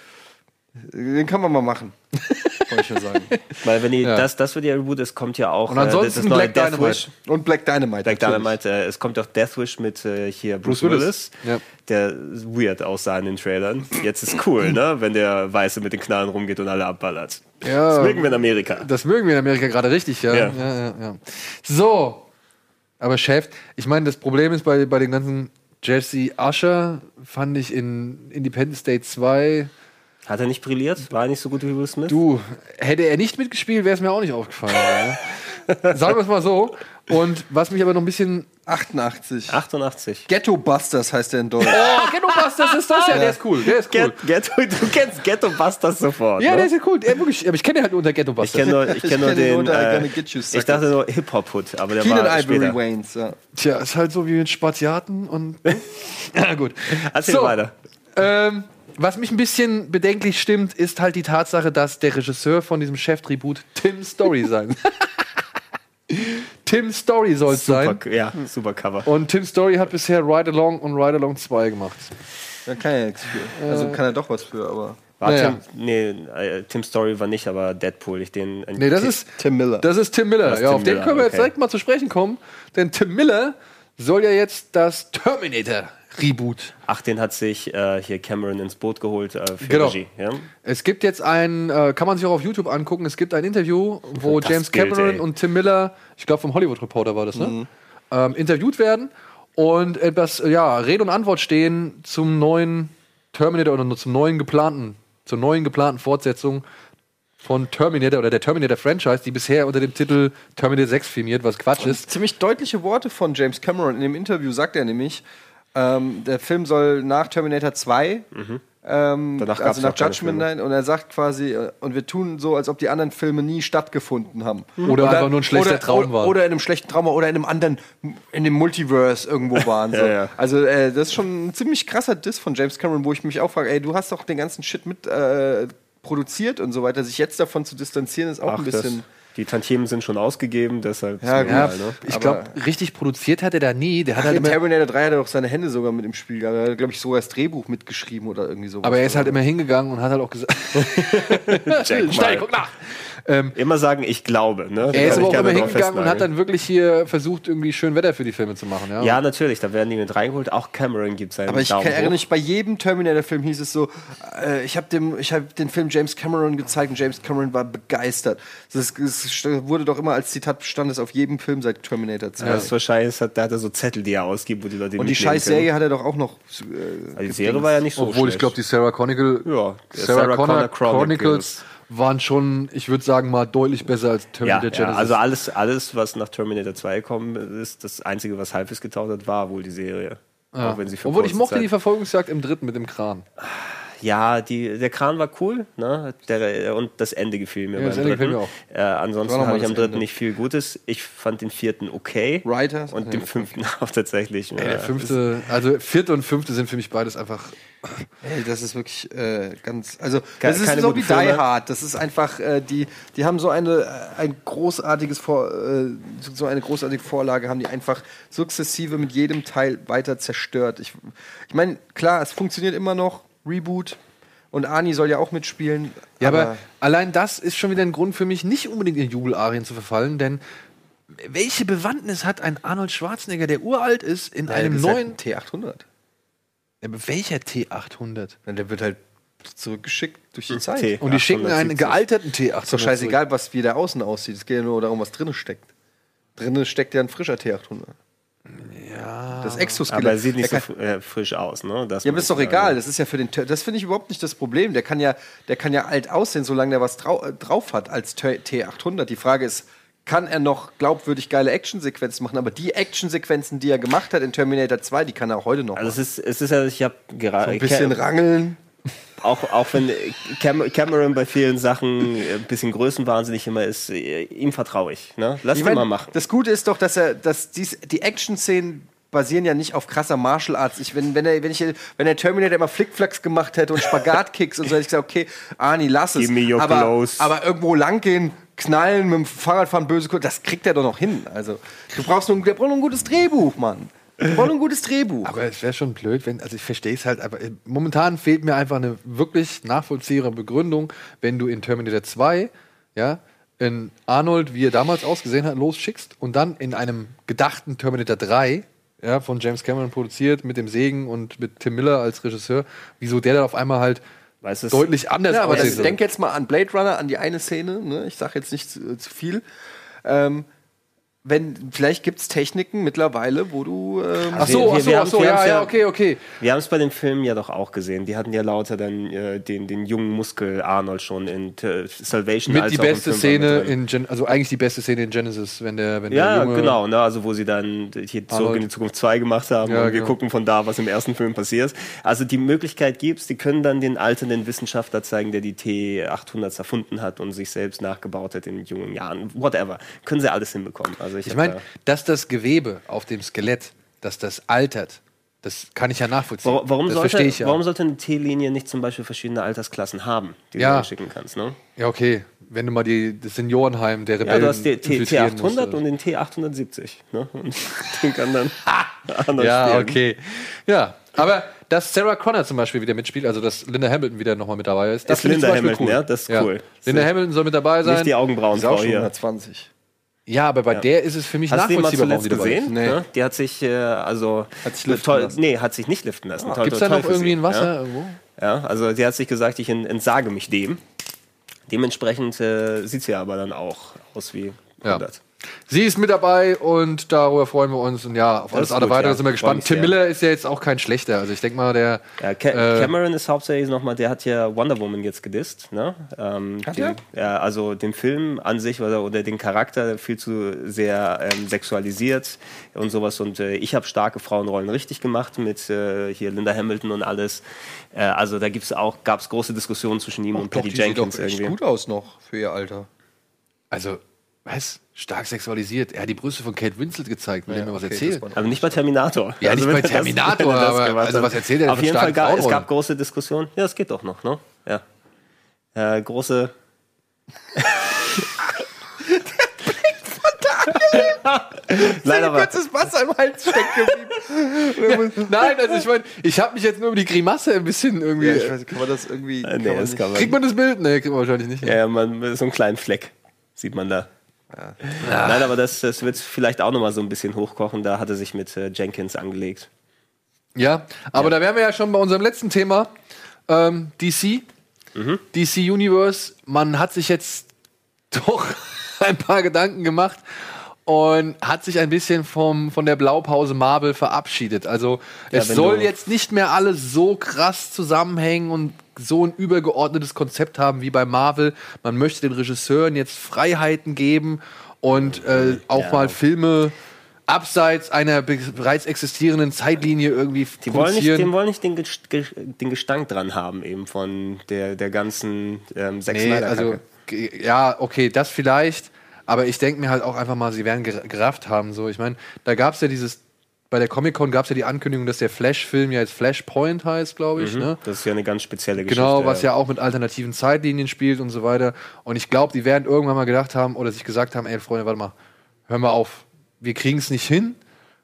den kann man mal machen. Wollte ich nur sagen. Weil wenn die, Ja. das, das wird ja Reboot, es kommt ja auch Und ansonsten äh, das neue Black Death Dynamite. Wish. Und Black Dynamite. Black natürlich. Dynamite, äh, es kommt auch Death Wish mit äh, hier Bruce, Bruce Willis, Willis. Ja. der weird aussah in den Trailern. Jetzt ist cool, ne? wenn der Weiße mit den Knallen rumgeht und alle abballert. Ja. Das mögen wir in Amerika. Das mögen wir in Amerika gerade richtig, ja. Ja. Ja, ja, ja. So. Aber Chef, ich meine, das Problem ist bei, bei den ganzen Jesse Usher, fand ich in Independence Day 2. Hat er nicht brilliert? War er nicht so gut wie Will Smith? Du, hätte er nicht mitgespielt, wäre es mir auch nicht aufgefallen. ja. Sagen wir es mal so. Und was mich aber noch ein bisschen. 88. 88. Ghetto Busters heißt der in Deutsch. Oh, Ghetto Busters ist das ja, der ist cool. Der ist cool. Get, Ghetto, du kennst Ghetto Busters sofort. Ja, ne? der ist ja cool. Der, wirklich, aber ich kenne halt nur unter Ghetto Ich Busters. kenne nur, ich kenn nur kenn ihn den. unter Äh, You, ich dachte nur Hip-Hop-Hood, aber der Keenan war Ivory später. Waynes, ja. Tja, ist halt so wie mit Spaziaten und. ja, gut. Erzähl So. weiter. Ähm, was mich ein bisschen bedenklich stimmt, ist halt die Tatsache, dass der Regisseur von diesem Chef-Tribut Tim Story sein. Tim Story soll es sein. Super, ja, super Cover. Und Tim Story hat bisher Ride Along und Ride Along 2 gemacht. Da kann er nichts für. Also kann er doch was für, aber. War Naja. Tim, nee, äh, Tim Story war nicht, aber Deadpool. Ich den, Nee, das ist Tim Miller. Das ist Tim Miller. Ist ja, Tim auf den Miller, können wir jetzt okay. direkt mal zu sprechen kommen. Denn Tim Miller soll ja jetzt das Terminator-Reboot. Ach, den hat sich äh, hier Cameron ins Boot geholt äh, für Genau. Regie. Ja? Es gibt jetzt ein, äh, kann man sich auch auf YouTube angucken, es gibt ein Interview, wo Das James Bild, Cameron ey. und Tim Miller, ich glaube vom Hollywood Reporter war das, ne? Ähm, interviewt werden und etwas, ja, Rede und Antwort stehen zum neuen Terminator oder zum neuen geplanten, zur neuen geplanten Fortsetzung von Terminator oder der Terminator Franchise, die bisher unter dem Titel Terminator 6 firmiert, was Quatsch ist. Ziemlich deutliche Worte von James Cameron. In dem Interview sagt er nämlich, ähm, der Film soll nach Terminator 2, ähm, Danach gab's also nach Judgment. Night, und er sagt quasi, äh, und wir tun so, als ob die anderen Filme nie stattgefunden haben. Oder einfach nur ein schlechter oder, Traum war. Oder in einem schlechten Traum war oder in einem anderen, in dem Multiverse irgendwo waren. So. Ja, ja. Also äh, das ist schon ein ziemlich krasser Diss von James Cameron, wo ich mich auch frage, ey, du hast doch den ganzen Shit mit äh, produziert und so weiter. Sich jetzt davon zu distanzieren, ist auch ein Ach, das, bisschen... die Tantiemen sind schon ausgegeben, deshalb. Ja. Ja, normal, ne? ich glaube, richtig produziert hat er da nie. Der hat Ach, halt in immer, Terminator 3 hat er doch seine Hände sogar mit im Spiel gehabt. Er hat, glaube ich, sogar das Drehbuch mitgeschrieben oder irgendwie sowas. aber er ist halt immer hingegangen und hat halt auch gesagt, mal. guck nach. Ähm, Immer sagen, ich glaube. Ne? er ist aber ich auch immer hingegangen und hat dann wirklich hier versucht, irgendwie schön Wetter für die Filme zu machen. Ja, Ja, natürlich, da werden die mit reingeholt. Auch Cameron gibt seinen aber ich Daumen kann, erinnere mich, bei jedem Terminator-Film hieß es so, äh, ich habe hab den Film James Cameron gezeigt und James Cameron war begeistert. Das, das wurde doch immer als Zitat bestand, das auf jedem Film seit Terminator 2. Ja, das ist wahrscheinlich, da hat er so Zettel, die er ausgibt, wo die Leute und die scheiß können. Serie hat er doch auch noch. Also Äh, die Serie war ja nicht so Obwohl ich schlecht. glaube, die Sarah Chronicle, Ja, Sarah, Sarah Connor Connor Chronicles. Chronicles. Waren schon, ich würde sagen mal, deutlich besser als ja, Terminator ja, Genesis. also alles, alles, was nach Terminator 2 gekommen ist, das Einzige, was halbwegs getaugt hat, war wohl die Serie. ja. Auch wenn sie für Obwohl ich mochte Zeit- die Verfolgungsjagd im dritten mit dem Kran. Ja, die, der Kran war cool, ne? Der, und das Ende gefiel mir. Ja, das beim dritten. mir auch. Äh, ansonsten habe ich am dritten Ende. nicht viel Gutes. Ich fand den vierten okay. Writers? Und Ja, den okay. fünften auch tatsächlich. Ey, äh, der fünfte, also vierte und fünfte sind für mich beides einfach. Ey, das ist wirklich äh, ganz. Also, Ke- das ist keine so wie Filme. Die Hard. Das ist einfach, äh, die, die haben so eine, äh, ein großartiges Vor, äh, so eine großartige Vorlage, haben die einfach sukzessive mit jedem Teil weiter zerstört. Ich, ich meine, klar, es funktioniert immer noch. Reboot. Und Ani soll ja auch mitspielen. Ja, aber, allein das ist schon wieder ein Grund für mich, nicht unbedingt in Jubelarien zu verfallen, denn welche Bewandtnis hat ein Arnold Schwarzenegger, der uralt ist, in Ja, einem halt neuen. ein T800. Ja, aber welcher T800? Ja, der wird halt zurückgeschickt durch die Zeit. T. Und die schicken einen 870. gealterten T800. Ist doch scheißegal, was wie der außen aussieht. Es geht ja nur darum, was drinnen steckt. Drinnen steckt ja ein frischer T800. Ja. Das Exoskelett. aber er sieht nicht Der so äh, frisch aus, ne? Das Ja, aber ist doch egal. Das ist ja für den. Das finde ich überhaupt nicht das Problem. Der kann ja, der kann ja alt aussehen, solange der was drau äh, drauf hat als T- T800. Die Frage ist, kann er noch glaubwürdig geile Actionsequenzen machen? Aber die Actionsequenzen, die er gemacht hat in Terminator 2, die kann er auch heute noch. Also machen. es ist, es ist ja, ich habe gerade so ein bisschen rangeln. Auch, auch wenn Cam Cameron bei vielen Sachen ein bisschen größenwahnsinnig immer ist, äh, ihm vertraue ich. Ne? Lass Ich ihn mein, mal machen. Das Gute ist doch, dass er, dass dies, die Action-Szenen basieren ja nicht auf krasser Martial Arts. Ich, wenn, wenn, er, wenn, ich, wenn der Terminator immer Flickflacks gemacht hätte und Spagatkicks und so, hätte ich gesagt, okay, Arnie, lass es. Give me your aber, aber irgendwo langgehen, knallen, mit dem Fahrrad fahren, böse Kurve, das kriegt er doch noch hin. Also, du brauchst nur, der braucht nur ein gutes Drehbuch, Mann. Die wollen ein gutes Drehbuch. Aber es wäre schon blöd, wenn, also ich verstehe es halt, aber äh, momentan fehlt mir einfach eine wirklich nachvollziehbare Begründung, wenn du in Terminator 2, ja, in Arnold, wie er damals ausgesehen hat, losschickst und dann in einem gedachten Terminator 3, ja, von James Cameron produziert, mit dem Segen und mit Tim Miller als Regisseur, wieso der dann auf einmal halt Weißt du, es- deutlich anders Ja, aber das, denk jetzt mal an Blade Runner, an die eine Szene. Ne? Ich sage jetzt nicht zu, zu viel. Ähm, wenn, vielleicht gibt es Techniken mittlerweile, wo du. Ähm, Ach so, ach so, ach so, ja, ja, okay, okay. Wir haben es bei den Filmen ja doch auch gesehen. Die hatten ja lauter dann äh, den, den jungen Muskel Arnold schon in äh, Salvation. Mit als die beste Szene in Gen also eigentlich die beste Szene in Genesis, wenn der, wenn Ja, der Junge genau, ne, also wo sie dann hier zurück in die Zukunft 2 gemacht haben Ja, und wir genau. gucken von da, was im ersten Film passiert. Also die Möglichkeit gibt's, die können dann den alternden Wissenschaftler zeigen, der die T800 erfunden hat und sich selbst nachgebaut hat in jungen Jahren. Whatever. Können sie alles hinbekommen. Also ich, Ich hab meine, da- dass das Gewebe auf dem Skelett, dass das altert, das kann ich ja nachvollziehen. Warum, warum, das sollte, verstehe ich ja. warum sollte eine T-Linie nicht zum Beispiel verschiedene Altersklassen haben, die Ja. du anschicken kannst? Ne? ja, okay. Wenn du mal die, das Seniorenheim der Ja, Rebellen du hast den T- infiltrieren T800 musst, und den T870. Ne? Und den kann dann anders Ja, spielen. okay. Ja, aber dass Sarah Connor zum Beispiel wieder mitspielt, also dass Linda Hamilton wieder nochmal mit dabei ist, das Ist finde ich Linda Hamilton, cool. ja, das ist cool. Linda Hamilton soll mit dabei sein. Nicht die Augenbrauenfrau schon hier. 120. Ja, aber bei der ist es für mich Hast du die mal nachvollziehbar, warum zuletzt die dabei ist. gesehen? Nee. Ne? Die hat sich, äh, also. Hat sich liften toll, lassen. Nee, hat sich nicht liften lassen. Ah, Toll, Gibt's toll, da noch irgendwie ein Wasser Ja? irgendwo? ja, also sie hat sich gesagt, ich en- entsage mich dem. Dementsprechend äh, sieht sie aber dann auch aus wie Ja. 100. Sie ist mit dabei und darüber freuen wir uns. Und ja, auf alles andere weitere ja. sind wir gespannt. Tim. Miller ist ja jetzt auch kein schlechter. Also ich denke mal, der. Ja, Ca äh, Cameron ist hauptsächlich nochmal, der hat ja Wonder Woman jetzt gedisst. Ne? Ähm, Hat den, Ja, also den Film an sich oder, oder den Charakter viel zu sehr ähm, sexualisiert und sowas. Und äh, ich habe starke Frauenrollen richtig gemacht mit äh, hier Linda Hamilton und alles. Äh, also da gibt's auch, gab es große Diskussionen zwischen ihm und Doch, Patty die sieht Jenkins doch echt irgendwie. gut aus noch für ihr Alter. Also, was? Stark sexualisiert. Er hat die Brüste von Kate Winslet gezeigt, will Ja, er mir was okay, erzählen. war- Aber nicht bei Terminator. Ja, nicht wenn bei er Terminator, er das aber also was erzählt er denn Auf jeden Fall, gab, es gab große Diskussionen. Ja, es geht doch noch, ne? Ja. Äh, große. Nein, aber Kurzes Wasser im Hals stecken geblieben. Nein, also ich meine, ich habe mich jetzt nur über die Grimasse ein bisschen irgendwie. ja, ich weiß, kann man das irgendwie. Äh, nee, kann man das nicht- kann man Kriegt man das Bild? Nee, kriegt man wahrscheinlich nicht. Ja, ja, man, so einen kleinen Fleck sieht man da. Nein, aber das, das wird vielleicht auch nochmal so ein bisschen hochkochen. Da hat er sich mit äh, Jenkins angelegt. Ja, aber da wären wir ja schon bei unserem letzten Thema. Ähm, DC. DC Universe. Man hat sich jetzt doch ein paar Gedanken gemacht und hat sich ein bisschen vom, von der Blaupause Marvel verabschiedet. Also es wenn soll jetzt nicht mehr alles so krass zusammenhängen und so ein übergeordnetes Konzept haben wie bei Marvel. Man möchte den Regisseuren jetzt Freiheiten geben und äh, auch Ja. mal Filme abseits einer be bereits existierenden Zeitlinie irgendwie Die wollen nicht, die wollen nicht den, den Gestank dran haben, eben von der, der ganzen ähm, Zack Nee, also ja, okay, das vielleicht, aber ich denke mir halt auch einfach mal, sie werden ger- gerafft haben. So, ich meine, da gab es ja dieses, bei der Comic Con gab es ja die Ankündigung, dass der Flash-Film ja jetzt Flashpoint heißt, glaube ich. Mhm. Ne? Das ist ja eine ganz spezielle Geschichte. Genau, was ja auch mit alternativen Zeitlinien spielt und so weiter. Und ich glaube, die werden irgendwann mal gedacht haben oder sich gesagt haben, ey Freunde, warte mal, hör mal auf, wir kriegen es nicht hin.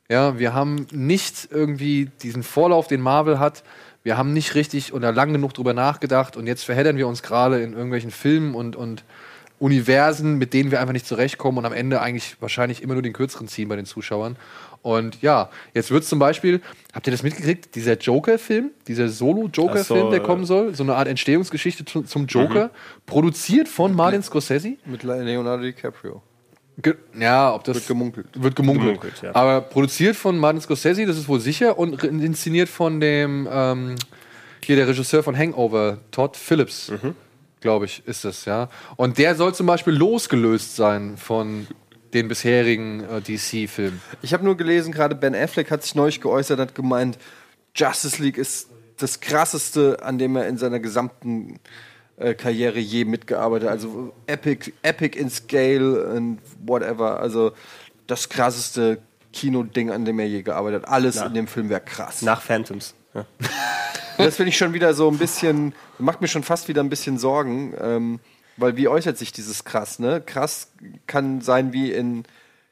Ja, wir haben nicht irgendwie diesen Vorlauf, den Marvel hat. Wir haben nicht richtig oder lang genug drüber nachgedacht und jetzt verheddern wir uns gerade in irgendwelchen Filmen und, und Universen, mit denen wir einfach nicht zurechtkommen und am Ende eigentlich wahrscheinlich immer nur den kürzeren ziehen bei den Zuschauern. Und ja, jetzt wird zum Beispiel, habt ihr das mitgekriegt, dieser Joker-Film, dieser Solo-Joker-Film, so, der kommen soll, so eine Art Entstehungsgeschichte zu, zum Joker, produziert von Martin Scorsese. Mit Leonardo DiCaprio. Ge ja, ob das Wird gemunkelt. wird gemunkelt. Gemunkelt, ja. Aber produziert von Martin Scorsese, das ist wohl sicher, und inszeniert von dem ähm, hier der Regisseur von Hangover, Todd Phillips, Mhm. Glaube ich, ist das, ja. Und der soll zum Beispiel losgelöst sein von den bisherigen äh, DC-Filmen. Ich habe nur gelesen, gerade Ben Affleck hat sich neulich geäußert, hat gemeint, Justice League ist das krasseste, an dem er in seiner gesamten äh, Karriere je mitgearbeitet hat. Also epic, epic in Scale und whatever. Also das krasseste Kinoding, an dem er je gearbeitet hat. Alles Na. in dem Film wäre krass. Nach Phantoms. Ja. Das finde ich schon wieder so ein bisschen, macht mir schon fast wieder ein bisschen Sorgen, ähm, weil wie äußert sich dieses krass, ne? Krass kann sein wie in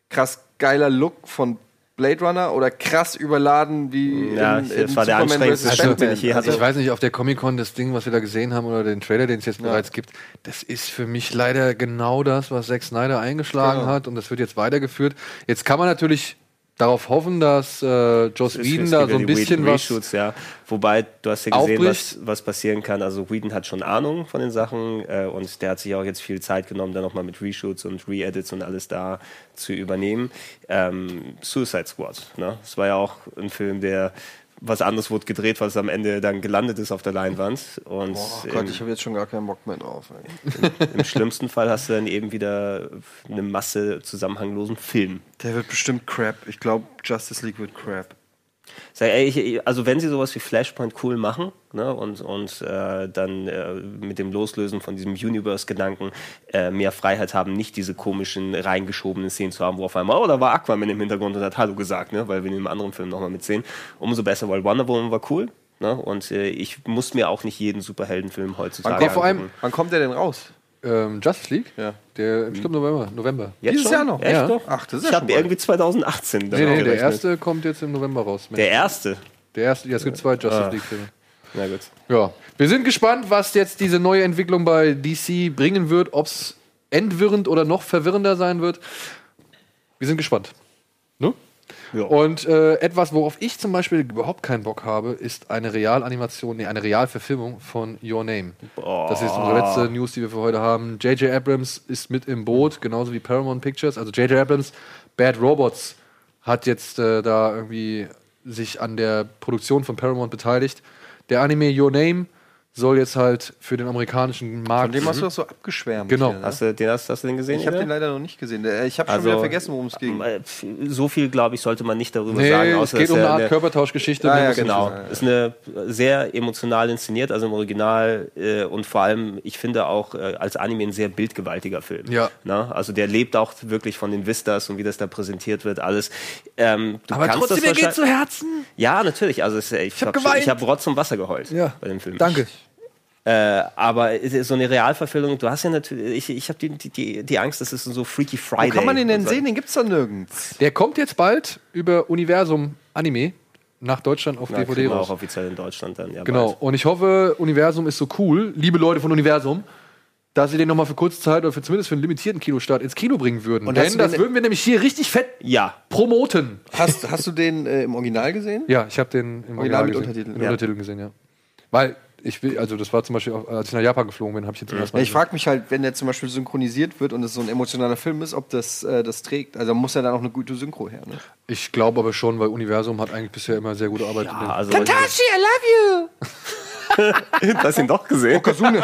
krass geiler Look von Blade Runner oder krass überladen wie Ja, in, das in war der Superman anstrengendste vs. Schnitt, Batman. den ich je Also hatte. ich weiß nicht, auf der Comic-Con das Ding, was wir da gesehen haben oder den Trailer, den es jetzt bereits gibt, das ist für mich leider genau das, was Zack Snyder eingeschlagen Genau. hat und das wird jetzt weitergeführt. Jetzt kann man natürlich darauf hoffen, dass äh, Joss Whedon da so ein bisschen Whedon was Reshoots, ja. Wobei, du hast ja gesehen, aufbricht. was, was passieren kann. Also Whedon hat schon Ahnung von den Sachen äh, und der hat sich auch jetzt viel Zeit genommen, da nochmal mit Reshoots und Re-Edits und alles da zu übernehmen. Ähm, Suicide Squad, ne? Das war ja auch ein Film, der was anderes wurde gedreht, was am Ende dann gelandet ist auf der Leinwand. Und Oh Gott, im- ich habe jetzt schon gar keinen Bock mehr drauf. ey. im schlimmsten Fall hast du dann eben wieder eine Masse zusammenhanglosen Film. Der wird bestimmt crap. Ich glaube, Justice League wird crap. Sag, ey, ich, also wenn sie sowas wie Flashpoint cool machen ne, und, und äh, dann äh, mit dem Loslösen von diesem Universe-Gedanken äh, mehr Freiheit haben, nicht diese komischen reingeschobenen Szenen zu haben, wo auf einmal, oh, da war Aquaman im Hintergrund und hat Hallo gesagt, ne, weil wir in einem anderen Film nochmal mitsehen. Umso besser, weil Wonder Woman war cool. Ne, und äh, ich muss mir auch nicht jeden Superheldenfilm heutzutage Wann kommt vor allem-. Wann kommt der denn raus? Ähm, Justice League. Ja. Der, ich glaube November. November. Jetzt Dieses schon? Jahr noch? Echt Ja. doch? Ach, das ist ich ja habe irgendwie 2018 dann Nee, nee, der erste kommt jetzt im November raus. Der erste? Der erste, ja, es gibt zwei Justice Ah. League-Filme. Na gut. Ja, wir sind gespannt, was jetzt diese neue Entwicklung bei DC bringen wird, ob es entwirrend oder noch verwirrender sein wird. Wir sind gespannt. Und äh, etwas, worauf ich zum Beispiel überhaupt keinen Bock habe, ist eine Realanimation, nee, eine Realverfilmung von Your Name. Das ist unsere letzte News, die wir für heute haben. J.J. Abrams ist mit im Boot, genauso wie Paramount Pictures. Also J.J. Abrams, Bad Robots, hat jetzt äh, da irgendwie sich an der Produktion von Paramount beteiligt. Der Anime Your Name soll jetzt halt für den amerikanischen Markt. Von dem hast du doch so abgeschwärmt. Genau. hier, ne? Hast du den, hast, hast du den gesehen? Ich habe den leider noch nicht gesehen. Der- Ich habe schon wieder vergessen, worum es ging. äh, So viel, glaube ich, sollte man nicht darüber Nee, sagen. es außer geht dass um eine Art Körpertauschgeschichte. Ah, ja, ich Genau, sagen. ist eine sehr emotional inszeniert, also im Original äh, und vor allem, ich finde auch äh, als Anime ein sehr bildgewaltiger Film. Ja. Na, also der lebt auch wirklich von den Vistas und wie das da präsentiert wird, alles. Ähm, du Aber kannst trotzdem, das mir wahrscheinlich- zu Herzen. Ja, natürlich. Also es, ich hab habe geweint. ich hab Rotz und Wasser geheult Ja, bei dem Film. danke. Äh, aber so eine Realverfilmung, du hast ja natürlich, ich, ich habe die, die, die Angst, das ist so Freaky Friday. Wo kann man den denn so. sehen? Den gibt's doch nirgends. Der kommt jetzt bald über Universum Anime nach Deutschland auf Na, DVD raus. auch offiziell in Deutschland dann. Ja, Genau. bald. Und ich hoffe, Universum ist so cool, liebe Leute von Universum, dass sie den nochmal für kurze Zeit oder für zumindest für einen limitierten Kinostart ins Kino bringen würden. Und Denn das den- würden wir nämlich hier richtig fett Ja. promoten. Hast, hast du den äh, im Original gesehen? Ja, ich habe den im Original Original mit gesehen. Untertiteln. Ja. Untertiteln gesehen, ja. Weil ich will, also das war zum Beispiel, auch, als ich nach Japan geflogen bin, habe ich jetzt zum ersten Ja, ich frage mich halt, wenn der zum Beispiel synchronisiert wird und es so ein emotionaler Film ist, ob das äh, das trägt. Also muss ja dann auch eine gute Synchro her. Ne? Ich glaube aber schon, weil Universum hat eigentlich bisher immer sehr gute Arbeit. Ja, also I love you! du hast ihn doch gesehen. Okazune,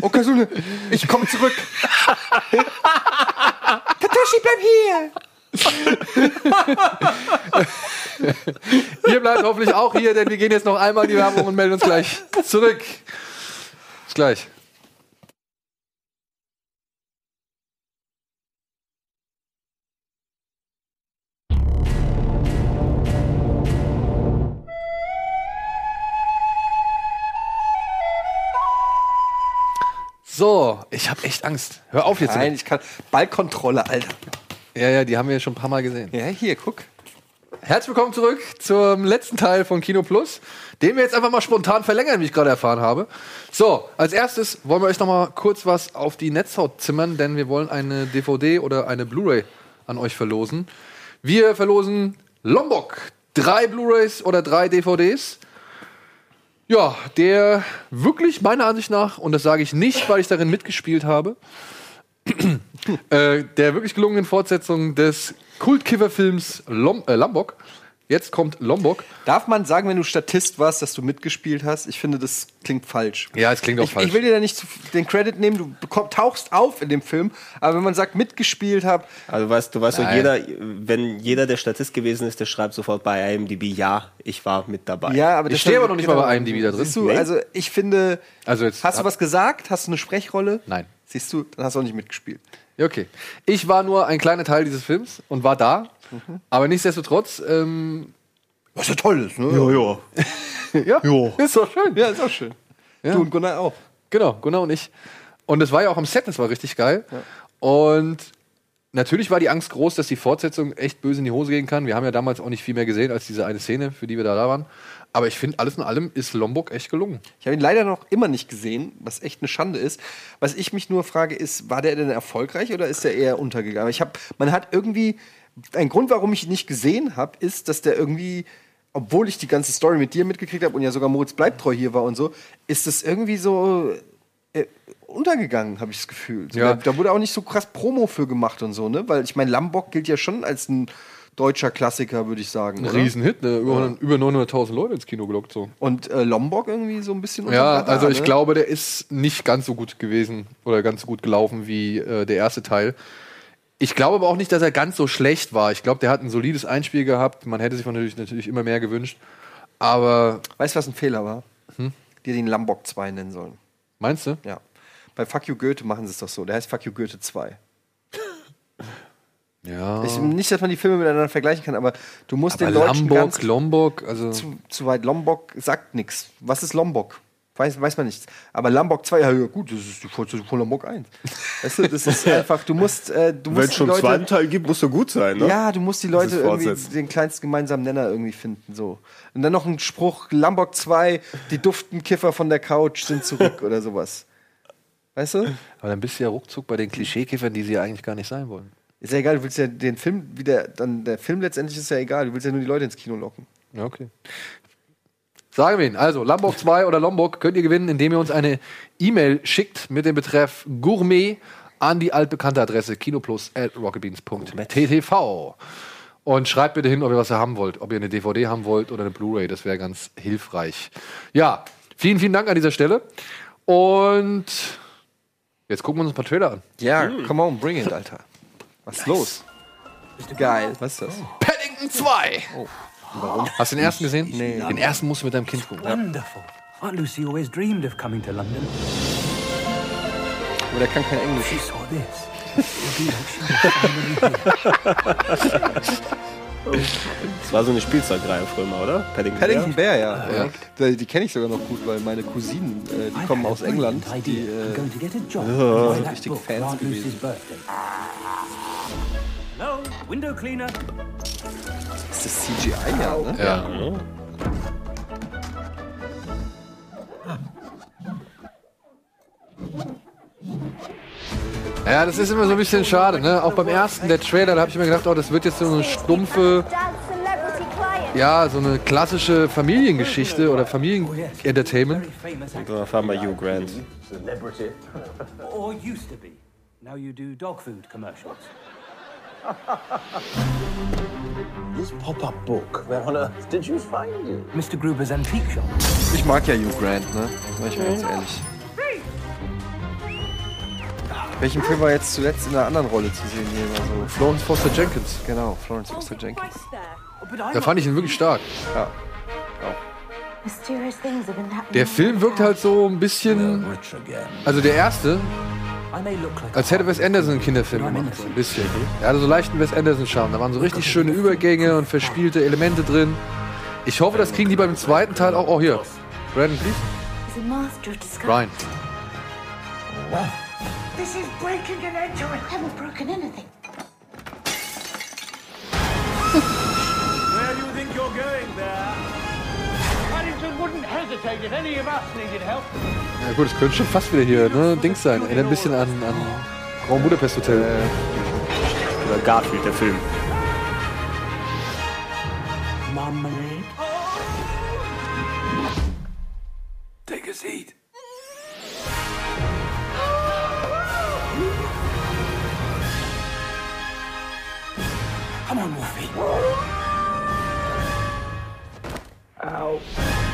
Okazune, ich komme zurück. Tatashi, bleib hier! Ihr bleibt hoffentlich auch hier, denn wir gehen jetzt noch einmal in die Werbung und melden uns gleich zurück. Bis gleich. So, ich habe echt Angst. Hör auf jetzt. Nein, ich kann. Ballkontrolle, Alter. Ja, ja, die haben wir schon ein paar Mal gesehen. Ja, hier, guck. Herzlich willkommen zurück zum letzten Teil von Kino Plus, den wir jetzt einfach mal spontan verlängern, wie ich gerade erfahren habe. So, als erstes wollen wir euch noch mal kurz was auf die Netzhaut zimmern, denn wir wollen eine DVD oder eine Blu-ray an euch verlosen. Wir verlosen Lombok, drei Blu-rays oder drei DVDs. Ja, der wirklich meiner Ansicht nach, und das sage ich nicht, weil ich darin mitgespielt habe, äh, der wirklich gelungenen Fortsetzung des Kultkifferfilms Lom äh, Lombok. Jetzt kommt Lombok. Darf man sagen, wenn du Statist warst, dass du mitgespielt hast? Ich finde, das klingt falsch. Ja, es klingt auch ich, falsch. Ich will dir da nicht den Credit nehmen, du bekomm, tauchst auf in dem Film, aber wenn man sagt, mitgespielt habe, Also weißt, du weißt Nein. jeder, wenn jeder der Statist gewesen ist, der schreibt sofort bei IMDb, ja, ich war mit dabei. ja, aber Ich stehe aber noch nicht mal bei IMDb da drin. Siehst du, Nee. also ich finde, Also jetzt hast du was gesagt? Hast du eine Sprechrolle? Nein. Siehst du, dann hast du auch nicht mitgespielt. Ja, okay. Ich war nur ein kleiner Teil dieses Films und war da. Aber nichtsdestotrotz, ähm, Was ja toll ist, ne? ja. ja, Jo. ist doch schön. Ja, ist auch schön. Ja. Du und Gunnar auch. Genau, Gunnar und ich. Und es war ja auch am Set, das war richtig geil. Und natürlich war die Angst groß, dass die Fortsetzung echt böse in die Hose gehen kann. Wir haben ja damals auch nicht viel mehr gesehen als diese eine Szene, für die wir da, da waren. Aber ich finde, alles in allem ist Lombok echt gelungen. Ich habe ihn leider noch immer nicht gesehen, was echt eine Schande ist. Was ich mich nur frage, ist, war der denn erfolgreich oder ist der eher untergegangen? Ich habe, man hat irgendwie, ein Grund, warum ich ihn nicht gesehen habe, ist, dass der irgendwie, obwohl ich die ganze Story mit dir mitgekriegt habe und ja sogar Moritz bleibt treu hier war und so, ist das irgendwie so äh, untergegangen, habe ich das Gefühl. So, Ja. da, da wurde auch nicht so krass Promo für gemacht und so, ne? Weil ich meine, Lambok gilt ja schon als ein deutscher Klassiker, würde ich sagen. Ein oder? Riesenhit, ne? über, über 900.000 Leute ins Kino gelockt. So. Und äh, Lombok irgendwie so ein bisschen Ja, Radar, also ich ne? glaube, der ist nicht ganz so gut gewesen oder ganz so gut gelaufen wie äh, der erste Teil. Ich glaube aber auch nicht, dass er ganz so schlecht war. Ich glaube, der hat ein solides Einspiel gehabt. Man hätte sich von natürlich, natürlich immer mehr gewünscht. Aber. Weißt du, was ein Fehler war? Hm? Die den Lambok 2 nennen sollen. Meinst du? Ja. Bei Fuck You Goethe machen sie es doch so. Der heißt Fuck You Goethe 2. Ja. Ich, nicht, dass man die Filme miteinander vergleichen kann, aber du musst Aber den Deutschen Lombok, ganz Lombok, also. zu, zu weit. Lombok sagt nichts. Was ist Lombok? Weiß, weiß man nicht. Aber Lombok 2, ja, ja gut, das ist die Fortsetzung von Lombok 1. Weißt du, das ist einfach, du musst, äh, du Wenn musst es schon Leute, zweiten Teil gibt, muss er gut sein, ne? Ja, du musst die Leute irgendwie den kleinsten gemeinsamen Nenner irgendwie finden. So. Und dann noch ein Spruch: Lombok 2, die duften Kiffer von der Couch sind zurück oder sowas. Weißt du? Aber dann bist du ja ruckzuck bei den Klischeekiffern, die sie ja eigentlich gar nicht sein wollen. Ist ja egal, du willst ja den Film, wie der, dann der Film letztendlich ist ja egal, du willst ja nur die Leute ins Kino locken. Ja, okay. Sagen wir ihn. Also, Lombok 2 oder Lombok könnt ihr gewinnen, indem ihr uns eine E-Mail schickt mit dem Betreff Gourmet an die altbekannte Adresse kinoplus.rocketbeans.ttv. Und schreibt bitte hin, ob ihr was haben wollt. Ob ihr eine DVD haben wollt oder eine Blu-ray. Das wäre ganz hilfreich. Ja, vielen, vielen Dank an dieser Stelle. Und jetzt gucken wir uns ein paar Trailer an. Ja, come on, bring it, Alter. Was ist los? Geil. Was ist das? Paddington 2. Warum? Hast du den ersten gesehen? Nee. Den ersten musst du mit deinem Kind gucken. Wonderful. Aunt Lucy always dreamed of coming to London. Aber der kann kein Englisch. She saw this. Das war so eine Spielzeugreihe früher mal, oder? Paddington, Paddington Bear, ja. Ja. Die, die kenne ich sogar noch gut, weil meine Cousinen, äh, die kommen aus England, die äh, going to get a job. ja, Buy that richtige Fans gewesen. Window cleaner. Ist das CGI, ja, ne? Ja. Ja, das ist immer so ein bisschen schade, ne? Auch beim ersten, der Trailer, da habe ich mir gedacht, oh, das wird jetzt so eine stumpfe, ja, so eine klassische Familiengeschichte oder Familienentertainment. Und dann erfahren wir Hugh Grant. Celebrity. or used to be. Now you do dog food commercials. This pop-up book, where on earth did you find it? Mr. Gruber's Antique Shop. Ich mag ja Hugh Grant, ne? Sag ich mir ganz ehrlich. Welchen Film war jetzt zuletzt in einer anderen Rolle zu sehen hier? Also Florence Foster Jenkins. Genau, Florence Foster Jenkins. Da fand ich ihn wirklich stark. Ja. Der Film wirkt halt so ein bisschen. Also der erste, Als hätte Wes Anderson einen Kinderfilm gemacht. So ein bisschen. Er hatte so leichten Wes Anderson-Charme. Da waren so richtig schöne Übergänge und verspielte Elemente drin. Ich hoffe, das kriegen die beim zweiten Teil auch. Oh, hier. Brandon, please. Brian. This is breaking and entering. I haven't broken anything. Where do you think you're going there? Ja gut, das könnte schon fast wieder hier, ne? Dings sein. Erinnert ein bisschen an, an Grand Budapest Hotel. Oder Garfield, der Film. marmalade. Take a seat. Come on, Wolfie. Ja,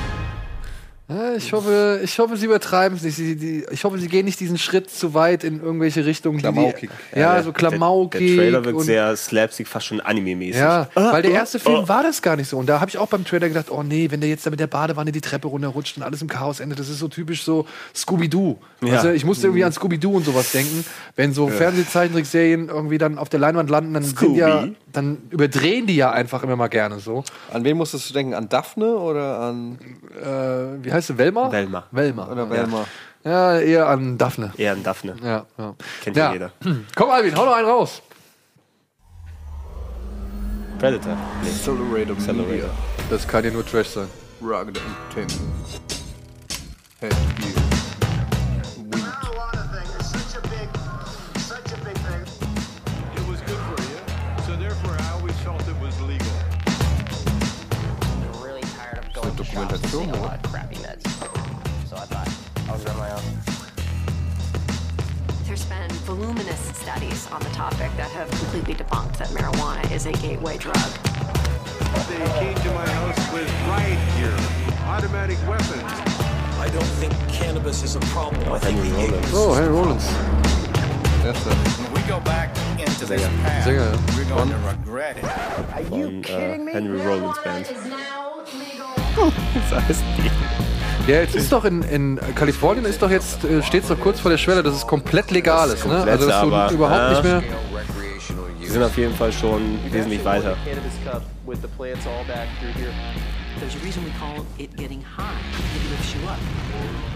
ich hoffe, ich hoffe, sie übertreiben es nicht. Sie, die, ich hoffe, sie gehen nicht diesen Schritt zu weit in irgendwelche Richtungen. die die- Klamaukig. Ja, der- so klamaukig. Der, der Trailer wirkt sehr slapstick, fast schon anime-mäßig. Ja, Ah, weil der ah, erste Film ah. war das gar nicht so. Und da habe ich auch beim Trailer gedacht, oh nee, wenn der jetzt da mit der Badewanne die Treppe runterrutscht und alles im Chaos endet, das ist so typisch so Scooby-Doo. Ja. Du, ich musste irgendwie an Scooby-Doo und sowas denken. Wenn so Fernsehzeichentrickserien irgendwie dann auf der Leinwand landen, dann sind ja, Scooby. Dann überdrehen die ja einfach immer mal gerne so. An wen musstest du denken? An Daphne oder an. Äh, wie heißt sie? Velma? Velma. Velma. Oder Velma? Ja, eher an Daphne. Eher an Daphne. Ja, ja. Kennt ja ja jeder. Komm, Alvin, hau noch einen raus. Predator. Nee. Accelerator Accelerator. Das kann ja nur Trash sein. Rugged Entertainment. Headgear. Weed. Of going to shops and Dokumentation, seeing a lot of crappy meds. So I thought I'll go my own. There's been voluminous studies on the topic that have completely debunked that marijuana is a gateway drug. They came to my house with riot gear, automatic weapons. I don't think cannabis is a problem. I think Henry the Rollins. Oh, Henry Rollins. When we go back into this Sänger. path, Sänger, ja. we're going to regret it. Von äh, uh, Henry Rollins Band. Das heißt die. Ja, jetzt ist doch in, in Kalifornien ist doch jetzt, äh, steht doch kurz vor der Schwelle, dass es komplett legal ist, ne? Also dass du aber, überhaupt äh, nicht mehr. Die sind auf jeden Fall schon wesentlich weiter. Cannabis cup with the plants all back through here. There's a reason we call it getting high. It lifts you up.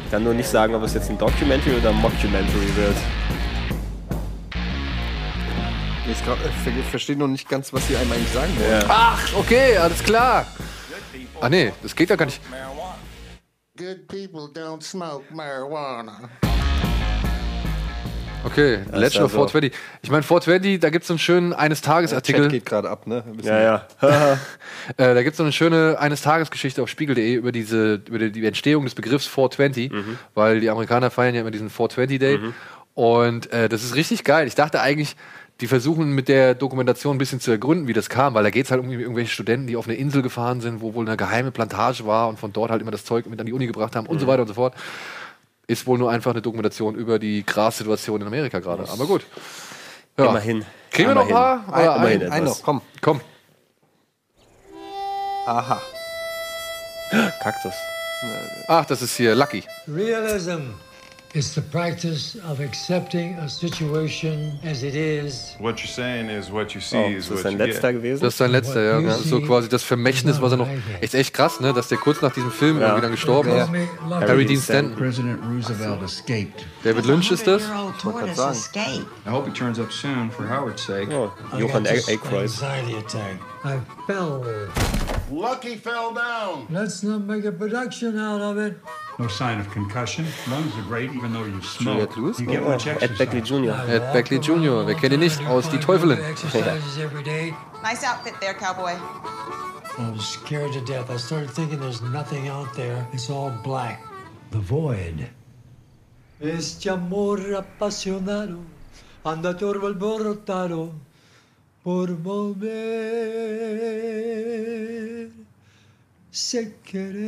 Ich kann nur nicht sagen, ob es jetzt ein Documentary oder ein Mockumentary wird. Ich glaub, ich ver- verstehe noch nicht ganz, was sie einem eigentlich sagen wollen. Ja. Ach, okay, alles klar. Ah nee, das geht ja gar nicht. Good people don't smoke marijuana. Okay, ist Legend of also- 420. Ich meine, 420, da gibt es so einen schönen eines Der Tagesartikel. Chat geht gerade ab, ne? Ja, ja. Äh, da gibt es so eine schöne eines Tagesgeschichte auf spiegel.de über diese über die, Entstehung des Begriffs 420, weil die Amerikaner feiern ja immer diesen 420 Day und äh, das ist richtig geil. Ich dachte eigentlich, die versuchen mit der Dokumentation ein bisschen zu ergründen, wie das kam, weil da geht es halt um irgendwelche Studenten, die auf eine Insel gefahren sind, wo wohl eine geheime Plantage war und von dort halt immer das Zeug mit an die Uni gebracht haben und so weiter und so fort. Ist wohl nur einfach eine Dokumentation über die Grassituation in Amerika gerade. Aber gut. Ja. Immerhin. Kriegen wir noch ein paar? Immerhin ein, Ein noch, komm. Komm. Aha. Kaktus. Ach, das ist hier Lucky. Realism is the practice of accepting a situation as it is. What you're saying is what you see Oh, is ist what das sein you letzter get. gewesen? Das ist sein letzter, ja. Das ist so quasi das Vermächtnis, was er noch. Echt, echt krass, ne? Dass der kurz nach diesem Film irgendwie dann gestorben ist. Harry Dean Stanton. President Roosevelt escaped. David Lynch ist das. I hope he turns up soon for Howard's sake. Oh, Johann Aykroyd. anxiety attack. I fell. Lucky fell down. Let's not make a production out of it. No sign of concussion. Lungs are great, even though you Juliette Lewis? You get Oh, much Ed Beckley exercise. Jr. Ed Beckley Jr. Wer kennt ihn nicht? Aus Die Teufelin. Every day. Nice outfit there, cowboy. I was scared to death. I started thinking there's nothing out there. It's all black. The void. Este amor apasionado anda turbo alborotado por volver se querer.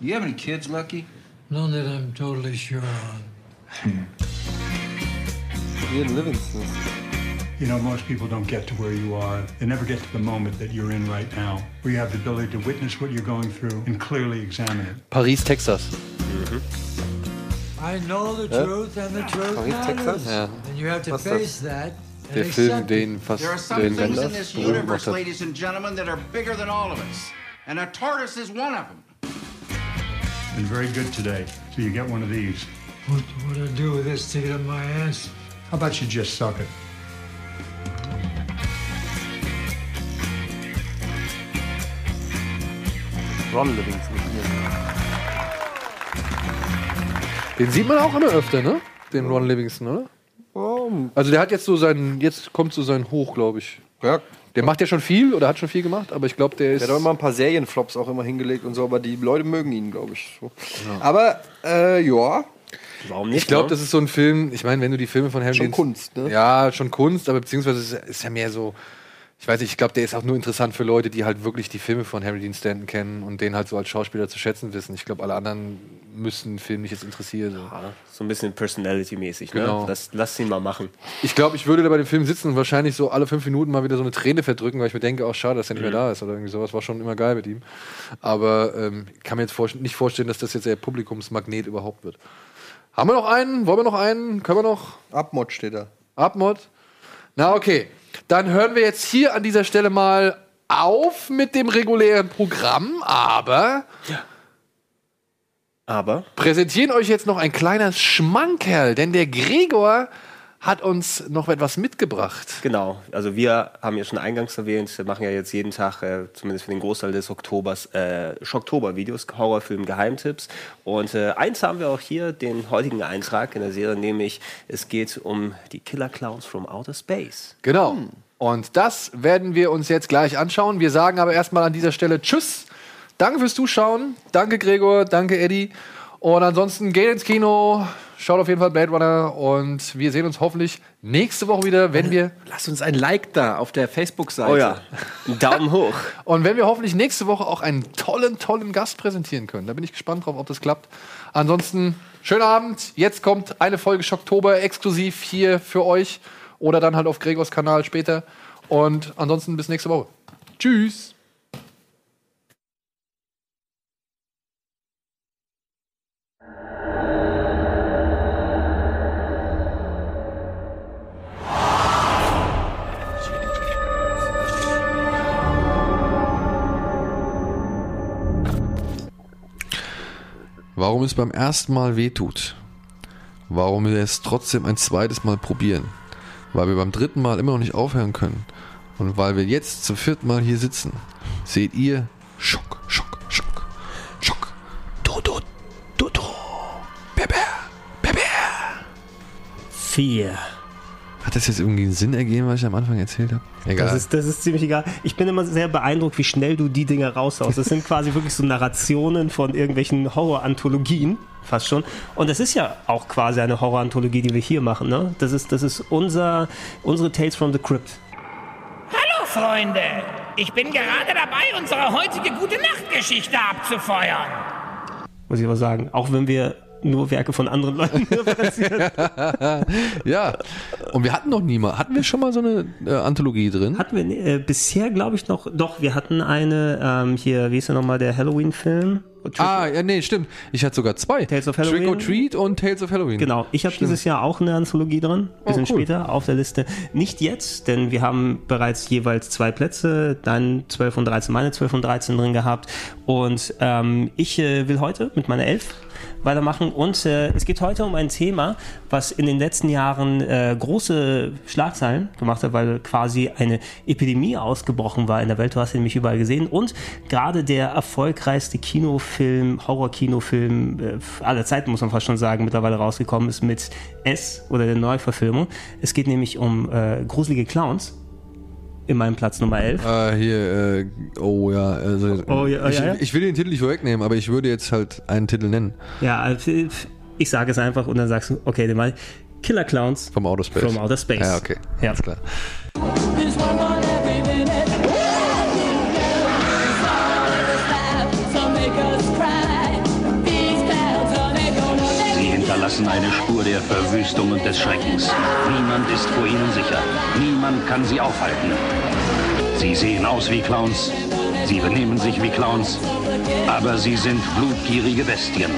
You have any kids, Lucky? None that I'm totally sure of. Ian Livingston. You know, most people don't get to where you are. They never get to the moment that you're in right now, where you have the ability to witness what you're going through and clearly examine it. Paris, Texas. Mm-hmm. I know the Hä? truth and the truth Paris, matters. Texas? Ja. And you have to Was face das? that. and Der Film, den fast There are some den things in Wenders this berühmt gemacht universe, hat. ladies and gentlemen, that are bigger than all of us. And a tortoise is one of them. Been very good today, so you get one of these. What, what do I do with this? Stick it up my ass? How about you just suck it? Ron Livingston. Den sieht man auch immer öfter, ne? Den Ron Livingston, oder? Also der hat jetzt so seinen, jetzt kommt so sein Hoch, glaube ich. Ja. Der macht ja schon viel oder hat schon viel gemacht, aber ich glaube, der ist. Der hat auch immer ein paar Serienflops auch immer hingelegt und so, aber die Leute mögen ihn, glaube ich. So. Aber, äh, ja. Warum Ich glaube, das ist so ein Film, ich meine, wenn du die Filme von Harry Schon Kunst, ne? Ja, schon Kunst, aber beziehungsweise ist, ist ja mehr so, ich weiß nicht, ich glaube, der ist auch nur interessant für Leute, die halt wirklich die Filme von Harry Dean Stanton kennen und den halt so als Schauspieler zu schätzen wissen. Ich glaube, alle anderen müssen den Film nicht jetzt interessieren. So. So ein bisschen Personality-mäßig, Genau. ne? Das, lass ihn mal machen. Ich glaube, ich würde da bei dem Film sitzen und wahrscheinlich so alle fünf Minuten mal wieder so eine Träne verdrücken, weil ich mir denke, auch schade, dass er nicht mehr Mhm. da ist oder irgendwie sowas. War schon immer geil mit ihm. Aber ähm, ich kann mir jetzt vor nicht vorstellen, dass das jetzt der Publikumsmagnet überhaupt wird. Haben wir noch einen? Wollen wir noch einen? Können wir noch? Abmod steht da. Abmod? Na, okay. Dann hören wir jetzt hier an dieser Stelle mal auf mit dem regulären Programm, aber. Aber? Präsentieren euch jetzt noch ein kleiner Schmankerl, denn der Gregor hat uns noch etwas mitgebracht. Genau, also wir haben ja schon eingangs erwähnt, wir machen ja jetzt jeden Tag, äh, zumindest für den Großteil des Oktobers, äh, Schocktober-Videos, Horrorfilm, Geheimtipps. Und äh, eins haben wir auch hier, den heutigen Eintrag in der Serie, nämlich es geht um die Killer Clowns from Outer Space. Genau. Und das werden wir uns jetzt gleich anschauen. Wir sagen aber erstmal an dieser Stelle Tschüss. Danke fürs Zuschauen. Danke, Gregor. Danke, Eddie. Und ansonsten geht ins Kino. Schaut auf jeden Fall Blade Runner. Und wir sehen uns hoffentlich nächste Woche wieder, wenn wir. Lasst uns ein Like da auf der Facebook-Seite. Oh ja, einen Daumen hoch. Und wenn wir hoffentlich nächste Woche auch einen tollen, tollen Gast präsentieren können. Da bin ich gespannt drauf, ob das klappt. Ansonsten, schönen Abend. Jetzt kommt eine Folge Schocktober exklusiv hier für euch. Oder dann halt auf Gregors Kanal später. Und ansonsten bis nächste Woche. Tschüss. Warum es beim ersten Mal wehtut. Warum wir es trotzdem ein zweites Mal probieren. Weil wir beim dritten Mal immer noch nicht aufhören können. Und weil wir jetzt zum vierten Mal hier sitzen, seht ihr Schock, Schock, Schock, Schock. Dodo, Dodo. Bebe, Bebe. Vier. Hat das jetzt irgendwie einen Sinn ergeben, was ich am Anfang erzählt habe? Egal. Das ist, das ist ziemlich egal. Ich bin immer sehr beeindruckt, wie schnell du die Dinge raushaust. Das sind quasi wirklich so Narrationen von irgendwelchen Horror-Anthologien, fast schon. Und das ist ja auch quasi eine Horror-Anthologie, die wir hier machen. Ne? Das ist, das ist unser, unsere Tales from the Crypt. Hallo, Freunde! Ich bin gerade dabei, unsere heutige Gute-Nacht-Geschichte abzufeuern. Muss ich aber sagen. Auch wenn wir nur Werke von anderen Leuten referenzieren. ja. Und wir hatten noch nie mal. Hatten wir schon mal so eine äh, Anthologie drin? Hatten wir äh, bisher, glaube ich, noch. Doch, wir hatten eine, ähm, hier, wie ist der nochmal, der Halloween-Film? Ah, ja, nee, stimmt. Ich hatte sogar zwei. Tales of Halloween. Trick or Treat und Tales of Halloween. Genau. Ich habe dieses Jahr auch eine Anthologie drin. Bisschen Oh, cool. später auf der Liste. Nicht jetzt, denn wir haben bereits jeweils zwei Plätze, dann 12 und 13, meine 12 und 13 drin gehabt. Und ähm, ich äh, will heute mit meiner 11 weitermachen. Und äh, es geht heute um ein Thema, was in den letzten Jahren äh, große Schlagzeilen gemacht hat, weil quasi eine Epidemie ausgebrochen war in der Welt. Du hast ihn nämlich überall gesehen. Und gerade der erfolgreichste Kinofilm, Horror-Kinofilm äh, aller Zeiten, muss man fast schon sagen, mittlerweile rausgekommen ist mit S oder der Neuverfilmung. Es geht nämlich um äh, gruselige Clowns. In meinem Platz Nummer 11. Äh, hier, äh, oh ja, also Oh, ja, ich, ja, ja. ich will den Titel nicht vorwegnehmen, aber ich würde jetzt halt einen Titel nennen. Ja, also, ich sage es einfach und dann sagst du, okay, den mal. Killer Clowns Vom Outer Space. from Outer Space. Ja, okay. Ja. Alles klar. Sie hinterlassen eine Spur der Verwüstung und des Schreckens. Niemand ist vor ihnen sicher. Niemand kann sie aufhalten. Sie sehen aus wie Clowns. Sie benehmen sich wie Clowns. Aber sie sind blutgierige Bestien.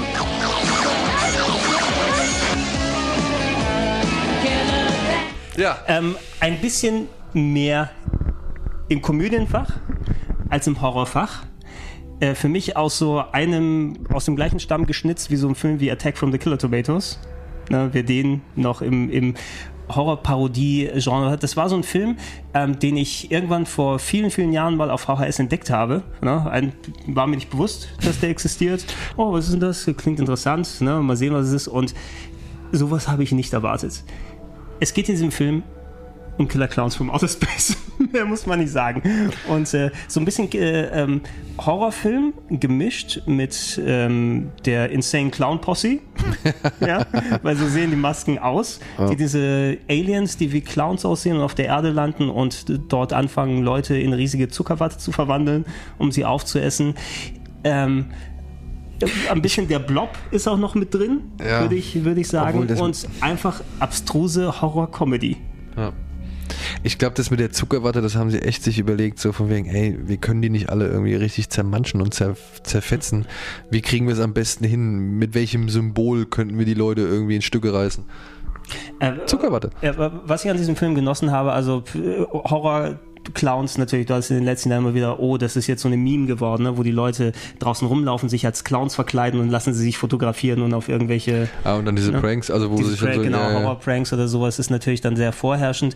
Ja. Ähm, ein bisschen mehr im Komödienfach als im Horrorfach. Äh, für mich aus so einem, aus dem gleichen Stamm geschnitzt wie so ein Film wie Attack from the Killer Tomatoes. Ne, wer den noch im, im Horror-Parodie-Genre hat. Das war so ein Film, ähm, den ich irgendwann vor vielen, vielen Jahren mal auf VHS entdeckt habe. Ne? Ein, war mir nicht bewusst, dass der existiert. Oh, was ist denn das? Klingt interessant. Ne? Mal sehen, was es ist. Und sowas habe ich nicht erwartet. Es geht in diesem Film um Killer Clowns from Outer Space. Mehr muss man nicht sagen. Und äh, so ein bisschen äh, ähm, Horrorfilm gemischt mit ähm, der Insane Clown Posse. ja, weil so sehen die Masken aus. Ja. Die diese Aliens, die wie Clowns aussehen und auf der Erde landen und dort anfangen, Leute in riesige Zuckerwatte zu verwandeln, um sie aufzuessen. Ähm, ein bisschen der Blob ist auch noch mit drin, Ja. würde ich, würde ich sagen. Und einfach abstruse Horror-Comedy. Ja. Ich glaube, das mit der Zuckerwatte, das haben sie echt sich überlegt, so von wegen, ey, wir können die nicht alle irgendwie richtig zermanschen und zer zerfetzen. Wie kriegen wir es am besten hin? Mit welchem Symbol könnten wir die Leute irgendwie in Stücke reißen? Äh, Zuckerwatte. Äh, was ich an diesem Film genossen habe, also äh, Horror Clowns natürlich, du hast in den letzten Jahren immer wieder, oh, das ist jetzt so eine Meme geworden, ne, wo die Leute draußen rumlaufen, sich als Clowns verkleiden und lassen sie sich fotografieren und auf irgendwelche. Ah, und dann diese ne, Pranks, also wo diese sich Prank, so- genau, ja, ja. Horror-Pranks oder sowas ist natürlich dann sehr vorherrschend.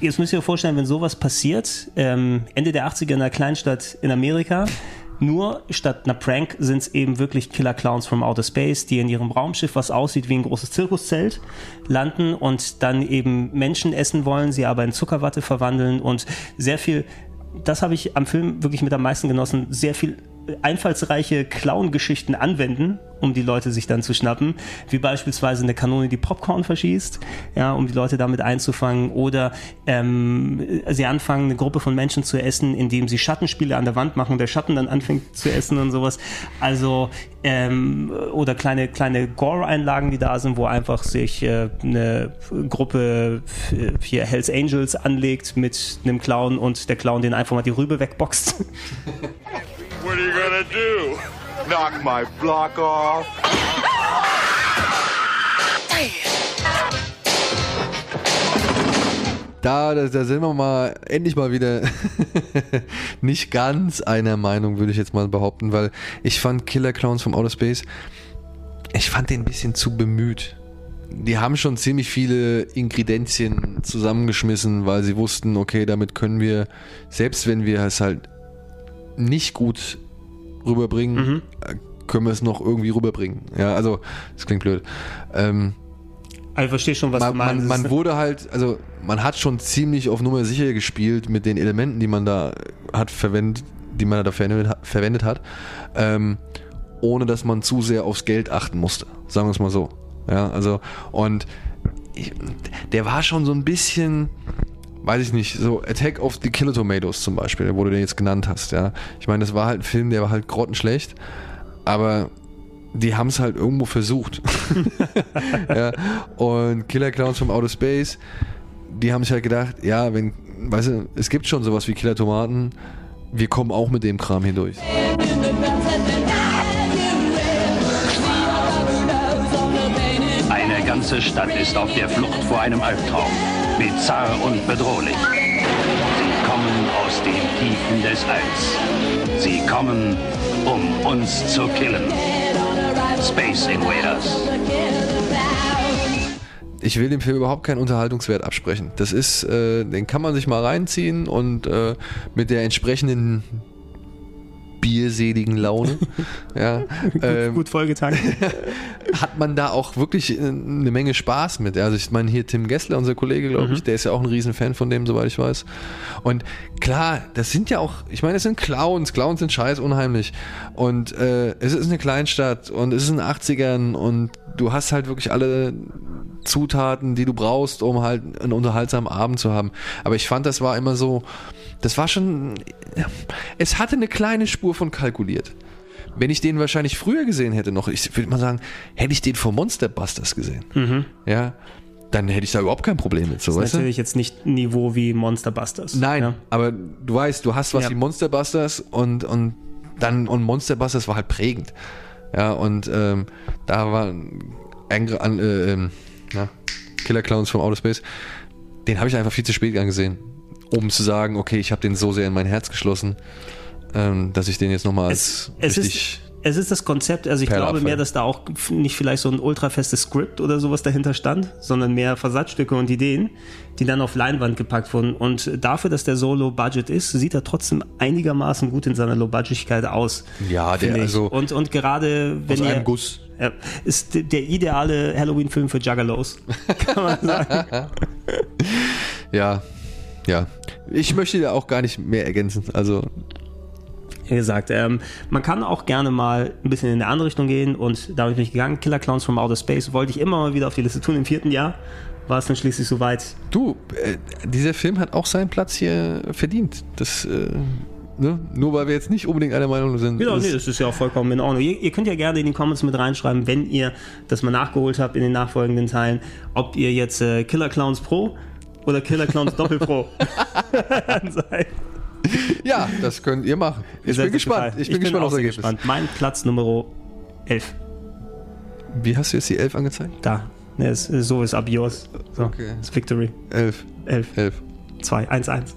Jetzt müsst ihr euch vorstellen, wenn sowas passiert, ähm, Ende der 80er in einer Kleinstadt in Amerika, nur statt einer Prank sind es eben wirklich Killer Clowns from Outer Space, die in ihrem Raumschiff, was aussieht wie ein großes Zirkuszelt, landen und dann eben Menschen essen wollen, sie aber in Zuckerwatte verwandeln und sehr viel, das habe ich am Film wirklich mit am meisten genossen, sehr viel einfallsreiche Clown-Geschichten anwenden, um die Leute sich dann zu schnappen, wie beispielsweise eine Kanone, die Popcorn verschießt, ja, um die Leute damit einzufangen, oder ähm, sie anfangen, eine Gruppe von Menschen zu essen, indem sie Schattenspiele an der Wand machen und der Schatten dann anfängt zu essen und sowas. Also ähm, oder kleine kleine Gore-Einlagen, die da sind, wo einfach sich äh, eine Gruppe äh, hier Hells Angels anlegt mit einem Clown und der Clown den einfach mal die Rübe wegboxt. What are you gonna do? Knock my block off? Da, da, da sind wir mal endlich mal wieder nicht ganz einer Meinung, würde ich jetzt mal behaupten, weil ich fand Killer Clowns vom Outer Space, ich fand den ein bisschen zu bemüht. Die haben schon ziemlich viele Ingredienzien zusammengeschmissen, weil sie wussten, okay, damit können wir, selbst wenn wir es halt nicht gut rüberbringen, äh, können wir es noch irgendwie rüberbringen. Ja, also, das klingt blöd. Ähm, Aber ich verstehe schon, was man, du meinst. Man, man wurde halt, also man hat schon ziemlich auf Nummer sicher gespielt mit den Elementen, die man da hat verwendet, die man da verwendet, hat- verwendet hat, ähm, ohne dass man zu sehr aufs Geld achten musste. Sagen wir es mal so. Ja, also und ich, der war schon so ein bisschen, weiß ich nicht, so Attack of the Killer Tomatoes zum Beispiel, wo du den jetzt genannt hast. Ja, ich meine, das war halt ein Film, der war halt grottenschlecht, aber die haben es halt irgendwo versucht. ja, und Killer Clowns from Outer Space, die haben sich halt gedacht, ja, wenn, weißt du, es gibt schon sowas wie Killer Tomaten, wir kommen auch mit dem Kram hier durch. Eine ganze Stadt ist auf der Flucht vor einem Albtraum. Bizarr und bedrohlich. Sie kommen aus den Tiefen des Alls. Sie kommen, um uns zu killen. Space Invaders. Ich will dem Film überhaupt keinen Unterhaltungswert absprechen. Das ist, äh, den kann man sich mal reinziehen und äh, mit der entsprechenden bierseligen Laune, ja, ähm, Gut vollgetankt. hat man da auch wirklich äh, eine Menge Spaß mit. Also ich meine hier Tim Gessler, unser Kollege, glaube ich, Mhm. der ist ja auch ein Riesenfan von dem, soweit ich weiß. Und klar, das sind ja auch, ich meine, es sind Clowns, Clowns sind scheiß unheimlich. Und äh, es ist eine Kleinstadt und es ist in den 80ern und du hast halt wirklich alle Zutaten, die du brauchst, um halt einen unterhaltsamen Abend zu haben. Aber ich fand, das war immer so, das war schon, es hatte eine kleine Spur von kalkuliert. Wenn ich den wahrscheinlich früher gesehen hätte noch, ich würde mal sagen, hätte ich den vor Monster Busters gesehen, Mhm. ja, dann hätte ich da überhaupt kein Problem mit, so, Das ist weißt du? natürlich jetzt nicht Niveau wie Monster Busters. Nein, Ja. aber du weißt, du hast was Ja. wie Monster Busters und, und dann, und Monster Busters war halt prägend. Ja, und ähm, da war Angry, an, äh, na, Killer Clowns vom Outer Space, den habe ich einfach viel zu spät angesehen, um zu sagen, okay, ich habe den so sehr in mein Herz geschlossen, ähm, dass ich den jetzt nochmal als Es richtig... ist, es ist das Konzept, also ich glaube mehr, dass da auch nicht vielleicht so ein ultrafestes Skript oder sowas dahinter stand, sondern mehr Versatzstücke und Ideen, die dann auf Leinwand gepackt wurden. Und dafür, dass der so low budget ist, sieht er trotzdem einigermaßen gut in seiner low budgetigkeit aus. Ja, der ich. also und, und gerade wenn aus einem Guss. Ja, ist der ideale Halloween-Film für Juggalos, kann man sagen. Ja, ja. Ich möchte da auch gar nicht mehr ergänzen. Also, Wie gesagt, ähm, man kann auch gerne mal ein bisschen in eine andere Richtung gehen und damit bin ich gegangen. Killer Clowns from Outer Space wollte ich immer mal wieder auf die Liste tun. Im vierten Jahr war es dann schließlich soweit. du, äh, dieser Film hat auch seinen Platz hier verdient. Das, äh, ne? Nur weil wir jetzt nicht unbedingt einer Meinung sind. Genau, nee, das ist ja auch vollkommen in Ordnung. Ihr, ihr könnt ja gerne in die Comments mit reinschreiben, wenn ihr das mal nachgeholt habt in den nachfolgenden Teilen, ob ihr jetzt äh, Killer Clowns Pro oder Killer Clowns Doppel Pro seid. Ja, das könnt ihr machen. Ich bin gespannt. total- Ich bin gespannt auch aufs Ergebnis. gespannt. Mein Platz Nummer 11. Wie hast du jetzt die 11 angezeigt? Da. Ne, so ist ab yours. So, Okay. ist Victory. 11. 11. 11. 2, 1, 1.